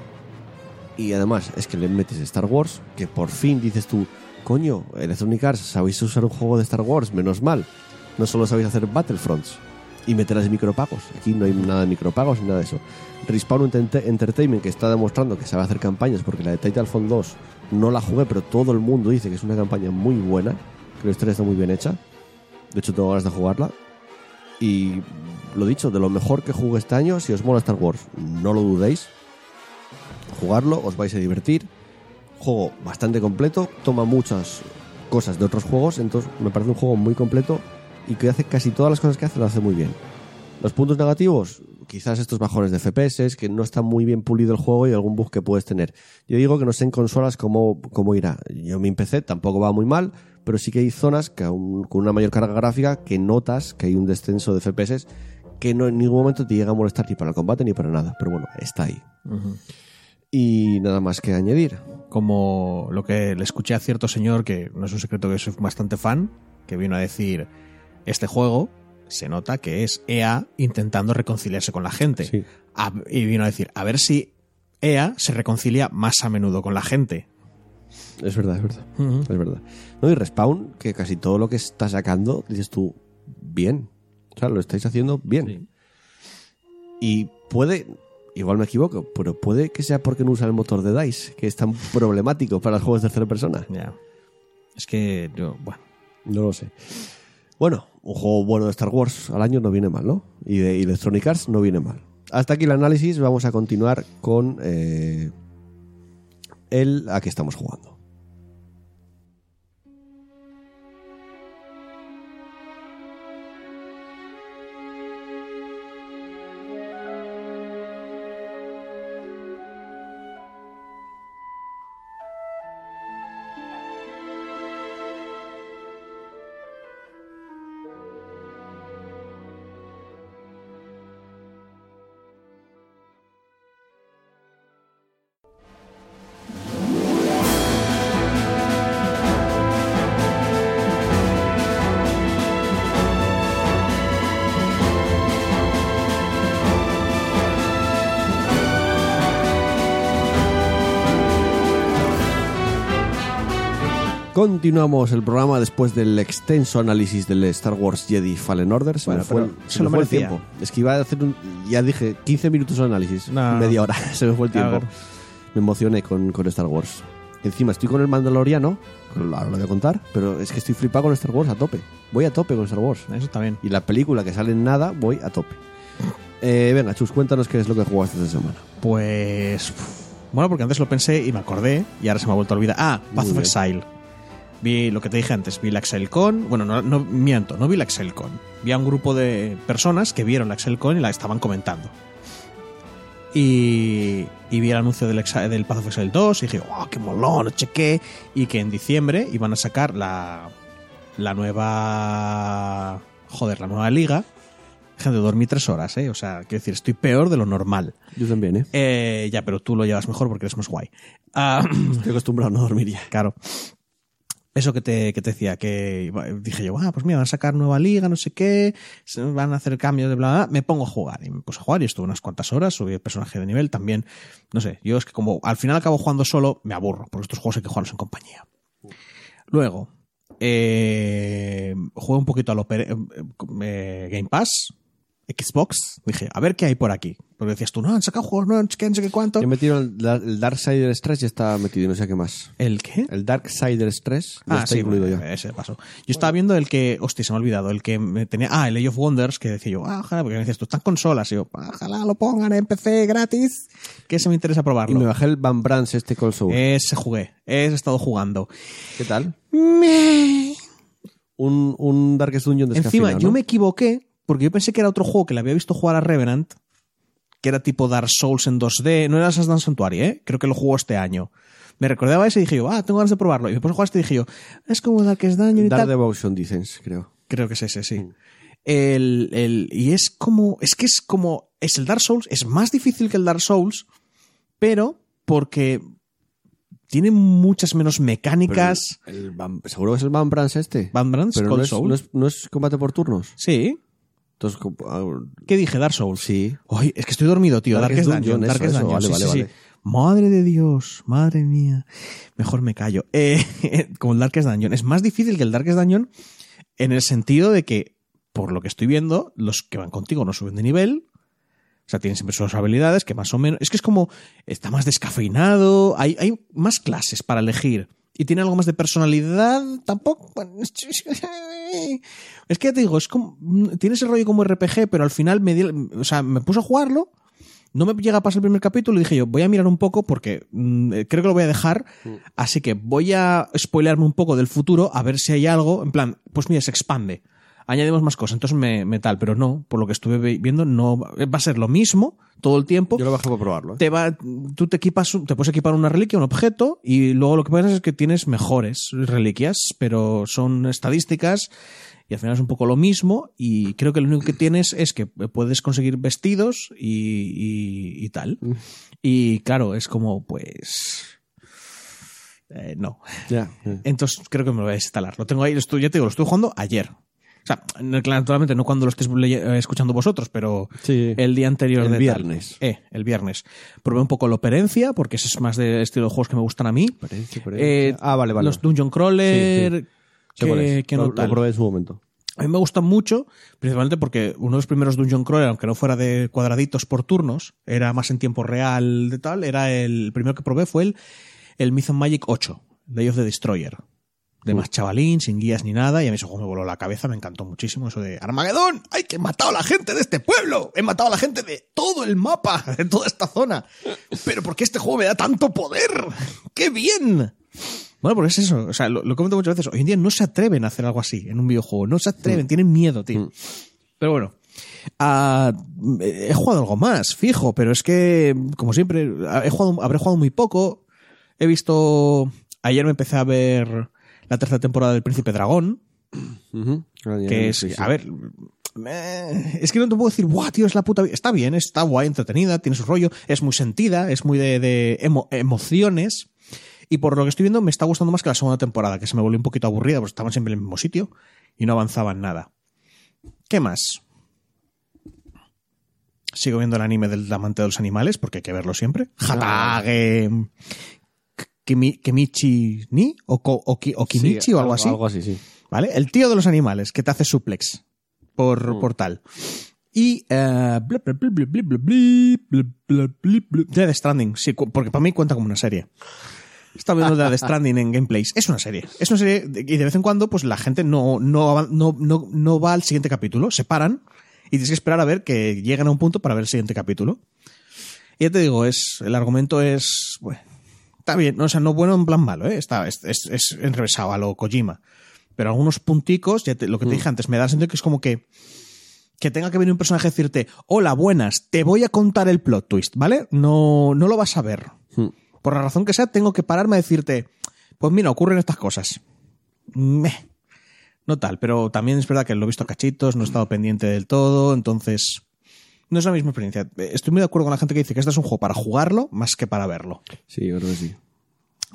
A: Y además es que le metes Star Wars, que por fin dices tú, coño, Electronic Arts, sabéis usar un juego de Star Wars, menos mal. No solo sabéis hacer Battlefronts y meterlas micropagos. Aquí no hay nada de micropagos ni nada de eso. Respawn Ente- Entertainment, que está demostrando que sabe hacer campañas, porque la de Titanfall 2 no la jugué, pero todo el mundo dice que es una campaña muy buena, que la historia está muy bien hecha. De hecho, tengo ganas de jugarla. Y lo dicho, de lo mejor que jugué este año, si os mola Star Wars, no lo dudéis. Jugarlo, os vais a divertir. Juego bastante completo, toma muchas cosas de otros juegos, entonces me parece un juego muy completo y que hace casi todas las cosas que hace, lo hace muy bien. Los puntos negativos, quizás estos bajones de FPS, que no está muy bien pulido el juego y algún bug que puedes tener. Yo digo que no sé en consolas cómo, cómo irá. Yo mi PC tampoco va muy mal, pero sí que hay zonas con una mayor carga gráfica que notas que hay un descenso de FPS que no en ningún momento te llega a molestar ni para el combate ni para nada. Pero bueno, está ahí. Y nada más que añadir.
B: Como lo que le escuché a cierto señor, que no es un secreto que soy bastante fan, que vino a decir, este juego se nota que es EA intentando reconciliarse con la gente.
A: Sí.
B: A- y vino a decir, a ver si EA se reconcilia más a menudo con la gente.
A: Es verdad, es verdad. Es verdad. No, y Respawn, que casi todo lo que está sacando, dices tú, bien. O sea, lo estáis haciendo bien. Y puede, igual me equivoco, pero puede que sea porque no usa el motor de DICE, que es tan problemático para los juegos de tercera persona.
B: Ya. Es que yo, bueno.
A: No lo sé. Bueno, un juego bueno de Star Wars al año no viene mal, ¿no? Y de Electronic Arts no viene mal. Hasta aquí el análisis, vamos a continuar con eh, el a que estamos jugando. Continuamos el programa después del extenso análisis del Star Wars Jedi Fallen Order. Se
B: Bueno,
A: me fue,
B: pero
A: se
B: se
A: me
B: lo
A: fue el tiempo. Es que iba a hacer un. Ya dije, 15 minutos de análisis.
B: No,
A: media hora. Se me fue el tiempo. Me emocioné con, con Star Wars. Encima estoy con el Mandaloriano. Ahora lo voy a contar. Pero es que estoy flipado con Star Wars a tope. Voy a tope con Star Wars.
B: Eso está bien.
A: Y la película que sale en nada, voy a tope. Eh, venga, Chus, cuéntanos qué es lo que jugaste esta semana.
B: Pues. Bueno, porque antes lo pensé y me acordé y ahora se me ha vuelto a olvidar. Ah, Path
A: Muy
B: of
A: bien.
B: Exile. Vi lo que te dije antes, vi la ExcelCon. Bueno, no, no miento, no vi la ExcelCon. Vi a un grupo de personas que vieron la ExcelCon y la estaban comentando. Y, y vi el anuncio del, Exa- del Path of Exile 2 y dije, ¡wow, qué molón! Lo chequé. Y que en diciembre iban a sacar la, la nueva. Joder, la nueva liga. Gente, dormí tres horas, ¿eh? O sea, quiero decir, estoy peor de lo normal.
A: Yo también, ¿eh?
B: Eh, ya, pero tú lo llevas mejor porque eres más guay. Ah,
A: Estoy acostumbrado a no dormir ya.
B: claro. Eso que te, que te decía, que dije yo, ah, pues mira, van a sacar nueva liga, no sé qué, van a hacer cambios de bla, bla, bla, me pongo a jugar. Y me puse a jugar y estuve unas cuantas horas, subí el personaje de nivel también. No sé, yo es que como al final acabo jugando solo, me aburro, porque estos juegos hay que jugarlos en compañía. Luego, eh, un poquito al Opera- eh, eh, Game Pass, Xbox, dije, a ver qué hay por aquí. Porque decías tú, no, han sacado juegos, no, no sé qué, no sé qué cuánto.
A: He metido el, el Darksider Stress y está metido y no sé qué más.
B: ¿El qué?
A: El Darksider Stress ya
B: Ah,
A: está
B: sí,
A: incluido
B: bueno,
A: ya.
B: ese paso. Yo estaba viendo el que, hostia, se me ha olvidado, el que me tenía, ah, el Age of Wonders, que decía yo, ah, ojalá, porque me decías tú, están consolas, y yo, ojalá lo pongan en PC gratis, que se me interesa
A: Y
B: probarlo.
A: me bajé el Van Brands este Soul.
B: Ese jugué, ese he estado jugando.
A: ¿Qué tal?
B: Me-
A: Un, un Darkest Dungeon
B: Encima,
A: descafeinado,
B: yo
A: ¿no?
B: me equivoqué, porque yo pensé que era otro juego que le había visto jugar a Revenant, que era tipo Dark Souls en 2D, no era Assassin's Sanctuary, ¿eh? creo que lo jugó este año. Me recordaba ese y dije yo, ah, tengo ganas de probarlo. Y después jugaste y dije yo, es como Darkest Dungeon y
A: Dark
B: tal.
A: Devotion Defense, creo.
B: Creo que es ese, sí. El, el- y es como. Es que es como. Es el Dark Souls. Es más difícil que el Dark Souls. Pero porque tiene muchas menos mecánicas.
A: El Van- ¿Seguro que es el Van Brands este?
B: Van Brands,
A: Pero no es, es, no es combate por turnos.
B: Sí.
A: Entonces, ah,
B: ¿Qué dije? Dark Souls.
A: sí.
B: Ay, es que estoy dormido, tío.
A: Darkest
B: Darkest Dungeon.
A: Eso, eso, vale,
B: sí,
A: vale,
B: sí, sí.
A: vale.
B: Madre de Dios, madre mía. Mejor me callo. Eh, como el Darkest Dungeon. Es más difícil que el Darkest Dungeon en el sentido de que, por lo que estoy viendo, los que van contigo no suben de nivel. O sea, tienen siempre sus habilidades que más o menos. Es que es como. Está más descafeinado. Hay, hay más clases para elegir. Y tiene algo más de personalidad. Tampoco. Es que ya te digo, es como. Tiene ese rollo como RPG, pero al final me O sea, me puse a jugarlo. No me llega a pasar el primer capítulo y dije yo, voy a mirar un poco porque mm, eh, creo que lo voy a dejar. Así que voy a spoilearme un poco del futuro a ver si hay algo. En plan, pues mira, se expande. Añadimos más cosas, entonces me, me tal, pero no, por lo que estuve vi- viendo, no va a ser lo mismo todo el tiempo.
A: Yo lo bajé para probarlo. ¿eh?
B: Te va, tú te equipas, te puedes equipar una reliquia, un objeto, y luego lo que pasa es que tienes mejores reliquias, pero son estadísticas y al final es un poco lo mismo. Y creo que lo único que tienes es que puedes conseguir vestidos y, y- y tal. Y claro, es como, pues. eh, no.
A: Ya. eh.
B: Entonces creo que me lo voy a instalar. Lo tengo ahí, lo estoy, ya te digo, lo estuve jugando ayer. O sea, naturalmente no cuando lo estéis eh, escuchando vosotros, pero
A: Sí.
B: el día anterior
A: El
B: de tal.
A: viernes.
B: Eh, el viernes. Probé un poco la operencia, porque ese es más de estilo de juegos que me gustan a mí.
A: Operencia, operencia.
B: Eh,
A: ah, vale, vale.
B: Los Dungeon Crawler,
A: cuál
B: que, no
A: lo, lo
B: tal.
A: probé en su momento.
B: A mí me gustan mucho, principalmente porque uno de los primeros Dungeon Crawler, aunque no fuera de cuadraditos por turnos, era más en tiempo real de tal, era el primero que probé fue el, el Myth and Magic 8, Day of the Destroyer. De más chavalín, sin guías ni nada, y a mí ese juego me voló la cabeza, me encantó muchísimo eso de Armagedón, ¡ay, que he matado a la gente de este pueblo! ¡He matado a la gente de todo el mapa, de toda esta zona! ¡Pero por qué este juego me da tanto poder! ¡Qué bien! Bueno, porque es eso. O sea, lo, lo comento muchas veces. Hoy en día no se atreven a hacer algo así en un videojuego. No se atreven, tienen miedo, tío. Pero bueno. Ah, he jugado algo más, fijo, pero es que, como siempre, he jugado, habré jugado muy poco. He visto. Ayer me empecé a ver la tercera temporada del Príncipe Dragón.
A: Ah, ya,
B: que es.
A: sí, sí.
B: A ver. Es que no te puedo decir, ¡guau, tío! Es la puta. vida". Está bien, está guay, entretenida, tiene su rollo, es muy sentida, es muy de, de emo- emociones. Y por lo que estoy viendo, me está gustando más que la segunda temporada, que se me volvió un poquito aburrida, porque estaban siempre en el mismo sitio y no avanzaban nada. ¿Qué más? Sigo viendo el anime del amante de los animales, porque hay que verlo siempre. Hatage. Kimi, Kimichi Ni o, o, o Kimichi o algo, así.
A: Algo así, sí.
B: ¿Vale? El tío de los animales que te hace suplex por, mm. por tal. Y uh, Dead Stranding, sí, porque para mí cuenta como una serie. Está viendo Dead Stranding en gameplays. Es una serie. Es una serie y de vez en cuando pues la gente no, no, no, no, no va al siguiente capítulo. Se paran y tienes que esperar a ver que lleguen a un punto para ver el siguiente capítulo. Y ya te digo, es, el argumento es, bueno, está bien, no, o sea, no bueno en plan malo, ¿eh? Está, es, es, es enrevesado a lo Kojima. Pero algunos punticos, ya te- lo que te dije antes, me da sensación que es como que. Que tenga que venir un personaje a decirte, hola, buenas, te voy a contar el plot twist, ¿vale? No, no lo vas a ver.
A: Hmm.
B: Por la razón que sea, tengo que pararme a decirte, pues mira, ocurren estas cosas. Meh. No tal, pero también es verdad que lo he visto a cachitos, no he estado pendiente del todo, entonces no es la misma experiencia. Estoy muy de acuerdo con la gente que dice que este es un juego para jugarlo más que para verlo.
A: Sí, yo creo que sí.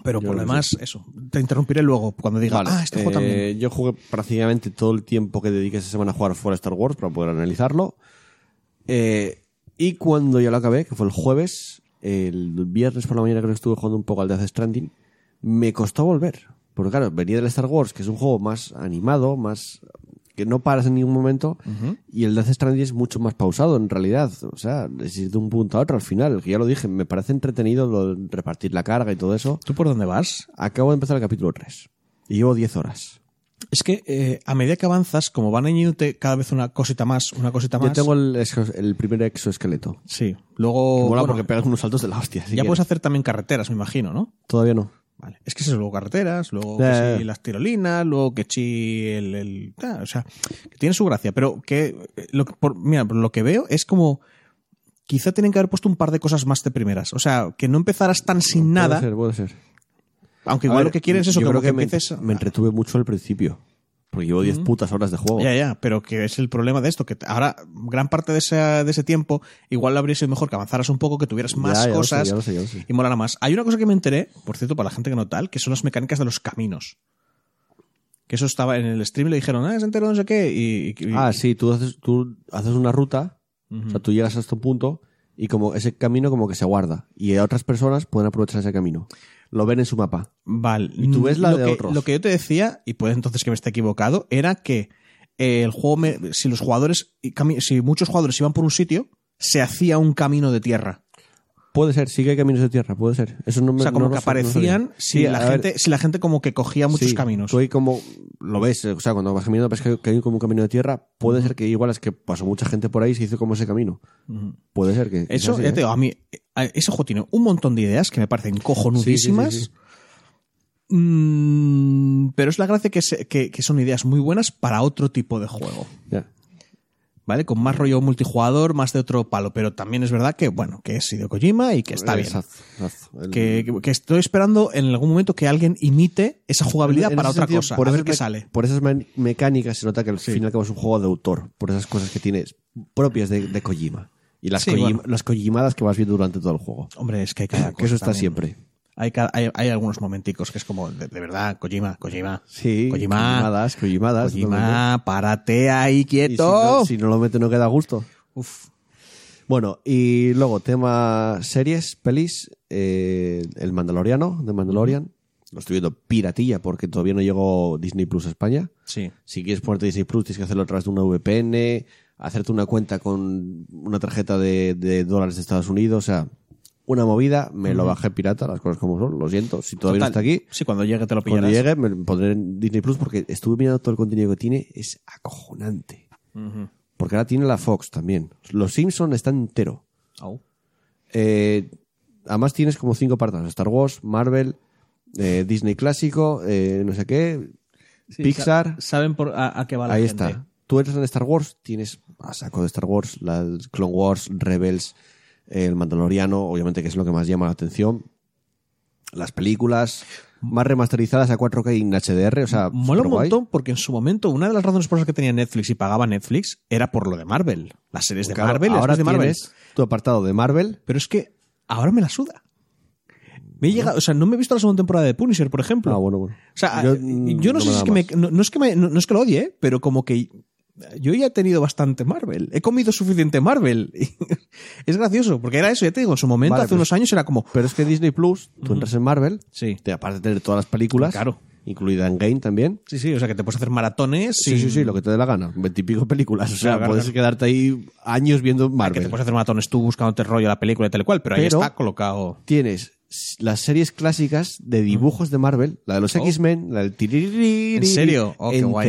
B: Pero
A: Yo
B: por lo demás, eso. Te interrumpiré luego cuando diga,
A: Vale,
B: ah, este juego también.
A: eh, Yo jugué prácticamente todo el tiempo que dediqué esa semana a jugar fuera Star Wars para poder analizarlo. Eh, y cuando ya lo acabé, que fue el jueves, el viernes por la mañana creo que estuve jugando un poco al Death Stranding, me costó volver. Porque claro, venía del Star Wars, que es un juego más animado, más que no paras en ningún momento, y el Death Stranding es mucho más pausado en realidad. O sea, es ir de un punto a otro al final. Que ya lo dije, me parece entretenido lo de repartir la carga y todo eso.
B: ¿Tú por dónde vas?
A: Acabo de empezar el capítulo 3. Y llevo 10 horas.
B: Es que eh, a medida que avanzas, como van añadiéndote cada vez una cosita más, una cosita más.
A: Yo tengo el, primer exoesqueleto.
B: Sí. Luego.
A: Mola
B: bueno,
A: porque pegas unos saltos de la hostia. si
B: ya
A: quieres.
B: puedes hacer también carreteras, me imagino, ¿no?
A: Todavía no.
B: Vale. Es que es eso, luego carreteras, luego que sí, las tirolinas, luego que sí el, el- ah, o sea, que tiene su gracia, pero que eh, lo por, mira, por lo que veo es como quizá tienen que haber puesto un par de cosas más de primeras, o sea, que no empezaras tan sin nada,
A: Puede ser, puede ser.
B: aunque igual
A: ver,
B: lo que quieres es eso,
A: yo
B: que,
A: creo
B: que
A: que me,
B: empieces
A: me entretuve mucho al principio. Porque llevo 10 putas horas de juego.
B: Ya, ya, pero que es el problema de esto, que ahora gran parte de ese, de ese tiempo igual lo habría sido mejor que avanzaras un poco, que tuvieras
A: Ya,
B: más
A: ya lo sé,
B: cosas
A: ya lo sé, ya lo sé.
B: y molara más. Hay una cosa que me enteré, por cierto, para la gente que no tal, que son las mecánicas de los caminos. Que eso estaba en el stream y le dijeron, ah, se enteró no sé qué. Y, y-
A: Ah, sí, tú haces, tú haces una ruta, o sea, tú llegas hasta un punto y como ese camino como que se guarda. Y otras personas pueden aprovechar ese camino. Lo ven en su mapa.
B: Vale.
A: Y tú ves la
B: lo
A: de
B: que,
A: otros.
B: Lo que yo te decía, y puede entonces que me esté equivocado, era que eh, el juego, me- si los jugadores, si muchos jugadores iban por un sitio, se hacía un camino de tierra.
A: Puede ser, sí que hay caminos de tierra, puede ser. Eso no me
B: O sea, como
A: no
B: que
A: no
B: aparecían
A: sabía.
B: si,
A: Sí,
B: la
A: ver,
B: gente, si la gente como que cogía muchos
A: sí,
B: caminos.
A: Tú ahí como lo ves, o sea, cuando vas caminando ves que hay como un camino de tierra, puede ser que igual es que pasó mucha gente por ahí y se hizo como ese camino. Puede ser que.
B: Eso,
A: así,
B: ya
A: ¿eh?
B: te digo, a mí, eh, ese juego tiene un montón de ideas que me parecen cojonudísimas.
A: Sí, sí, sí,
B: Mm, pero es la gracia que, se- que- que son ideas muy buenas para otro tipo de juego. ¿Vale? Con más rollo multijugador, más de otro palo. Pero también es verdad que, bueno, que es Hideo Kojima y que está bien.
A: Exacto, exacto. El-
B: Que, estoy esperando en algún momento que alguien imite esa jugabilidad
A: En
B: para otra
A: sentido,
B: cosa.
A: Por
B: a ver
A: esas
B: qué sale.
A: Por esas me- mecánicas se nota que al fin y al cabo es un juego de autor. Por esas cosas que tienes propias de, de Kojima. Y las,
B: Sí, bueno.
A: las Kojimadas que vas viendo durante todo el juego.
B: Hombre, es que hay cada
A: Que eso
B: cosa
A: está
B: también.
A: siempre.
B: Hay, hay, hay algunos momenticos que es como, de, de verdad, Kojima, Kojima.
A: Sí,
B: Kojima.
A: Kojimadas, Kojimadas.
B: Kojima, párate ahí
A: Y si
B: quieto.
A: no, si no lo mete no queda gusto.
B: Uf.
A: Bueno, y luego tema series, pelis, eh, El Mandaloriano, de Mandalorian. Lo estoy viendo piratilla porque todavía no llegó Disney Plus a España.
B: Sí.
A: Si quieres ponerte Disney Plus, tienes que hacerlo a través de una VPN, hacerte una cuenta con una tarjeta de, de dólares de Estados Unidos, o sea, una movida. Me lo bajé pirata, las cosas como son, lo siento. Si todavía no está aquí,
B: Sí, cuando llegue te lo
A: cuando
B: pillarás.
A: llegue me pondré en Disney Plus porque estuve mirando todo el contenido que tiene, es acojonante. Porque ahora tiene la Fox también. Los Simpsons están entero. Eh, además tienes como cinco apartados. Star Wars, Marvel, eh, Disney clásico, eh, no sé qué,
B: Sí,
A: Pixar.
B: sa- Saben por, a, a qué va la
A: Ahí
B: gente.
A: está. Tú eres en Star Wars, tienes a saco de Star Wars, la Clone Wars, Rebels, el Mandaloriano, obviamente que es lo que más llama la atención. Las películas más remasterizadas a 4K en HDR, o sea,
B: Mola un montón porque en su momento una de las razones por las que tenía Netflix y pagaba Netflix era por lo de Marvel. Las series de Marvel, las
A: ahora
B: series de Marvel.
A: tienes tu apartado de Marvel.
B: Pero es que ahora me la suda. Me he llegado, o sea, no me he visto la segunda temporada de Punisher, por ejemplo.
A: Ah, bueno, bueno.
B: O sea,
A: Yo,
B: yo, no,
A: no
B: sé si es que me, no, no es que me- no- no es que lo odie, ¿eh? pero como que yo ya he tenido bastante Marvel. He comido suficiente Marvel. es gracioso, porque era eso, ya te digo, en su momento,
A: Vale,
B: hace
A: pero
B: unos años era como,
A: Pero es que Disney Plus, tú entras en Marvel,
B: sí,
A: te, aparte de tener todas las películas,
B: Claro.
A: incluida en Game también.
B: sí, sí, o sea, que te puedes hacer maratones.
A: Sí,
B: sin-
A: sí, sí, lo que te dé la gana. Veintipico películas. O sea,
B: Claro,
A: puedes
B: claro.
A: quedarte ahí años viendo
B: Que
A: Marvel.
B: te puedes hacer maratones tú buscándote rollo a la película y tal y cual, pero, ahí está colocado.
A: Tienes las series clásicas de dibujos de Marvel, la de los
B: Oh.
A: X-Men, la del tiririri,
B: ¿En serio? Oh, qué guay.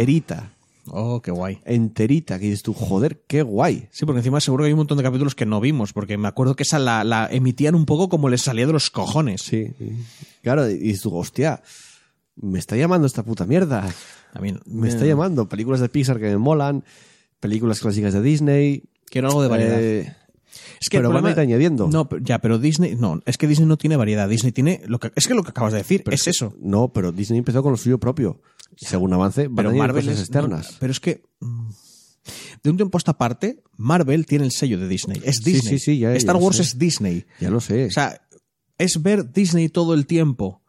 B: Oh, qué guay.
A: Enterita, que dices tú, joder, qué guay.
B: Sí, porque encima seguro que hay un montón de capítulos que no vimos, porque me acuerdo que esa la, la emitían un poco como les salía de los cojones.
A: Sí. Claro, y dices tú, hostia, me está llamando esta puta mierda.
B: A mí
A: Me está llamando. Películas de Pixar que me molan, películas clásicas de Disney.
B: Quiero algo de variedad.
A: Eh,
B: Es
A: pero
B: el
A: van a ir añadiendo.
B: No, pero- ya, pero Disney, no, es que Disney no tiene variedad. Disney tiene lo que es que lo que acabas de decir
A: Pero
B: es
A: que-
B: eso.
A: No, pero Disney empezó con lo suyo propio. Según avance, van
B: Pero
A: a
B: Marvel
A: cosas
B: es
A: externas.
B: no, pero es que mm, de un tiempo a esta parte, Marvel tiene el sello de Disney. Es Disney.
A: sí, sí, ya-
B: Star
A: ya
B: Wars es Disney.
A: Ya lo sé.
B: O sea, es ver Disney todo el tiempo.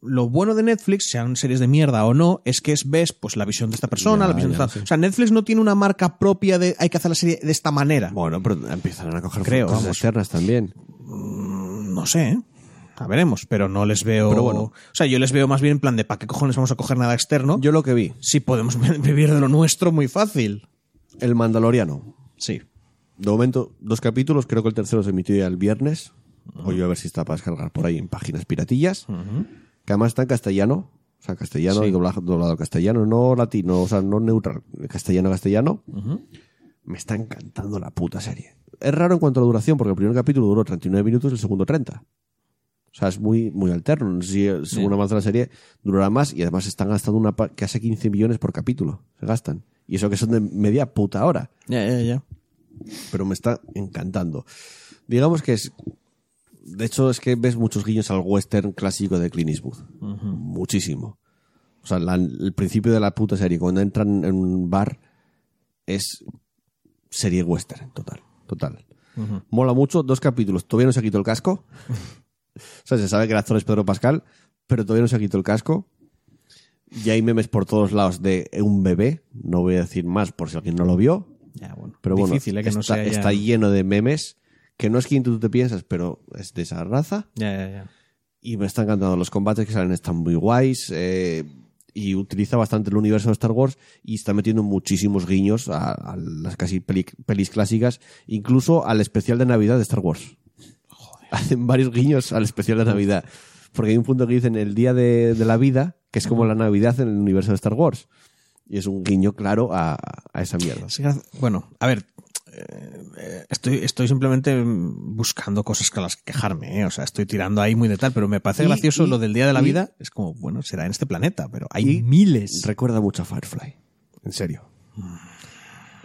B: Lo bueno de Netflix, sean series de mierda o no, es que es ves pues la visión de esta persona,
A: Ya,
B: la visión de esta. O sea, Netflix no tiene una marca propia de hay que hacer la serie de esta manera.
A: bueno, pero empiezan a coger
B: Creo,
A: cosas
B: vamos.
A: externas también.
B: No sé, ¿eh? A veremos, pero no les veo.
A: Pero bueno.
B: O sea, yo les veo más bien en plan de ¿para qué cojones vamos a coger nada externo?
A: Yo lo que vi,
B: Si podemos vivir de lo nuestro muy fácil.
A: El Mandaloriano.
B: Sí.
A: De momento, dos capítulos, creo que el tercero se emitió ya el viernes. Voy a ver si está para descargar por ahí en páginas piratillas. Que además está en castellano. O sea, castellano
B: Sí.
A: y doblado, castellano, no latino, o sea, no neutral, castellano, castellano. Me está encantando la puta serie. Es raro en cuanto a la duración, porque el primer capítulo duró 39 minutos y el segundo 30. O sea, es muy, muy alterno. Si según avanza la serie durará más y además están gastando una casi 15 millones por capítulo. Se gastan. Y eso que son de media puta hora
B: Ya, ya, ya.
A: pero me está encantando. Digamos que es. De hecho, es que ves muchos guiños al western clásico de Clint Eastwood. Muchísimo. O sea, la- el principio de la puta serie, cuando entran en un bar, es serie western, total, total. Mola mucho, dos capítulos. Todavía no se ha quitado el casco. o sea, se sabe que el actor es Pedro Pascal, pero todavía no se ha quitado el casco. Y hay memes por todos lados de un bebé. No voy a decir más por si alguien no lo vio.
B: Ya, bueno.
A: Pero bueno,
B: Difícil, ¿eh? que
A: está,
B: no sea ya-
A: está lleno de memes que no es quien tú te piensas, pero es de esa raza.
B: Ya, ya, ya.
A: Y me están encantando los combates que salen, están muy guays. eh, y utiliza bastante el universo de Star Wars y está metiendo muchísimos guiños a, a las casi peli- pelis clásicas, incluso al especial de Navidad de Star Wars. Hacen varios guiños al especial de Navidad. Porque hay un punto que dicen el día de, de la vida, que es como la Navidad en el universo de Star Wars. Y es un guiño claro a, a esa mierda.
B: Bueno, a ver, eh, eh, estoy, estoy simplemente mm, buscando cosas con las que quejarme, ¿eh? o sea, estoy tirando ahí muy de tal, pero me parece
A: Y-
B: gracioso
A: y-
B: lo del Día de la
A: y-
B: Vida. Es como, bueno, será en este planeta, pero hay miles.
A: Recuerda mucho a Firefly. En serio.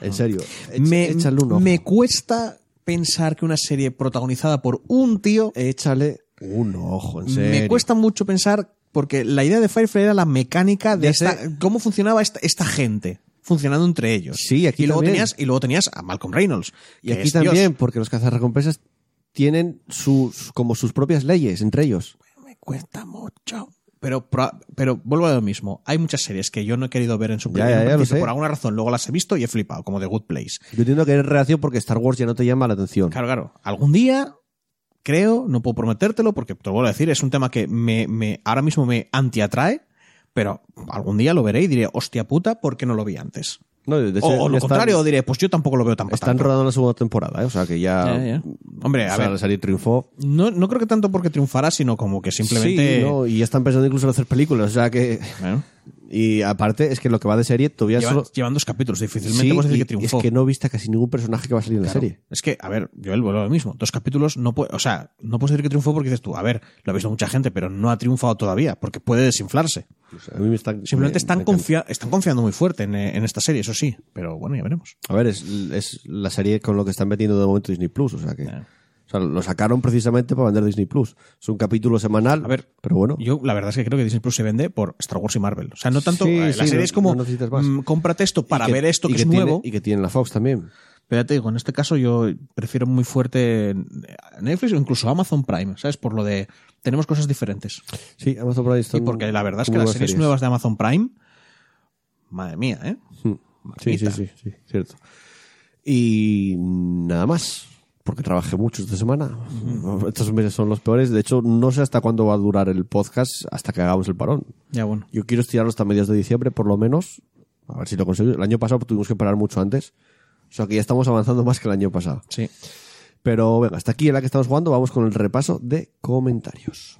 A: En serio. Echa-
B: me,
A: échale un ojo.
B: me cuesta pensar que una serie protagonizada por un tío
A: Échale un ojo, en serio.
B: me cuesta mucho pensar porque la idea de Firefly era la mecánica de esta- cómo funcionaba esta, esta gente funcionando entre ellos.
A: Sí, aquí
B: y luego
A: también.
B: tenías y luego tenías a Malcolm Reynolds.
A: Y aquí
B: Dios.
A: también, porque los cazarrecompensas tienen sus, como sus propias leyes entre ellos.
B: me cuesta mucho. Pero, pero vuelvo a lo mismo. Hay muchas series que yo no he querido ver en su
A: Ya,
B: primer
A: ya, ya lo
B: principio
A: sé.
B: por alguna razón. Luego las he visto y he flipado, como The Good Place.
A: Yo entiendo que eres reacción porque Star Wars ya no te llama la atención.
B: Claro, claro. Algún día, creo, no puedo prometértelo porque te lo vuelvo a decir, es un tema que me, me ahora mismo me antiatrae, pero algún día lo veré y diré, hostia puta, ¿por qué no lo vi antes?
A: No, de hecho,
B: O, lo
A: están-
B: contrario, diré, pues yo tampoco lo veo tan
A: Están
B: tanto.
A: rodando la segunda temporada, ¿eh? o sea que ya.
B: Ya, ya. Hombre, a
A: o sea,
B: ver.
A: la serie triunfó.
B: No, no creo que tanto porque triunfará, sino como que simplemente.
A: Sí, no, y ya están pensando incluso en hacer películas, o sea que.
B: Bueno,
A: Y aparte, es que lo que va de serie todavía
B: llevan,
A: solo.
B: llevan dos capítulos, difícilmente
A: Sí,
B: podemos decir
A: y
B: que triunfó.
A: es que no viste a casi ningún personaje que va a salir en la serie.
B: Es que, a ver, yo el vuelo lo mismo. Dos capítulos no puede, o sea, no puedes decir que triunfó porque dices tú, a ver, lo ha visto mucha gente, pero no ha triunfado todavía, porque puede desinflarse.
A: O sea, a mí me están,
B: Simplemente
A: me-
B: están,
A: me
B: confia- están confiando muy fuerte en, eh, en esta serie, eso sí, pero bueno, ya veremos.
A: A ver, es, es la serie con lo que están metiendo de momento Disney Plus, o sea que. Sea, lo sacaron precisamente para vender Disney Plus. Es un capítulo semanal.
B: A ver,
A: pero bueno.
B: Yo la verdad es que creo que Disney Plus se vende por Star Wars y Marvel. O sea, no tanto.
A: Sí,
B: eh, la
A: sí,
B: serie
A: no-
B: es como.
A: no necesitas más.
B: mm, cómprate esto para
A: Y que-
B: ver esto
A: y
B: que, es
A: tiene-
B: nuevo.
A: Y que tiene la Fox también.
B: Pero ya te digo, en este caso yo prefiero muy fuerte Netflix o incluso Amazon Prime, ¿sabes? Por lo de. Tenemos cosas diferentes.
A: Sí, Amazon Prime
B: Y
A: están
B: porque la verdad es que las
A: buenas
B: series, nuevas de Amazon Prime. Madre mía, ¿eh?
A: Hmm. Sí, sí, sí, sí, cierto. Y nada más, porque trabajé mucho esta semana. Estos meses son los peores. De hecho, no sé hasta cuándo va a durar el podcast hasta que hagamos el parón.
B: Ya bueno.
A: Yo quiero estirarlo hasta mediados de diciembre, por lo menos. A ver si lo conseguimos. El año pasado tuvimos que parar mucho antes. O sea que ya estamos avanzando más que el año pasado.
B: Sí.
A: Pero venga, hasta aquí en la que estamos jugando, vamos con el repaso de comentarios.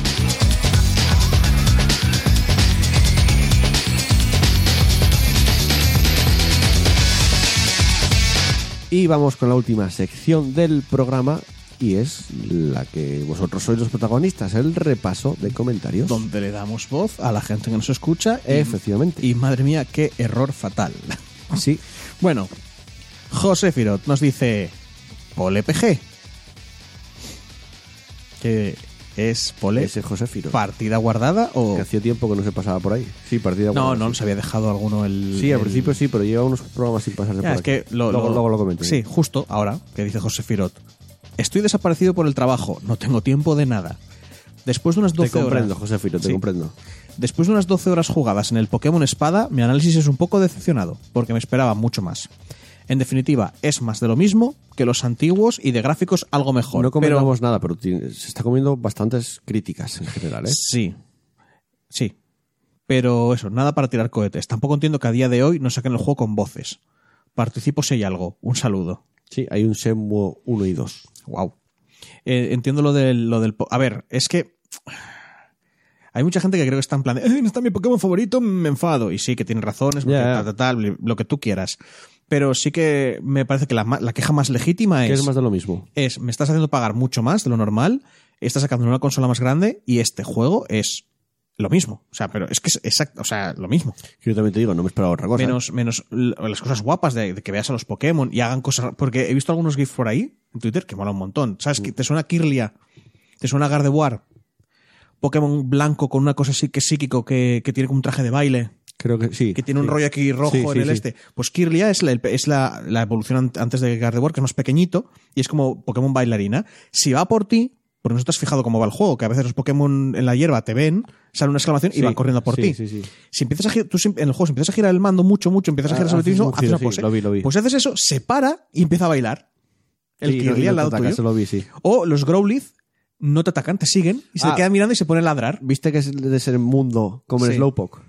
A: Y vamos con la última sección del programa y es la que vosotros sois los protagonistas, el repaso de comentarios.
B: Donde le damos voz a la gente que nos escucha. y-
A: Efectivamente.
B: Y madre mía, qué error fatal.
A: Sí,
B: Bueno, José Firot nos dice Pole PG. Que es Pole
A: ese José Firo.
B: partida guardada o.
A: Que hacía tiempo que no se pasaba por ahí. Sí, partida
B: No,
A: guardada,
B: no
A: sí.
B: nos había dejado alguno el.
A: Sí, al
B: el-
A: principio sí, pero lleva unos programas sin pasarse
B: Ya,
A: por
B: es
A: aquí.
B: que lo,
A: luego,
B: lo-
A: luego lo comento.
B: Sí, justo ahora que dice José Firot. Estoy desaparecido por el trabajo, no tengo tiempo de nada. Después de unas
A: Te
B: 12
A: comprendo,
B: horas.
A: José Firo, te
B: Sí.
A: comprendo.
B: Después de unas 12 horas jugadas en el Pokémon Espada, mi análisis es un poco decepcionado, porque me esperaba mucho más. En definitiva, es más de lo mismo que los antiguos y de gráficos algo mejor.
A: No
B: pero
A: comentamos nada, pero se está comiendo bastantes críticas en general, ¿eh?
B: Sí. Sí. Pero eso, nada para tirar cohetes. Tampoco entiendo que a día de hoy no saquen el juego con voces. Participo si hay algo. Un saludo.
A: Sí, hay un Shenmue 1 y 2.
B: Wow. entiendo lo del, lo del. A ver, es que. Hay mucha gente que creo que está en plan de, "Ay, no está mi Pokémon favorito, me enfado. Y sí, que tiene razones, porque
A: Ya.
B: tal, tal, tal, lo que tú quieras. Pero sí que me parece que la, la queja más legítima
A: Que
B: es,
A: es más de lo mismo.
B: es, me estás haciendo pagar mucho más de lo normal, estás sacando una consola más grande y este juego es lo mismo. O sea, pero es que es exacto, o sea, lo mismo.
A: Yo también te digo, no me esperaba otra cosa.
B: Menos, menos l- las cosas guapas de, de que veas a los Pokémon y hagan cosas. Porque he visto algunos GIFs por ahí, en Twitter, que mola un montón. ¿Sabes?
A: Mm.
B: que ¿Te suena Kirlia? ¿Te suena Gardevoir? Pokémon blanco con una cosa así que es psíquico que, que tiene como un traje de baile,
A: Creo que sí.
B: que tiene un
A: sí.
B: rollo aquí rojo
A: Sí,
B: en el este. Pues Kirlia es, la, es la, la evolución an- antes de Gardevoir, que es más pequeñito y es como Pokémon bailarina. Si va por ti, porque no te has fijado cómo va el juego, que a veces los Pokémon en la hierba te ven, sale una exclamación y van corriendo por ti.
A: sí, sí.
B: Si empiezas a girar, tú en el juego, si empiezas a girar el mando mucho, mucho, empiezas a
A: Ah,
B: girar sobre ti mismo, haces una
A: sí,
B: pose.
A: lo vi, lo vi.
B: Pues haces eso, se para y empieza a bailar. El Kirlia
A: no
B: al
A: te
B: lado tuyo.
A: lo vi.
B: O los Growlithe no te atacan, te siguen y se
A: Ah.
B: te quedan mirando y se ponen a ladrar.
A: ¿Viste que es de ser mundo como el. Slowpoke?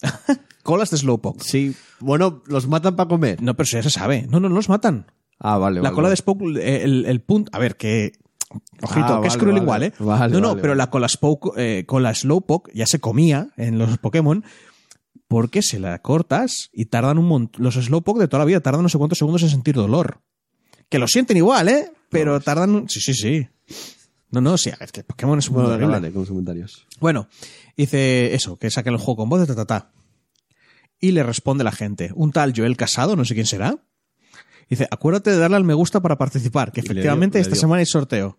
B: Colas de Slowpoke.
A: Sí. Bueno, los matan para comer.
B: No, pero eso ya se sabe. No, no, no los matan.
A: Ah, vale,
B: La
A: vale,
B: cola
A: vale.
B: de Spoke, eh, el, el punto. A ver, que. Ojito,
A: Ah,
B: que es cruel igual, ¿eh?
A: Vale,
B: no, no, pero la cola, Spoke, eh, cola Slowpoke ya se comía en los Pokémon porque se la cortas y tardan un montón. Los Slowpoke de toda la vida tardan no sé cuántos segundos en sentir dolor. Que lo sienten igual, ¿eh? Pero tardan. Sí, sí, sí. No, no, sí, es que Pokémon es un mundo. Bueno, dice eso, que saquen el juego con voz de tatata. Y le responde la gente. Un tal Joel Casado, no sé quién será. Dice, acuérdate de darle al me gusta para participar, que efectivamente
A: dio,
B: esta semana hay sorteo.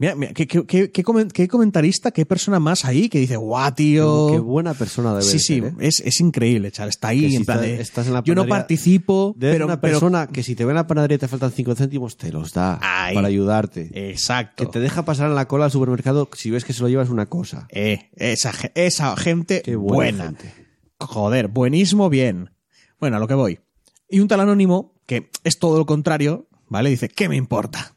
B: Mira, mira qué, qué- qué- qué comen- qué comentarista, qué persona más ahí que dice, guau, tío.
A: Qué buena persona debe
B: Sí, sí,
A: ser, ¿eh?
B: es, es increíble, chaval. Está ahí
A: Que si
B: en plan
A: estás en la
B: Yo no participo, pero,
A: una
B: pero-
A: persona que si te ve en la panadería y te faltan 5 céntimos, te los da
B: Ahí.
A: para ayudarte.
B: Exacto.
A: Que te deja pasar en la cola al supermercado si ves que se lo llevas una cosa.
B: Eh, esa, ge- esa gente
A: Qué buena
B: buena.
A: gente.
B: Joder, buenísimo, bien. Bueno, a lo que voy. Y un tal anónimo, que es todo lo contrario, ¿vale? Dice, ¿qué me importa?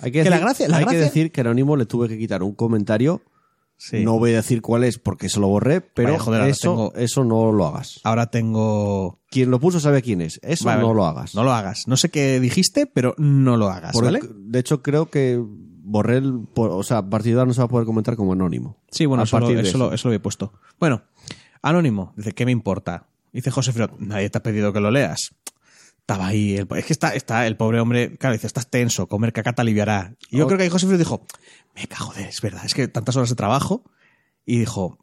A: Hay que,
B: Que
A: decir,
B: la gracia- la
A: hay que decir que Anónimo le tuve que quitar un comentario.
B: Sí.
A: No voy a decir cuál es porque se lo borré, pero
B: Vaya, joder, ahora
A: eso,
B: tengo-
A: eso no lo hagas.
B: Ahora tengo...
A: Quien lo puso sabe quién es. Eso
B: Vale,
A: no
B: vale.
A: lo hagas.
B: No lo hagas. No sé qué dijiste, pero no lo hagas, ¿vale?
A: De hecho, creo que borré el. por- o sea, ahora no se va a poder comentar como anónimo.
B: Sí, bueno,
A: a
B: eso, lo, eso, lo- eso lo he puesto. Bueno, Anónimo, dice, ¿qué me importa? Dice José Firot, nadie te ha pedido que lo leas. Estaba ahí, el, es que está, está el pobre hombre, claro, dice, estás tenso, comer caca te aliviará. Y yo
A: Oh.
B: creo que ahí José Firot dijo, me cago de, es verdad, es que tantas horas de trabajo. Y dijo,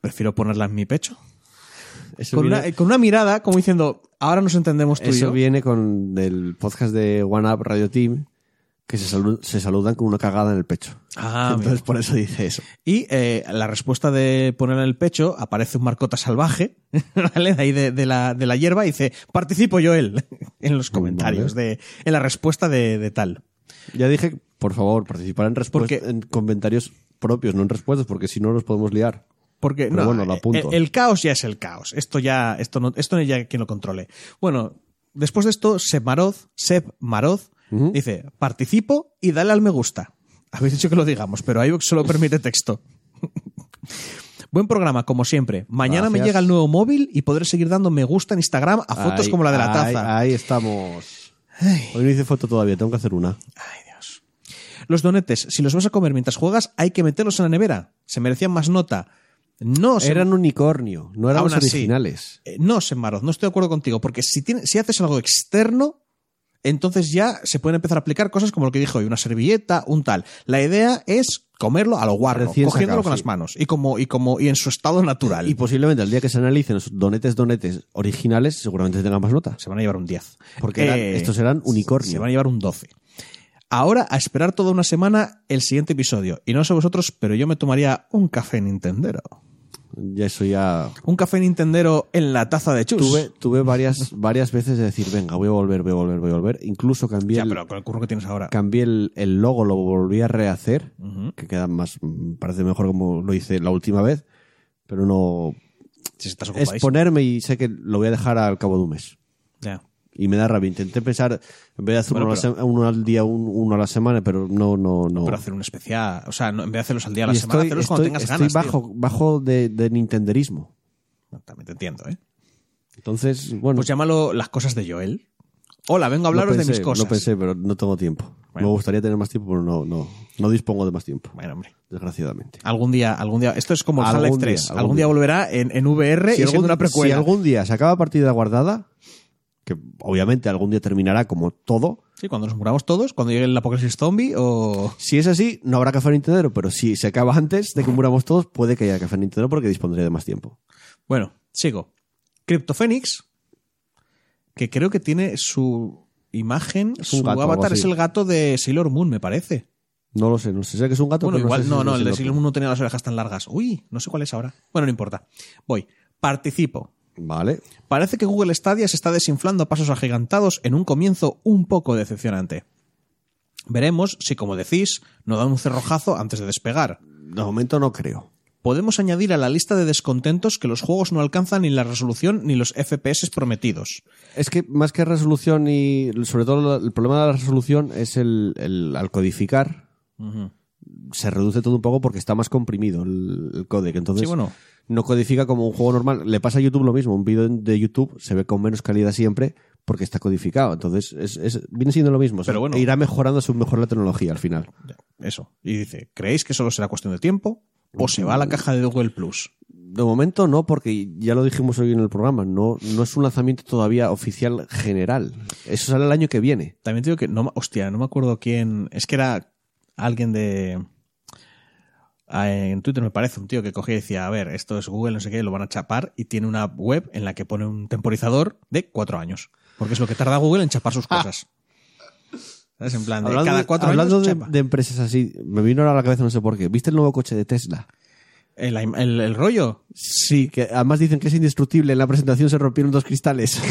B: prefiero ponerla en mi pecho.
A: Eso,
B: Con
A: viene,
B: una, con una mirada como diciendo, ahora nos entendemos tú y
A: eso
B: yo.
A: viene con el podcast de One Up Radio Team, que se, salu- se saludan con una cagada en el pecho.
B: Ah,
A: Entonces,
B: mira.
A: por eso dice eso.
B: Y eh, la respuesta de poner en el pecho aparece un marcota salvaje, ¿vale? De ahí de, de la, de la hierba y dice, participo yo él en los comentarios, de, en la respuesta de, de tal.
A: Ya dije, por favor, participar en,
B: Porque-
A: en comentarios propios, no en respuestas, porque si no nos podemos liar.
B: Porque
A: Pero
B: no,
A: bueno, lo
B: eh,
A: apunto.
B: El, caos ya es el caos. Esto ya, esto no, esto no hay ya quien lo controle. Bueno, después de esto, Seb Maroz, Seb Maroz Dice, participo y dale al me gusta. Habéis dicho que lo digamos, pero iVoox solo permite texto. Buen programa, como siempre. Mañana me llega el nuevo móvil y podré seguir dando me gusta en Instagram a fotos
A: Ahí-
B: como la de la taza.
A: Ahí, estamos. Hoy no hice foto todavía, tengo que hacer una.
B: Ay, Dios. Los donetes, si los vas a comer mientras juegas, hay que meterlos en la nevera. Se merecían más nota. No,
A: Eran unicornio, no eran
B: así.
A: originales.
B: Eh, no, Senmaroz, no estoy de acuerdo contigo, porque si, tiene- si haces algo externo, entonces ya se pueden empezar a aplicar cosas como lo que dijo hoy, una servilleta, un tal. La idea es comerlo a lo guarro,
A: Recién
B: cogiéndolo
A: sacado,
B: con
A: sí.
B: las manos y como, y como y en su estado natural.
A: Y posiblemente el día que se analicen los donetes donetes originales, seguramente tengan más nota.
B: se van a llevar un 10.
A: Porque eran-
B: Eh,
A: estos eran unicornio.
B: Se van a llevar un 12. Ahora, a esperar toda una semana el siguiente episodio. Y no sé vosotros, pero yo me tomaría un café Nintendero.
A: Ya eso ya.
B: Un café Nintendero en la taza de chus.
A: Tuve, tuve varias, varias veces de decir, venga, voy a volver, voy a volver, voy a volver. Incluso cambié,
B: Ya,
A: el,
B: pero con el curro que tienes ahora.
A: cambié el, el logo, lo volví a rehacer, que queda más, parece mejor como lo hice la última vez, pero no.
B: Si estás
A: Es ponerme y sé que lo voy a dejar al cabo de un mes.
B: Ya.
A: Y me da rabia. Intenté pensar, en vez de hacer
B: Bueno,
A: uno,
B: pero-
A: al día, un- uno a la semana, pero no, no, no.
B: Pero hacer un especial. O sea, no- en vez de hacerlos al día a la
A: Y
B: semana,
A: estoy,
B: hacerlos cuando tengas
A: estoy
B: ganas. tío.
A: bajo, bajo de, de nintenderismo.
B: No, También te entiendo, ¿eh?
A: Entonces, bueno.
B: Pues llámalo las cosas de Joel. Hola, vengo a hablaros
A: pensé,
B: de mis cosas.
A: Lo pensé, pero no tengo tiempo. Me gustaría tener más tiempo, pero no, no, no dispongo de más tiempo,
B: Bueno, hombre.
A: desgraciadamente.
B: Algún día, algún día. Esto es como
A: Algún
B: Half-Life
A: día,
B: 3.
A: algún
B: Algún día
A: día.
B: volverá en, en VR y siendo una precuela.
A: si algún día se acaba partida guardada, que obviamente algún día terminará como todo,
B: Sí, cuando nos muramos todos, cuando llegue el apocalipsis zombie o.
A: si es así, no habrá café Nintendo, pero si se acaba antes de que muramos todos, puede que haya café Nintendo porque dispondré de más tiempo.
B: Bueno, sigo. CryptoPhoenix, que creo que tiene su imagen, su
A: gato,
B: avatar es el gato de Sailor Moon, me parece.
A: No lo sé, no sé, sé que es un gato,
B: Bueno,
A: pero
B: igual,
A: sé si
B: no, no, el de
A: Sailor
B: Moon no tenía las orejas tan largas. Uy, no sé cuál es ahora. Bueno, no importa. Voy. Participo.
A: Vale.
B: Parece que Google Stadia se está desinflando a pasos agigantados en un comienzo un poco decepcionante. Veremos si, como decís, no da un cerrojazo antes de despegar.
A: De momento no creo.
B: Podemos añadir a la lista de descontentos que los juegos no alcanzan ni la resolución ni los FPS prometidos.
A: Es que más que resolución y sobre todo el problema de la resolución es el, el- al codificar se reduce todo un poco porque está más comprimido el, el códec. Entonces
B: Sí, bueno.
A: No codifica como un juego normal. Le pasa a YouTube lo mismo. Un vídeo de YouTube se ve con menos calidad siempre porque está codificado. Entonces es, es- viene siendo lo mismo.
B: Pero bueno.
A: irá mejorando según mejor la tecnología al final.
B: Eso. Y dice, ¿creéis que solo será cuestión de tiempo? ¿O se va a la caja de Google Plus?
A: De momento no, porque ya lo dijimos hoy en el programa, no, no es un lanzamiento todavía oficial general. Eso sale el año que viene.
B: También te digo que no, me- hostia, no me acuerdo quién. Es que era alguien de. Ah, En Twitter me parece un tío que cogía y decía, a ver, esto es Google, no sé qué, lo van a chapar y tiene una web en la que pone un temporizador de cuatro años. Porque es lo que tarda Google en chapar sus cosas. ¿Sabes? En plan, de
A: Hablando,
B: cada
A: de-
B: cuatro
A: hablando
B: años
A: de,
B: chapa.
A: de empresas así, me vino ahora a la cabeza no sé por qué. ¿Viste el nuevo coche de Tesla?
B: El, el- el rollo.
A: Sí, que además dicen que es indestructible. En la presentación se rompieron dos cristales.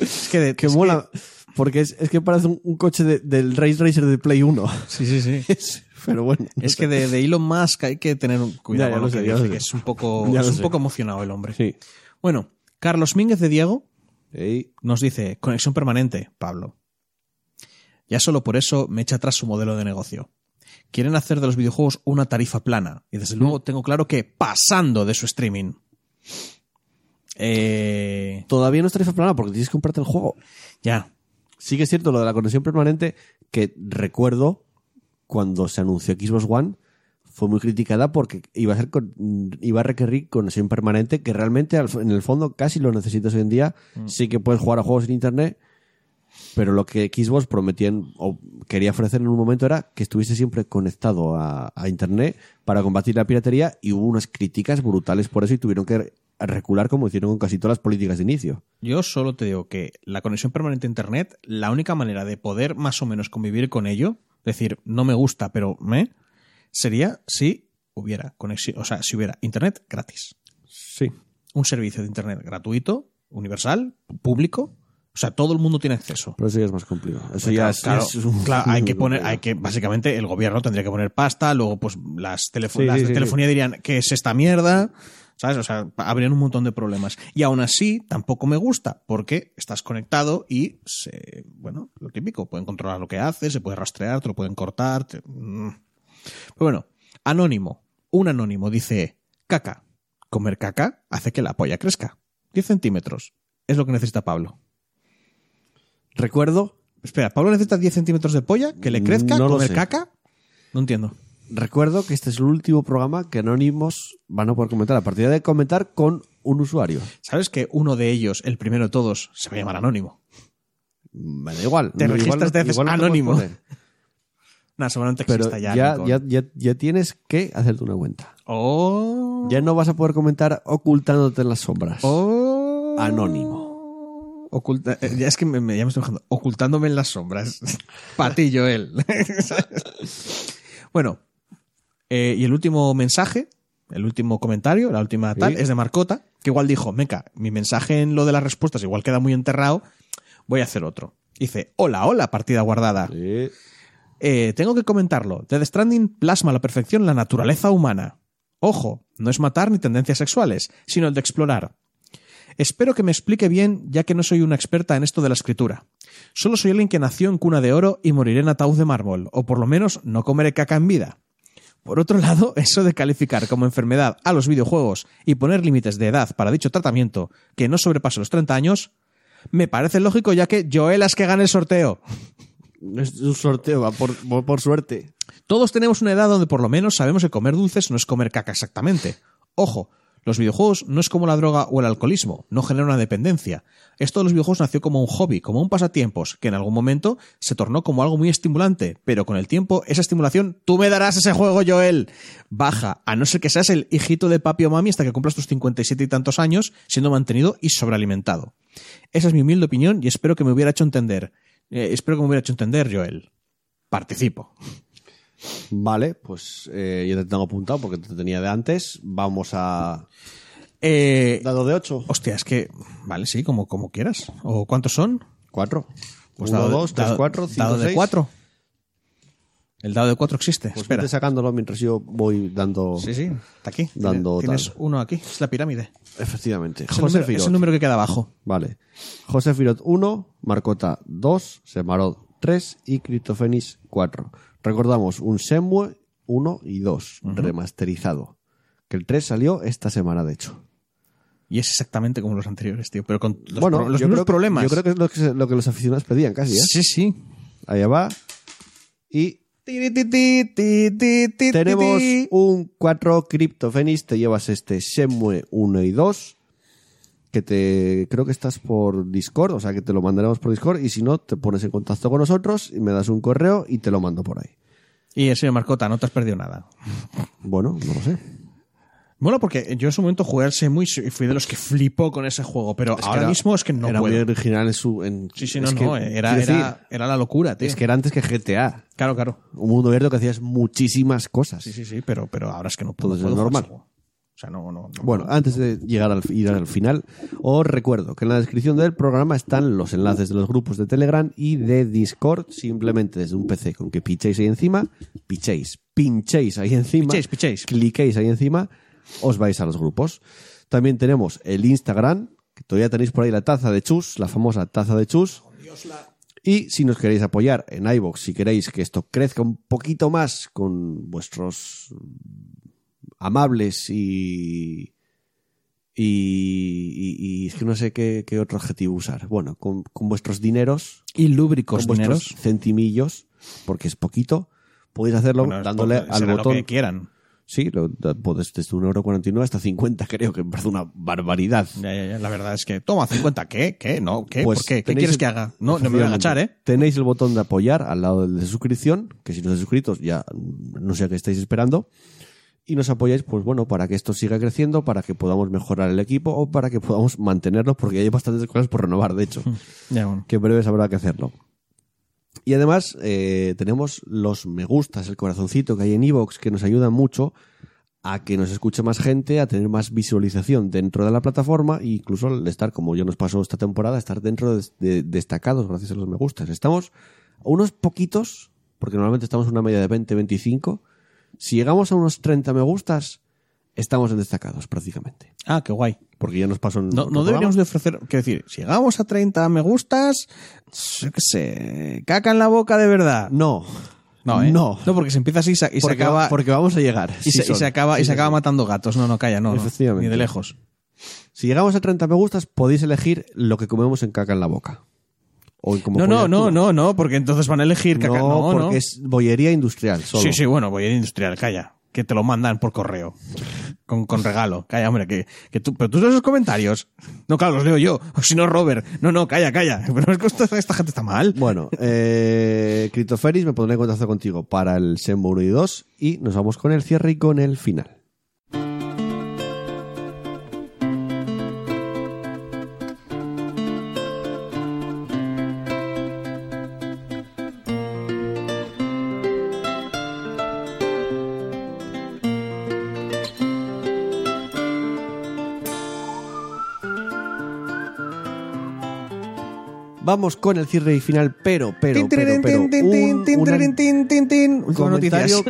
B: Es que, de-
A: que
B: es
A: mola. Porque es, es que parece un, un coche de- del Race Racer de Play 1.
B: Sí, sí, sí.
A: Es- Pero bueno. no
B: Es que de, de Elon Musk hay que tener un cuidado
A: Ya, ya
B: con lo que
A: sé, ya
B: dice,
A: lo
B: que
A: sé.
B: es un poco, es un
A: sé.
B: poco emocionado el hombre.
A: Sí.
B: Bueno, Carlos Mínguez de Diego nos dice, conexión permanente, Pablo. Ya solo por eso me echa atrás su modelo de negocio. Quieren hacer de los videojuegos una tarifa plana. Y desde luego tengo claro que pasando de su streaming. Eh,
A: Todavía no es tarifa plana porque tienes que comprarte el juego.
B: ya.
A: Sí que es cierto lo de la conexión permanente, que recuerdo cuando se anunció Xbox One, fue muy criticada porque iba a ser con- iba a requerir conexión permanente, que realmente al- en el fondo casi lo necesitas hoy en día. Sí que puedes jugar a juegos en internet, pero lo que Xbox prometía en- o quería ofrecer en un momento era que estuviese siempre conectado a, a internet para combatir la piratería y hubo unas críticas brutales por eso y tuvieron que recular como hicieron con casi todas las políticas de inicio.
B: Yo solo te digo que la conexión permanente a Internet, la única manera de poder más o menos convivir con ello, decir, no me gusta, pero me, sería si hubiera conexión, o sea, si hubiera Internet gratis.
A: Sí.
B: Un servicio de Internet gratuito, universal, público. O sea, todo el mundo tiene acceso.
A: Pero eso ya es más complicado. Eso
B: Claro,
A: ya es,
B: claro,
A: es un-
B: claro, hay que poner, hay que, básicamente, el gobierno tendría que poner pasta, luego, pues, las, telefo-
A: Sí,
B: las
A: sí,
B: de
A: sí,
B: telefonía dirían, ¿qué es esta mierda? ¿Sabes? O sea, habrían un montón de problemas. Y aún así, tampoco me gusta, porque estás conectado y, se, bueno, lo típico, pueden controlar lo que haces, se puede rastrear, te lo pueden cortar. te- mm. Pero bueno, anónimo, un anónimo dice, caca. Comer caca hace que la polla crezca. 10 centímetros. Es lo que necesita Pablo.
A: Recuerdo,
B: Espera, ¿Pablo necesita 10 centímetros de polla? ¿Que le crezca?
A: No
B: ¿Comer caca? No entiendo.
A: Recuerdo que este es el último programa que Anónimos van a poder comentar. A partir de comentar con un usuario.
B: ¿Sabes que uno de ellos, el primero de todos, se va a llamar Anónimo?
A: Me da igual.
B: Te
A: No,
B: registras, te haces anónimo. Nah, seguramente
A: Pero
B: exista ya.
A: ya, ya,
B: con-
A: ya, ya tienes que hacerte una cuenta.
B: Oh.
A: Ya no vas a poder comentar ocultándote en las sombras.
B: Oh.
A: Anónimo.
B: Oculta- eh, ya es que me, me- ya me estoy bajando. Ocultándome en las sombras. Patillo él. bueno. Eh, y el último mensaje, el último comentario, la última tal,
A: Sí.
B: es de Marcota, que igual dijo, meca, mi mensaje en lo de las respuestas igual queda muy enterrado, voy a hacer otro. Dice, hola, hola, partida guardada.
A: Sí.
B: Eh, tengo que comentarlo. Death Stranding plasma a la perfección la naturaleza humana. Ojo, no es matar ni tendencias sexuales, sino el de explorar. Espero que me explique bien, ya que no soy una experta en esto de la escritura. Solo soy alguien que nació en cuna de oro y moriré en ataúd de mármol, o por lo menos no comeré caca en vida. Por otro lado, eso de calificar como enfermedad a los videojuegos y poner límites de edad para dicho tratamiento que no sobrepase los 30 años, me parece lógico ya que Joel es que gane el sorteo.
A: Es un sorteo, va por, por, por suerte.
B: Todos tenemos una edad donde por lo menos sabemos que comer dulces no es comer caca exactamente. Ojo, los videojuegos no es como la droga o el alcoholismo, no genera una dependencia. Esto de los videojuegos nació como un hobby, como un pasatiempos, que en algún momento se tornó como algo muy estimulante, pero con el tiempo esa estimulación, tú me darás ese juego, Joel, baja, a no ser que seas el hijito de papi o mami hasta que cumplas tus 57 y tantos años, siendo mantenido y sobrealimentado. Esa es mi humilde opinión y espero que me hubiera hecho entender. Eh, espero que me hubiera hecho entender, Joel. Participo.
A: Vale, pues eh, yo te tengo apuntado porque te tenía de antes. Vamos a.
B: Eh,
A: Dado de 8.
B: hostia, es que. Vale, sí, como, como quieras. ¿O cuántos son?
A: 4.
B: Pues
A: 1,
B: dado de-
A: 2, 3,
B: dado-
A: 4, 5,
B: Dado de
A: 6.
B: 4. El dado de 4 existe.
A: Pues
B: Espera.
A: vete sacándolo mientras yo voy dando.
B: Sí, sí, está aquí.
A: Dando
B: Tienes
A: tal.
B: uno aquí, es la pirámide.
A: Efectivamente.
B: Es el,
A: José
B: número, es el número que queda abajo.
A: Vale. José Firot 1, Marcota 2, Semarot 3 y Criptofenis 4. Recordamos un Semue 1 y 2, remasterizado. Que el 3 salió esta semana, de hecho.
B: Y es exactamente como los anteriores, tío. Pero con los,
A: bueno,
B: pro- los mismos
A: que,
B: problemas.
A: yo creo que es lo que, lo que los aficionados pedían casi, ¿eh?
B: Sí, sí.
A: Allá va. Y tenemos un 4 Cryptophoenix. Te llevas este Semue 1 y 2. Que te creo que estás por Discord, o sea que te lo mandaremos por Discord. Y si no, te pones en contacto con nosotros y me das un correo y te lo mando por ahí.
B: Y el señor Marcota, no te has perdido nada.
A: Bueno, no lo sé.
B: Mola porque yo en su momento jugué al Shenmue y fui de los que flipó con ese juego, pero
A: Es
B: ahora
A: era-
B: mismo es que no
A: era
B: puedo.
A: muy original en su. En,
B: Sí, sí, no,
A: que,
B: no, era,
A: quiero
B: era,
A: decir,
B: era la locura, tío.
A: es que era antes que GTA.
B: Claro, claro.
A: Un mundo abierto que hacías muchísimas cosas.
B: Sí, sí, sí, pero, pero ahora es que no puedo.
A: Entonces es
B: jugar
A: normal.
B: O sea, no, no, no.
A: Bueno, antes de llegar al, ir al final, os recuerdo que en la descripción del programa están los enlaces de los grupos de Telegram y de Discord. Simplemente desde un PC con que pichéis ahí encima, pichéis, pinchéis ahí encima,
B: Pichéis, pichéis.
A: cliquéis ahí encima, os vais a los grupos. También tenemos el Instagram, que todavía tenéis por ahí la taza de chus, la famosa taza de chus. Y si nos queréis apoyar en iBox, si queréis que esto crezca un poquito más con vuestros amables y. Y, y- y es que no sé qué, qué otro adjetivo usar. Bueno, con, con vuestros dineros,
B: Y lúbricos
A: con
B: dineros.
A: vuestros centimillos, porque es poquito, podéis hacerlo
B: Bueno,
A: dándole
B: poco,
A: al
B: será
A: botón.
B: Lo que quieran.
A: Sí, lo, desde 1,49€ hasta 50, creo que me parece una barbaridad.
B: Ya, ya, ya. La verdad es que, toma, 50, ¿qué? ¿Qué? ¿No? ¿Qué?
A: Pues
B: ¿Por qué? ¿Qué
A: tenéis
B: quieres
A: el-
B: que haga? No, no me voy a agachar, ¿eh?
A: Tenéis el botón de apoyar al lado del de suscripción, que si no estáis suscritos ya no sé a qué estáis esperando. Y nos apoyáis, pues bueno, para que esto siga creciendo, para que podamos mejorar el equipo o para que podamos mantenerlo, porque hay bastantes cosas por renovar, de hecho,
B: Ya, bueno.
A: que en breve habrá que hacerlo. Y además eh, tenemos los me gustas, el corazoncito que hay en Evox, que nos ayudan mucho a que nos escuche más gente, a tener más visualización dentro de la plataforma e incluso al estar, como ya nos pasó esta temporada, estar dentro de, de- destacados gracias a los me gustas. Estamos a unos poquitos, porque normalmente estamos en una media de 20, 25. Si llegamos a unos 30 me gustas, estamos en destacados prácticamente.
B: Ah, qué guay.
A: Porque ya nos pasó en
B: No, no deberíamos de ofrecer, quiero decir, si llegamos a 30 me gustas, yo qué sé, caca en la boca de verdad.
A: No.
B: No, ¿eh?
A: No.
B: No, porque se empieza así y se, y se acaba,
A: porque vamos a llegar.
B: y,
A: Sí
B: se, y
A: son.
B: se acaba, y se
A: sí,
B: acaba matando gatos. No, no, calla, no, no.
A: Efectivamente.
B: Ni de lejos.
A: Si llegamos a 30 me gustas, podéis elegir lo que comemos en caca en la boca. O en como
B: No, no, no, no, no, porque entonces van a elegir caca.
A: No,
B: No,
A: porque
B: no.
A: es bollería industrial solo.
B: Sí, sí, bueno, voy a ir industrial, calla. Que te lo mandan por correo. Con, con regalo. Calla, hombre, que, que tú, pero tú lees los comentarios. No, claro, los leo yo. O si no, Robert. No, no, calla, calla. Pero es que esta, esta gente está mal.
A: Bueno, eh, Criptoferis, me pondré en contacto contigo para el Sembo 1 y 2 y nos vamos con el cierre y con el final. Vamos con el cierre y final, pero, pero, pero, un,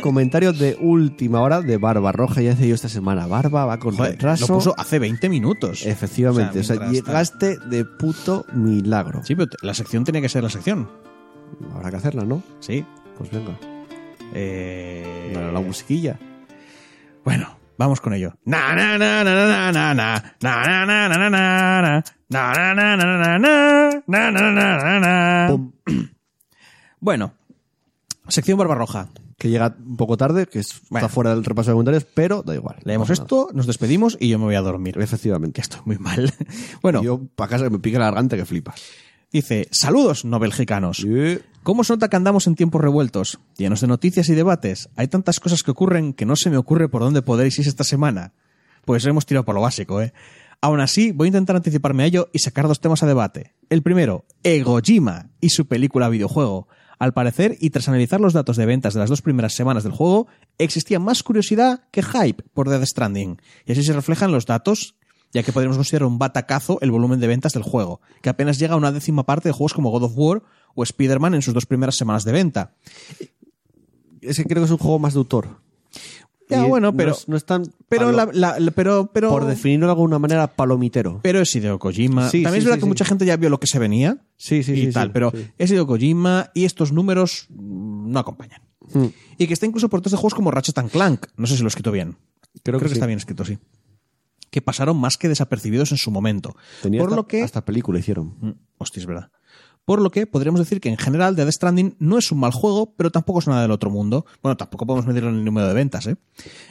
A: comentario, de última hora de Barba Roja, ya hace yo esta semana. Barba va con
B: Joder,
A: retraso.
B: lo puso hace 20 minutos.
A: Efectivamente, o sea, llegaste de puto milagro.
B: Sí, pero la sección tenía que ser la sección.
A: Habrá que hacerla, ¿no?
B: Sí.
A: Pues venga,
B: Eh,
A: Bueno, la musiquilla.
B: Bueno, vamos con ello. Na na na na na na na na na na na na na Na, na, na,
A: Pum.
B: Bueno, sección Barbarroja.
A: Que llega un poco tarde, que está fuera del repaso de comentarios, pero da igual.
B: Leemos esto, nos despedimos y yo me voy a dormir.
A: Efectivamente.
B: Que estoy muy mal. Bueno,
A: Yo, para casa, que me pica la garganta que flipas.
B: dice, saludos, no belgicanos. ¿Cómo se nota que andamos en tiempos revueltos, llenos de noticias y debates? Hay tantas cosas que ocurren que no se me ocurre por dónde podréis ir esta semana. Pues hemos tirado por lo básico, ¿eh? Aún así, voy a intentar anticiparme a ello y sacar dos temas a debate. El primero, Egojima y su película videojuego. Al parecer, y tras analizar los datos de ventas de las dos primeras semanas del juego, existía más curiosidad que hype por Death Stranding. Y así se reflejan los datos, ya que podríamos considerar un batacazo el volumen de ventas del juego, que apenas llega a una décima parte de juegos como God of War o Spider-Man en sus dos primeras semanas de venta.
A: Es que creo que es un juego más de autor.
B: Ya, bueno,
A: no
B: pero-
A: es- No es tan.
B: Pero,
A: palo-
B: la, la- la- pero, pero,
A: por definirlo de alguna manera, palomitero.
B: pero es Hideo Kojima.
A: Sí,
B: También
A: sí,
B: es verdad
A: sí,
B: que mucha gente ya vio lo que se venía
A: Sí, sí,
B: y
A: sí.
B: tal, pero es Hideo Kojima y estos números mm, no acompañan.
A: Mm.
B: Y que está incluso por otros de juegos como Ratchet and Clank. No sé si lo he escrito bien.
A: Creo que
B: está bien escrito, sí. Que pasaron más que desapercibidos en su momento.
A: Tenía
B: por
A: hasta,
B: lo que.
A: hasta película hicieron.
B: Mm, Hostia, es verdad. Por lo que podríamos decir que en general Death Stranding no es un mal juego, pero tampoco es nada del otro mundo. Bueno, tampoco podemos medirlo en el número de ventas, ¿eh?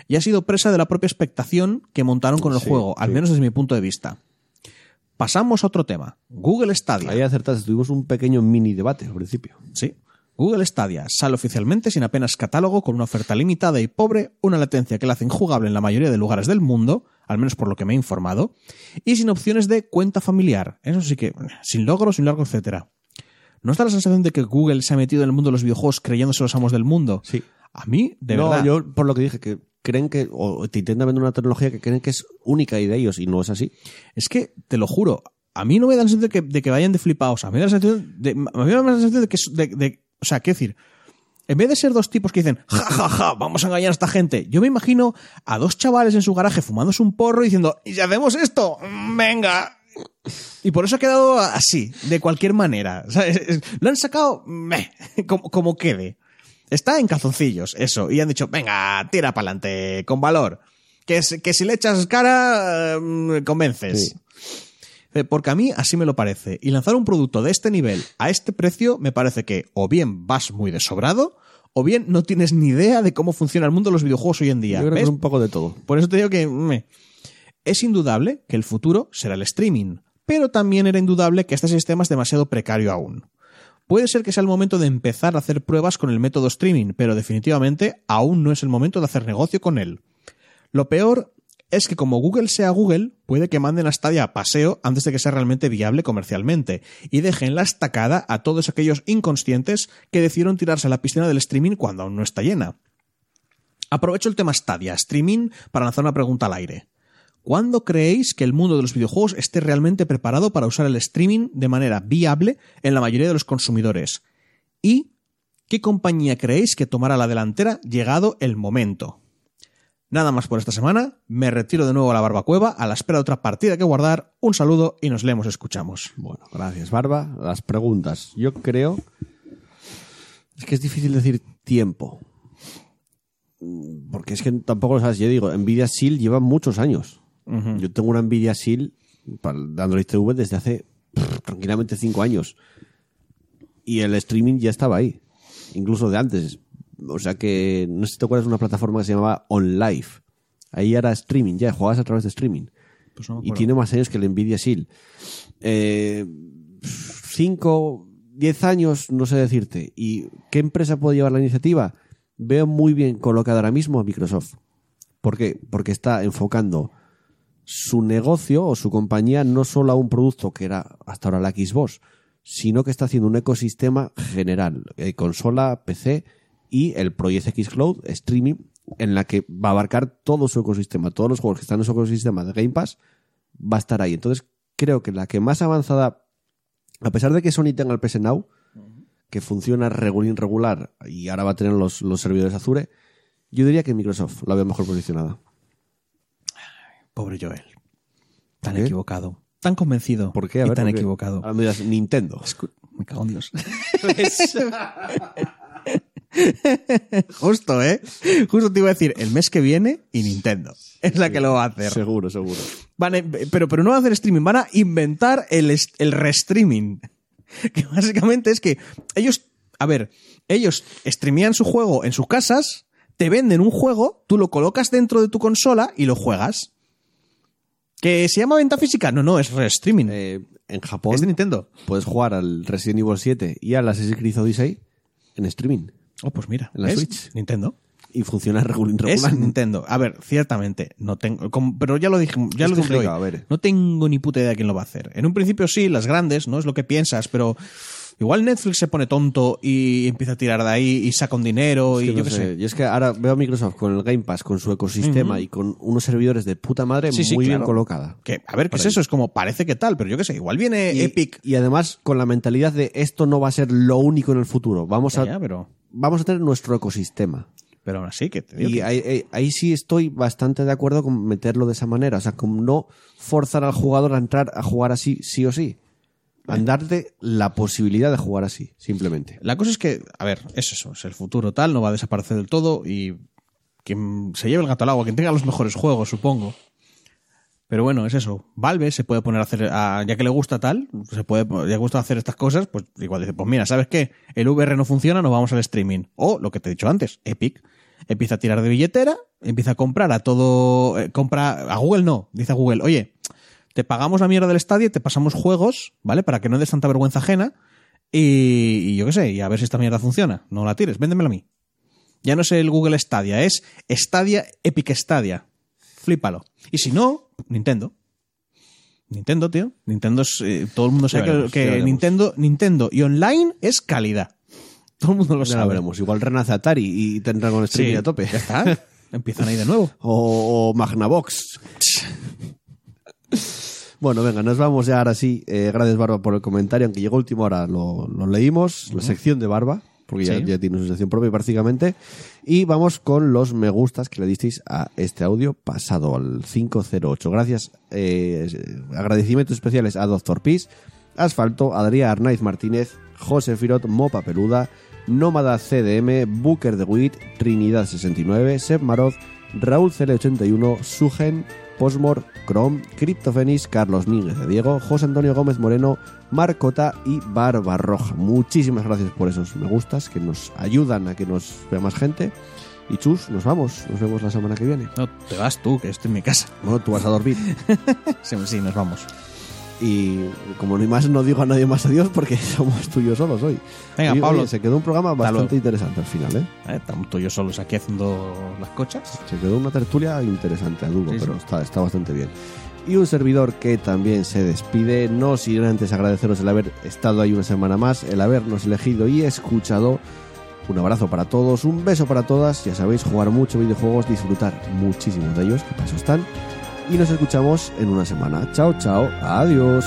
B: Y ha sido presa de la propia expectación que montaron con el
A: Sí,
B: juego, al
A: sí.
B: menos desde mi punto de vista. Pasamos a otro tema. Google Stadia.
A: Ahí acertaste, tuvimos un pequeño mini debate al principio.
B: Sí. Google Stadia sale oficialmente sin apenas catálogo, con una oferta limitada y pobre, una latencia que la hace injugable en la mayoría de lugares del mundo, al menos por lo que me he informado, y sin opciones de cuenta familiar. Eso sí que, sin logro, sin largo, etcétera. ¿No está la sensación de que Google se ha metido en el mundo de los videojuegos creyéndose los amos del mundo?
A: Sí.
B: A mí, de
A: no,
B: verdad.
A: yo por lo que dije, que creen que, o te intentan vender una tecnología que creen que es única y de ellos, y no es así.
B: Es que, te lo juro, a mí no me da la sensación de que, de que vayan de flipados. A mí me da la sensación de, a mí me da la sensación de que, de, de- o sea, quiero decir, en vez de ser dos tipos que dicen, ja, ja, ja, vamos a engañar a esta gente, yo me imagino a dos chavales en su garaje fumándose un porro y diciendo, ¿y si hacemos esto? Venga. Y por eso ha quedado así, de cualquier manera. O sea, es- es- lo han sacado meh, como, como quede. Está en calzoncillos, eso. Y han dicho, venga, tira para adelante, con valor. Que, si- que si le echas cara, eh, convences.
A: Sí.
B: Eh, Porque a mí así me lo parece. Y lanzar un producto de este nivel a este precio me parece que o bien vas muy desobrado o bien no tienes ni idea de cómo funciona el mundo de los videojuegos hoy en día.
A: Yo creo que es un poco de todo.
B: Por eso te digo que meh. Es indudable que el futuro será el streaming, pero también era indudable que este sistema es demasiado precario aún. Puede ser que sea el momento de empezar a hacer pruebas con el método streaming, pero definitivamente aún no es el momento de hacer negocio con él. Lo peor es que como Google sea Google, puede que manden a Stadia a paseo antes de que sea realmente viable comercialmente y dejen la estacada a todos aquellos inconscientes que decidieron tirarse a la piscina del streaming cuando aún no está llena. Aprovecho el tema Stadia, streaming, para lanzar una pregunta al aire. ¿Cuándo creéis que el mundo de los videojuegos esté realmente preparado para usar el streaming de manera viable en la mayoría de los consumidores? ¿Y qué compañía creéis que tomará la delantera llegado el momento? Nada más por esta semana, me retiro de nuevo a la barbacueva a la espera de otra partida que guardar. Un saludo y nos leemos, escuchamos.
A: Bueno, gracias, Barba. Las preguntas. Yo creo. Es que es difícil decir tiempo. Porque es que tampoco lo sabes. Yo digo, Nvidia Shield lleva muchos años. Yo tengo una Nvidia Shield para el de Android TV desde hace pff, tranquilamente cinco años. Y el streaming ya estaba ahí. Incluso de antes. O sea que no sé si te acuerdas de una plataforma que se llamaba OnLive. Ahí era streaming, ya jugabas a través de streaming.
B: Pues no
A: y tiene más años que el Nvidia Shield. Eh, cinco, diez años, no sé decirte. ¿Y qué empresa puede llevar la iniciativa? Veo muy bien colocada ahora mismo a Microsoft. ¿Por qué? Porque está enfocando su negocio o su compañía no solo a un producto que era hasta ahora la Xbox, sino que está haciendo un ecosistema general, eh, consola, PC y el Project X Cloud, streaming, en la que va a abarcar todo su ecosistema, todos los juegos que están en su ecosistema de Game Pass, va a estar ahí. Entonces, creo que la que más avanzada, a pesar de que Sony tenga el PS Now, que funciona regulín regular y ahora va a tener los, los servidores Azure, yo diría que Microsoft la veo mejor posicionada.
B: Pobre Joel. Tan equivocado. Tan convencido.
A: ¿Por qué? A
B: y
A: ver,
B: tan equivocado.
A: Ahora me dirás, Nintendo.
B: Escu- Me cago en Dios. Justo, ¿eh? Justo te iba a decir, el mes que viene y Nintendo. Es la que lo va a hacer.
A: Seguro, seguro.
B: Van a- pero, pero no van a hacer streaming, van a inventar el, el restreaming. Que básicamente es que ellos A ver, ellos streamean su juego en sus casas, te venden un juego, tú lo colocas dentro de tu consola y lo juegas. ¿Que se llama venta física? No, no, es streaming.
A: Eh, en Japón
B: es de Nintendo.
A: puedes jugar al Resident Evil 7 y al Assassin's Creed Odyssey en streaming.
B: Oh, pues mira.
A: En la. Switch.
B: Nintendo.
A: Y funciona regu-
B: Es
A: regular.
B: Nintendo. A ver, ciertamente, no tengo. como- pero ya lo dije, ya
A: Es
B: lo dije hoy.
A: complicado, a ver.
B: No tengo ni puta idea de quién lo va a hacer. En un principio sí, las grandes, no es lo que piensas, pero igual Netflix se pone tonto y empieza a tirar de ahí y saca un dinero
A: Es
B: y
A: que
B: yo
A: no
B: qué
A: sé.
B: sé.
A: Yo es que ahora veo a Microsoft con el Game Pass, con su ecosistema y con unos servidores de puta madre
B: Sí, sí,
A: muy bien colocada.
B: Que, a ver, ¿qué es eso? Es como, parece que tal, pero yo qué sé, igual viene
A: Y,
B: Epic.
A: y además con la mentalidad de esto no va a ser lo único en el futuro. Vamos
B: Ya,
A: a,
B: ya, pero,
A: vamos a tener nuestro ecosistema.
B: pero aún así, que te digo
A: Y
B: que-
A: ahí, ahí- ahí sí estoy bastante de acuerdo con meterlo de esa manera. O sea, con no forzar al jugador a entrar a jugar así, sí o sí. Andarte la posibilidad de jugar así, simplemente.
B: La cosa es que, a ver, es eso, es el futuro tal, no va a desaparecer del todo y quien se lleve el gato al agua, quien tenga los mejores juegos, supongo. Pero bueno, es eso. Valve se puede poner a hacer, a- ya que le gusta tal, se puede, ya le gusta hacer estas cosas, pues igual dice, pues mira, ¿sabes qué? El VR no funciona, nos vamos al streaming. O lo que te he dicho antes, Epic. Empieza a tirar de billetera, empieza a comprar a todo, eh, compra, a Google no, dice a Google, oye, te pagamos la mierda del estadio y te pasamos juegos, ¿vale? Para que no des tanta vergüenza ajena y, y yo qué sé, y a ver si esta mierda funciona. No la tires, véndemela a mí. Ya no es el Google Stadia, es Stadia Epic Stadia. Flípalo. Y si no, Nintendo. Nintendo, tío. Nintendo es. eh, todo el mundo sabe
A: Ya
B: que,
A: ya.
B: Nintendo, Nintendo y online es calidad. Todo el mundo lo
A: Ya
B: sabe.
A: lo veremos. Igual renace Atari y tendrá con streaming
B: Sí,
A: a tope.
B: Ya está. Empiezan ahí de nuevo.
A: O, o Magnavox. Bueno, venga, nos vamos ya ahora sí. Eh, gracias, Barba, por el comentario, aunque llegó a última hora, lo, lo leímos, la sección de Barba, porque ya,
B: Sí.
A: ya tiene su sección propia prácticamente. Y vamos con los me gustas que le disteis a este audio pasado al 508. Gracias, eh, agradecimientos especiales a Doctor Peace, Asfalto, Adrián Arnaiz Martínez, José Firot, Mopa Peluda, Nómada CDM, Booker de Wit, Trinidad 69, Seb Maroz, Raúl CL81, Sugen, Posmor, Chrome, Cryptofenis, Carlos Níguez de Diego, José Antonio Gómez Moreno, Marcota y Barbarroja. Muchísimas gracias por esos me gustas que nos ayudan a que nos vea más gente. Y chus, nos vamos. Nos vemos la semana que viene.
B: No, te vas tú, que estoy en mi casa.
A: Bueno, tú vas a dormir.
B: Sí, sí, nos vamos.
A: Y como ni más, no digo a nadie más adiós porque somos tú y yo solos hoy.
B: Venga,
A: Y,
B: Pablo.
A: oye, se quedó un programa bastante interesante al final, ¿eh?
B: Eh, Estamos yo solos aquí haciendo las cochas.
A: Se quedó una tertulia interesante, a
B: Sí,
A: pero
B: sí.
A: Está, está bastante bien. Y un servidor que también se despide, no sin antes agradeceros el haber estado ahí una semana más, el habernos elegido y escuchado. Un abrazo para todos, un beso para todas, ya sabéis, jugar mucho videojuegos, disfrutar muchísimos de ellos, que para eso están. Y nos escuchamos en una semana. Chao, chao, adiós.